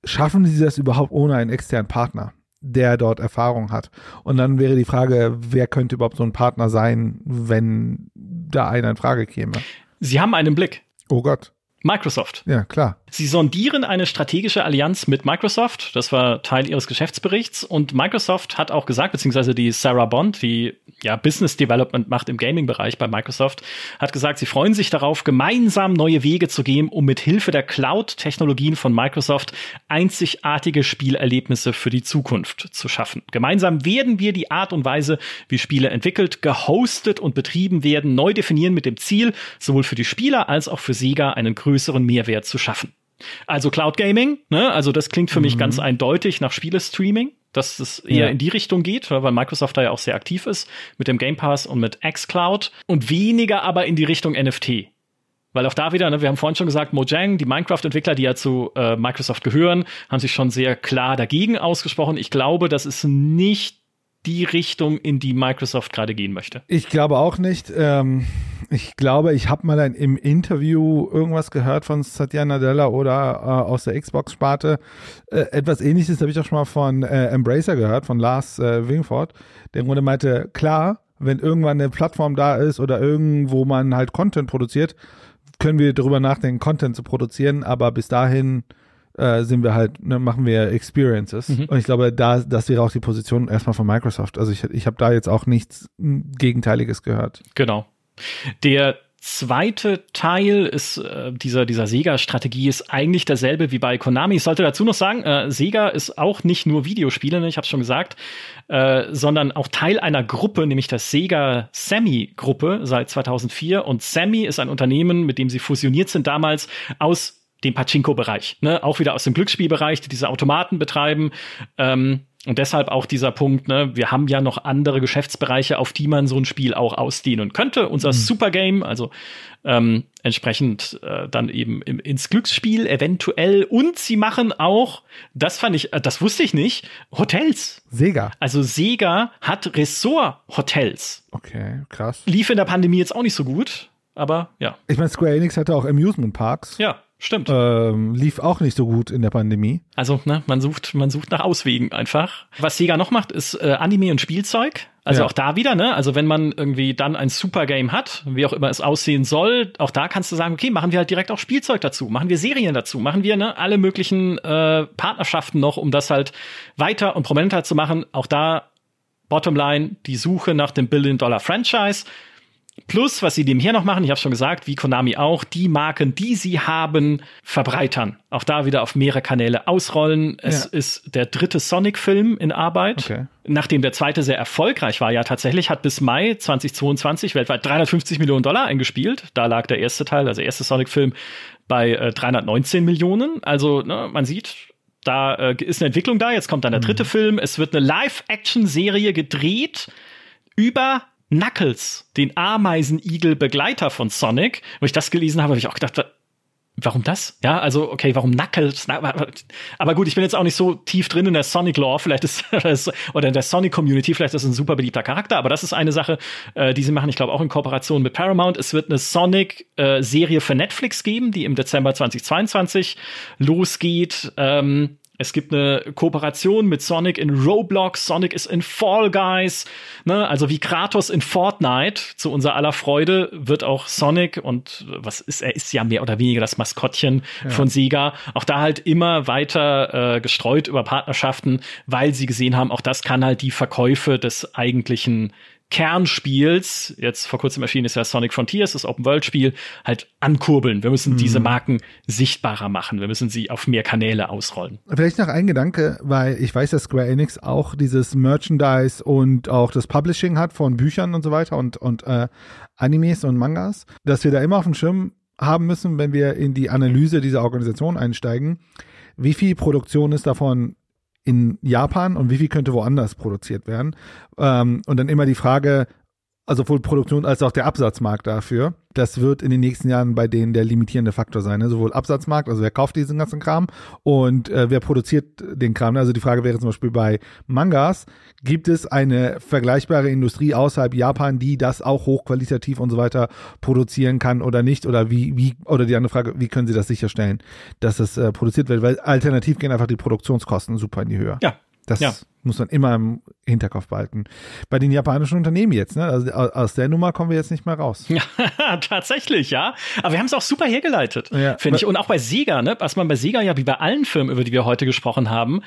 Schaffen sie das überhaupt ohne einen externen Partner, der dort Erfahrung hat? Und dann wäre die Frage, wer könnte überhaupt so ein Partner sein, wenn da einer in Frage käme? Sie haben einen Blick. Oh Gott. Microsoft. Ja, klar. Sie sondieren eine strategische Allianz mit Microsoft. Das war Teil ihres Geschäftsberichts. Und Microsoft hat auch gesagt, beziehungsweise die Sarah Bond, die ja Business Development macht im Gaming-Bereich bei Microsoft, hat gesagt, sie freuen sich darauf, gemeinsam neue Wege zu gehen, um mit Hilfe der Cloud-Technologien von Microsoft einzigartige Spielerlebnisse für die Zukunft zu schaffen. Gemeinsam werden wir die Art und Weise, wie Spiele entwickelt, gehostet und betrieben werden, neu definieren mit dem Ziel, sowohl für die Spieler als auch für Sega einen größeren Mehrwert zu schaffen. Also Cloud Gaming, ne? Also das klingt für mhm. mich ganz eindeutig nach Spielestreaming, dass es eher ja. in die Richtung geht, weil Microsoft da ja auch sehr aktiv ist mit dem Game Pass und mit xCloud und weniger aber in die Richtung NFT. Weil auch da wieder, ne, wir haben vorhin schon gesagt, Mojang, die Minecraft-Entwickler, die ja zu äh, Microsoft gehören, haben sich schon sehr klar dagegen ausgesprochen. Ich glaube, das ist nicht die Richtung, in die Microsoft gerade gehen möchte. Ich glaube auch nicht. Ähm, ich glaube, ich habe mal ein, im Interview irgendwas gehört von Satya Nadella oder äh, aus der Xbox-Sparte. Äh, etwas ähnliches habe ich auch schon mal von äh, Embracer gehört, von Lars äh, Wingford, der im Grunde meinte, klar, wenn irgendwann eine Plattform da ist oder irgendwo man halt Content produziert, können wir darüber nachdenken, Content zu produzieren, aber bis dahin äh, sind wir halt, ne, machen wir Experiences. Mhm. Und ich glaube, da, das wäre auch die Position erstmal von Microsoft. Also ich, ich habe da jetzt auch nichts Gegenteiliges gehört. Genau. Der zweite Teil ist äh, dieser dieser Sega-Strategie ist eigentlich derselbe wie bei Konami. Ich sollte dazu noch sagen, äh, Sega ist auch nicht nur Videospiele, ne, ich habe schon gesagt, äh, sondern auch Teil einer Gruppe, nämlich der Sega Sammy Gruppe seit 2004. Und Sammy ist ein Unternehmen, mit dem sie fusioniert sind damals aus dem Pachinko-Bereich, ne? auch wieder aus dem Glücksspielbereich, die diese Automaten betreiben. Ähm, und deshalb auch dieser Punkt, ne, wir haben ja noch andere Geschäftsbereiche, auf die man so ein Spiel auch ausdehnen könnte. Unser mhm. Supergame, also ähm, entsprechend äh, dann eben im, ins Glücksspiel eventuell. Und sie machen auch, das fand ich, äh, das wusste ich nicht, Hotels. Sega. Also Sega hat Ressort-Hotels. Okay, krass. Lief in der Pandemie jetzt auch nicht so gut, aber ja. Ich meine, Square Enix hatte auch Amusement Parks. Ja. Stimmt. Ähm, lief auch nicht so gut in der Pandemie. Also, ne, man sucht, man sucht nach Auswegen einfach. Was Sega noch macht, ist äh, Anime und Spielzeug. Also ja. auch da wieder, ne? Also wenn man irgendwie dann ein Supergame hat, wie auch immer es aussehen soll, auch da kannst du sagen, okay, machen wir halt direkt auch Spielzeug dazu, machen wir Serien dazu, machen wir ne, alle möglichen äh, Partnerschaften noch, um das halt weiter und prominenter zu machen. Auch da Bottomline, die Suche nach dem Billion-Dollar-Franchise. Plus, was sie nebenher noch machen, ich habe schon gesagt, wie Konami auch, die Marken, die sie haben, verbreitern. Auch da wieder auf mehrere Kanäle ausrollen. Es ja. ist der dritte Sonic-Film in Arbeit. Okay. Nachdem der zweite sehr erfolgreich war, ja tatsächlich, hat bis Mai 2022 weltweit 350 Millionen Dollar eingespielt. Da lag der erste Teil, also der erste Sonic-Film, bei äh, 319 Millionen. Also ne, man sieht, da äh, ist eine Entwicklung da. Jetzt kommt dann der dritte mhm. Film. Es wird eine Live-Action-Serie gedreht über Knuckles, den Ameisenigel-Begleiter von Sonic. Wo ich das gelesen habe, habe ich auch gedacht, warum das? Ja, also, okay, warum Knuckles? Aber gut, ich bin jetzt auch nicht so tief drin in der Sonic-Lore, vielleicht ist oder in der Sonic-Community, vielleicht ist das ein super beliebter Charakter, aber das ist eine Sache, äh, die sie machen, ich glaube, auch in Kooperation mit Paramount. Es wird eine Sonic-Serie äh, für Netflix geben, die im Dezember 2022 losgeht. Ähm, Es gibt eine Kooperation mit Sonic in Roblox, Sonic ist in Fall Guys, ne? Also wie Kratos in Fortnite, zu unserer aller Freude, wird auch Sonic und was ist, er ist ja mehr oder weniger das Maskottchen ja. von Sega, auch da halt immer weiter äh, gestreut über Partnerschaften, weil sie gesehen haben, auch das kann halt die Verkäufe des eigentlichen Kernspiels, jetzt vor kurzem erschienen ist ja Sonic Frontiers, das Open-World-Spiel, halt ankurbeln. Wir müssen mhm. diese Marken sichtbarer machen. Wir müssen sie auf mehr Kanäle ausrollen. Vielleicht noch ein Gedanke, weil ich weiß, dass Square Enix auch dieses Merchandise und auch das Publishing hat von Büchern und so weiter und, und äh, Animes und Mangas, dass wir da immer auf dem Schirm haben müssen, wenn wir in die Analyse dieser Organisation einsteigen, wie viel Produktion ist davon in Japan und wie viel könnte woanders produziert werden. Ähm, und dann immer die Frage, also sowohl Produktion als auch der Absatzmarkt dafür. Das wird in den nächsten Jahren bei denen der limitierende Faktor sein. Ne? Sowohl Absatzmarkt, also wer kauft diesen ganzen Kram und äh, wer produziert den Kram. Also die Frage wäre zum Beispiel bei Mangas, gibt es eine vergleichbare Industrie außerhalb Japan, die das auch hochqualitativ und so weiter produzieren kann oder nicht? Oder wie, wie, oder die andere Frage, wie können sie das sicherstellen, dass es äh, produziert wird? Weil alternativ gehen einfach die Produktionskosten super in die Höhe. Ja, das ja. muss man immer im Hinterkopf behalten. Bei den japanischen Unternehmen jetzt, ne? Also aus der Nummer kommen wir jetzt nicht mehr raus. Ja, tatsächlich, ja. Aber wir haben es auch super hergeleitet, ja. finde ich. Und auch bei Sega, ne? Was man bei Sega ja wie bei allen Firmen, über die wir heute gesprochen haben,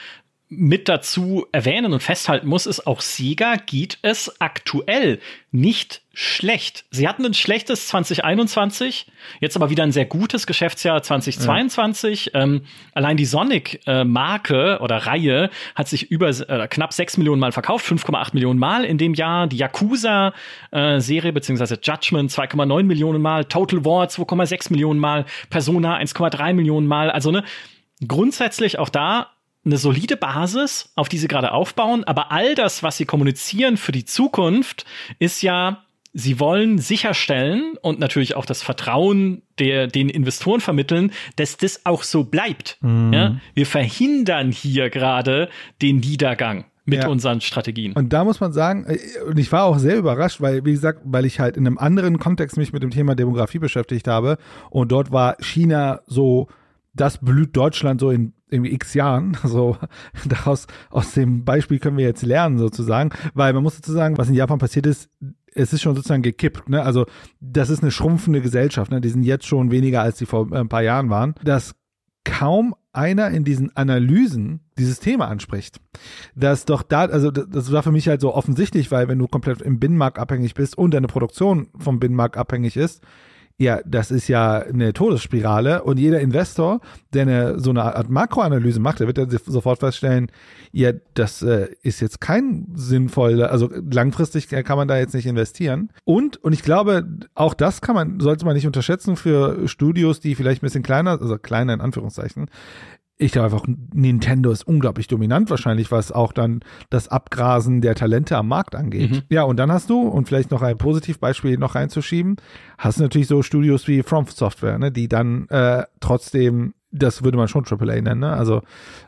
mit dazu erwähnen und festhalten muss, ist auch Sega geht es aktuell nicht schlecht. Sie hatten ein schlechtes 2021, jetzt aber wieder ein sehr gutes Geschäftsjahr 2022. Ja. Ähm, allein die Sonic-Marke äh, oder Reihe hat sich über äh, knapp 6 Millionen Mal verkauft, 5,8 Millionen Mal in dem Jahr. Die Yakuza-Serie äh, beziehungsweise Judgment 2,9 Millionen Mal, Total War 2,6 Millionen Mal, Persona 1,3 Millionen Mal. Also ne, grundsätzlich auch da eine solide Basis, auf die sie gerade aufbauen, aber all das, was sie kommunizieren für die Zukunft, ist ja, sie wollen sicherstellen und natürlich auch das Vertrauen der den Investoren vermitteln, dass das auch so bleibt. Mhm. Ja? Wir verhindern hier gerade den Niedergang mit ja. unseren Strategien. Und da muss man sagen, äh, und ich war auch sehr überrascht, weil, wie gesagt, weil ich halt in einem anderen Kontext mich mit dem Thema Demografie beschäftigt habe und dort war China so, das blüht Deutschland so in irgendwie x Jahren. So daraus aus dem Beispiel können wir jetzt lernen sozusagen, weil man muss dazu sagen, was in Japan passiert ist, es ist schon sozusagen gekippt. Ne? Also das ist eine schrumpfende Gesellschaft. Ne? Die sind jetzt schon weniger, als die vor äh, ein paar Jahren waren. Dass kaum einer in diesen Analysen dieses Thema anspricht. Das doch da, also das war für mich halt so offensichtlich, weil wenn du komplett im Binnenmarkt abhängig bist und deine Produktion vom Binnenmarkt abhängig ist, ja, das ist ja eine Todesspirale und jeder Investor, der eine, so eine Art Makroanalyse macht, der wird dann sofort feststellen, ja, das äh, ist jetzt kein sinnvoller, also langfristig kann man da jetzt nicht investieren. Und, und ich glaube, auch das kann man, sollte man nicht unterschätzen für Studios, die vielleicht ein bisschen kleiner, also kleiner in Anführungszeichen, ich glaube einfach, Nintendo ist unglaublich dominant wahrscheinlich, was auch dann das Abgrasen der Talente am Markt angeht. Mhm. Ja, und dann hast du, und vielleicht noch ein Positivbeispiel noch reinzuschieben, hast du natürlich so Studios wie From Software, ne, die dann äh, trotzdem das würde man schon AAA nennen, ne? Also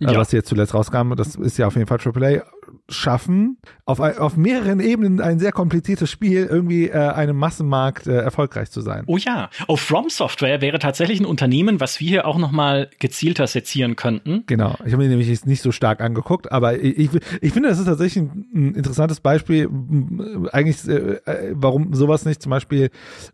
äh, ja. was jetzt zuletzt rauskam, das ist ja auf jeden Fall AAA schaffen, auf, auf mehreren Ebenen ein sehr kompliziertes Spiel irgendwie äh, einem Massenmarkt äh, erfolgreich zu sein. Oh ja, auf From Software wäre tatsächlich ein Unternehmen, was wir hier auch noch mal gezielter sezieren könnten. Genau, ich habe mir nämlich nicht so stark angeguckt, aber ich, ich, ich finde, das ist tatsächlich ein, ein interessantes Beispiel, eigentlich, äh, äh, warum sowas nicht zum Beispiel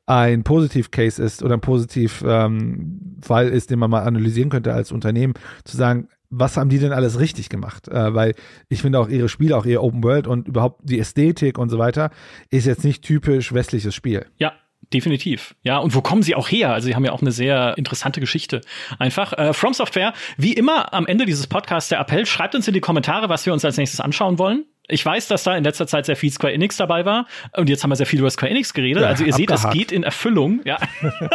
ein Positiv-Case ist oder ein Positiv-Fall ähm, ist, den man mal analysieren könnte als Unternehmen, zu sagen, was haben die denn alles richtig gemacht? Äh, weil ich finde auch ihre Spiele, auch ihr Open World und überhaupt die Ästhetik und so weiter, ist jetzt nicht typisch westliches Spiel. Ja, definitiv. Ja, und wo kommen sie auch her? Also sie haben ja auch eine sehr interessante Geschichte. Einfach äh, From Software, wie immer am Ende dieses Podcasts der Appell, schreibt uns in die Kommentare, was wir uns als nächstes anschauen wollen. Ich weiß, dass da in letzter Zeit sehr viel Square Enix dabei war. Und jetzt haben wir sehr viel über Square Enix geredet. Ja, also ihr abgehakt. seht, es geht in Erfüllung. Ja.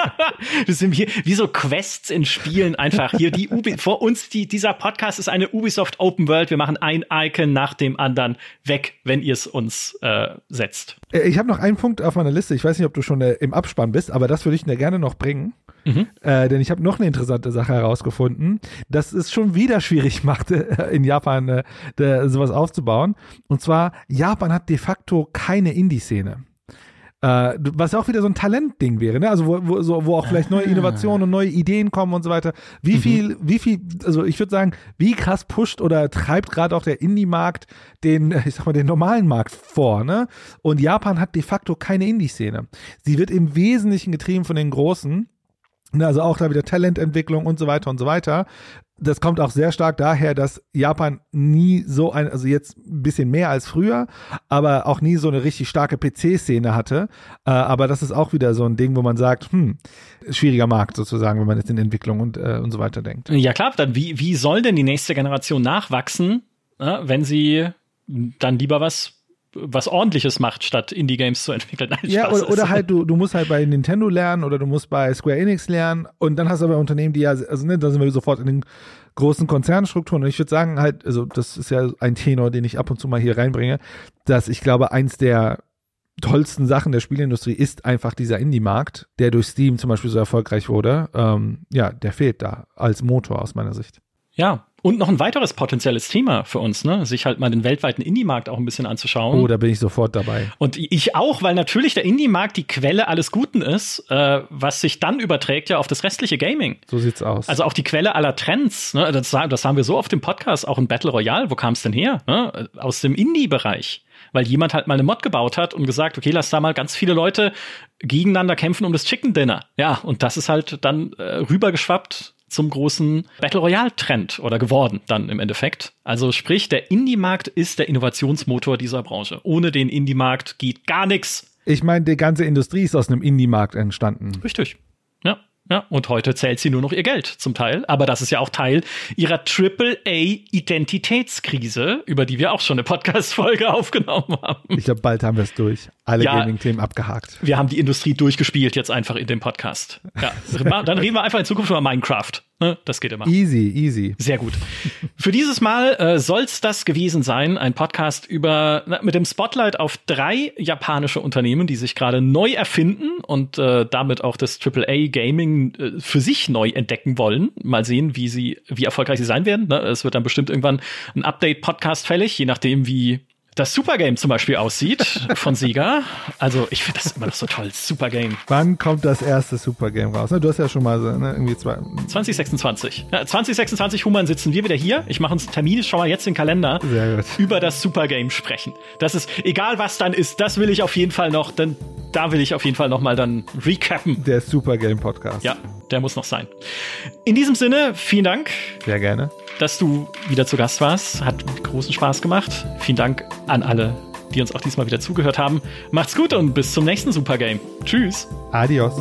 das sind hier wie so Quests in Spielen einfach. Hier die Ubi vor uns, die, dieser Podcast ist eine Ubisoft Open World. Wir machen ein Icon nach dem anderen weg, wenn ihr es uns äh, setzt. Äh, ich habe noch einen Punkt auf meiner Liste. Ich weiß nicht, ob du schon äh, im Abspann bist, aber das würde ich dir gerne noch bringen. Mhm. Äh, denn ich habe noch eine interessante Sache herausgefunden, dass es schon wieder schwierig macht, äh, in Japan äh, de, sowas aufzubauen. Und zwar, Japan hat de facto keine Indie-Szene. Äh, was auch wieder so ein Talentding wäre, ne? Also wo, wo, so, wo auch vielleicht neue ah. Innovationen und neue Ideen kommen und so weiter. Wie mhm. viel, wie viel, also ich würde sagen, wie krass pusht oder treibt gerade auch der Indie-Markt den, ich sag mal, den normalen Markt vor, ne? Und Japan hat de facto keine Indie-Szene. Sie wird im Wesentlichen getrieben von den Großen. Ne, also auch da wieder Talententwicklung und so weiter und so weiter das kommt auch sehr stark daher, dass Japan nie so ein, also jetzt ein bisschen mehr als früher, aber auch nie so eine richtig starke PC-Szene hatte. Äh, aber das ist auch wieder so ein Ding, wo man sagt, hm, schwieriger Markt sozusagen, wenn man jetzt in Entwicklung und, äh, und so weiter denkt. Ja klar, dann wie, wie soll denn die nächste Generation nachwachsen, äh, wenn sie dann lieber was was ordentliches macht, statt Indie-Games zu entwickeln. Nein, ja, oder, oder, halt, du, du musst halt bei Nintendo lernen oder du musst bei Square Enix lernen und dann hast du aber Unternehmen, die ja, also ne, da sind wir sofort in den großen Konzernstrukturen. Und ich würde sagen, halt, also das ist ja ein Tenor, den ich ab und zu mal hier reinbringe, dass ich glaube, eins der tollsten Sachen der Spielindustrie ist einfach dieser Indie-Markt, der durch Steam zum Beispiel so erfolgreich wurde. Ähm, ja, der fehlt da als Motor aus meiner Sicht. Ja, und noch ein weiteres potenzielles Thema für uns, ne? sich halt mal den weltweiten Indie-Markt auch ein bisschen anzuschauen. Oh, da bin ich sofort dabei. Und ich auch, weil natürlich der Indie-Markt die Quelle alles Guten ist, äh, was sich dann überträgt ja auf das restliche Gaming. So sieht's aus. Also auch die Quelle aller Trends. Ne? Das, das haben wir so auf dem Podcast, auch in Battle Royale. Wo kam es denn her? Ne? Aus dem Indie-Bereich weil jemand halt mal eine Mod gebaut hat und gesagt, okay, lass da mal ganz viele Leute gegeneinander kämpfen um das Chicken Dinner. Ja, und das ist halt dann äh, rübergeschwappt zum großen Battle Royale Trend oder geworden dann im Endeffekt. Also sprich, der Indie-Markt ist der Innovationsmotor dieser Branche. Ohne den Indie-Markt geht gar nichts. Ich meine, die ganze Industrie ist aus einem Indie-Markt entstanden. Richtig. Ja. Ja, und heute zählt sie nur noch ihr Geld zum Teil. Aber das ist ja auch Teil ihrer AAA-Identitätskrise, über die wir auch schon eine Podcast-Folge aufgenommen haben. Ich glaube, bald haben wir es durch. Alle ja, Gaming-Themen abgehakt. Wir haben die Industrie durchgespielt jetzt einfach in dem Podcast. Ja, dann reden wir einfach in Zukunft über Minecraft. Ne? Das geht immer. Easy, easy. Sehr gut. Für dieses Mal äh, soll's das gewesen sein. Ein Podcast über na, mit dem Spotlight auf drei japanische Unternehmen, die sich gerade neu erfinden und äh, damit auch das AAA Gaming äh, für sich neu entdecken wollen. Mal sehen, wie sie, wie erfolgreich sie sein werden. Ne? Es wird dann bestimmt irgendwann ein Update-Podcast fällig, je nachdem, wie das Supergame zum Beispiel aussieht von Sega. Also ich finde das immer noch so toll. Supergame. Wann kommt das erste Supergame raus? Du hast ja schon mal so, ne, irgendwie zwei. 2026. Ja, 2026 Human sitzen wir wieder hier. Ich mache uns Termin, schau mal jetzt den Kalender. Sehr gut. Über das Supergame sprechen. Das ist, egal was dann ist, das will ich auf jeden Fall noch, denn da will ich auf jeden Fall noch mal dann recappen. Der Supergame Podcast. Ja, der muss noch sein. In diesem Sinne, vielen Dank. Sehr gerne dass du wieder zu Gast warst. Hat großen Spaß gemacht. Vielen Dank an alle, die uns auch diesmal wieder zugehört haben. Macht's gut und bis zum nächsten Supergame. Tschüss. Adios.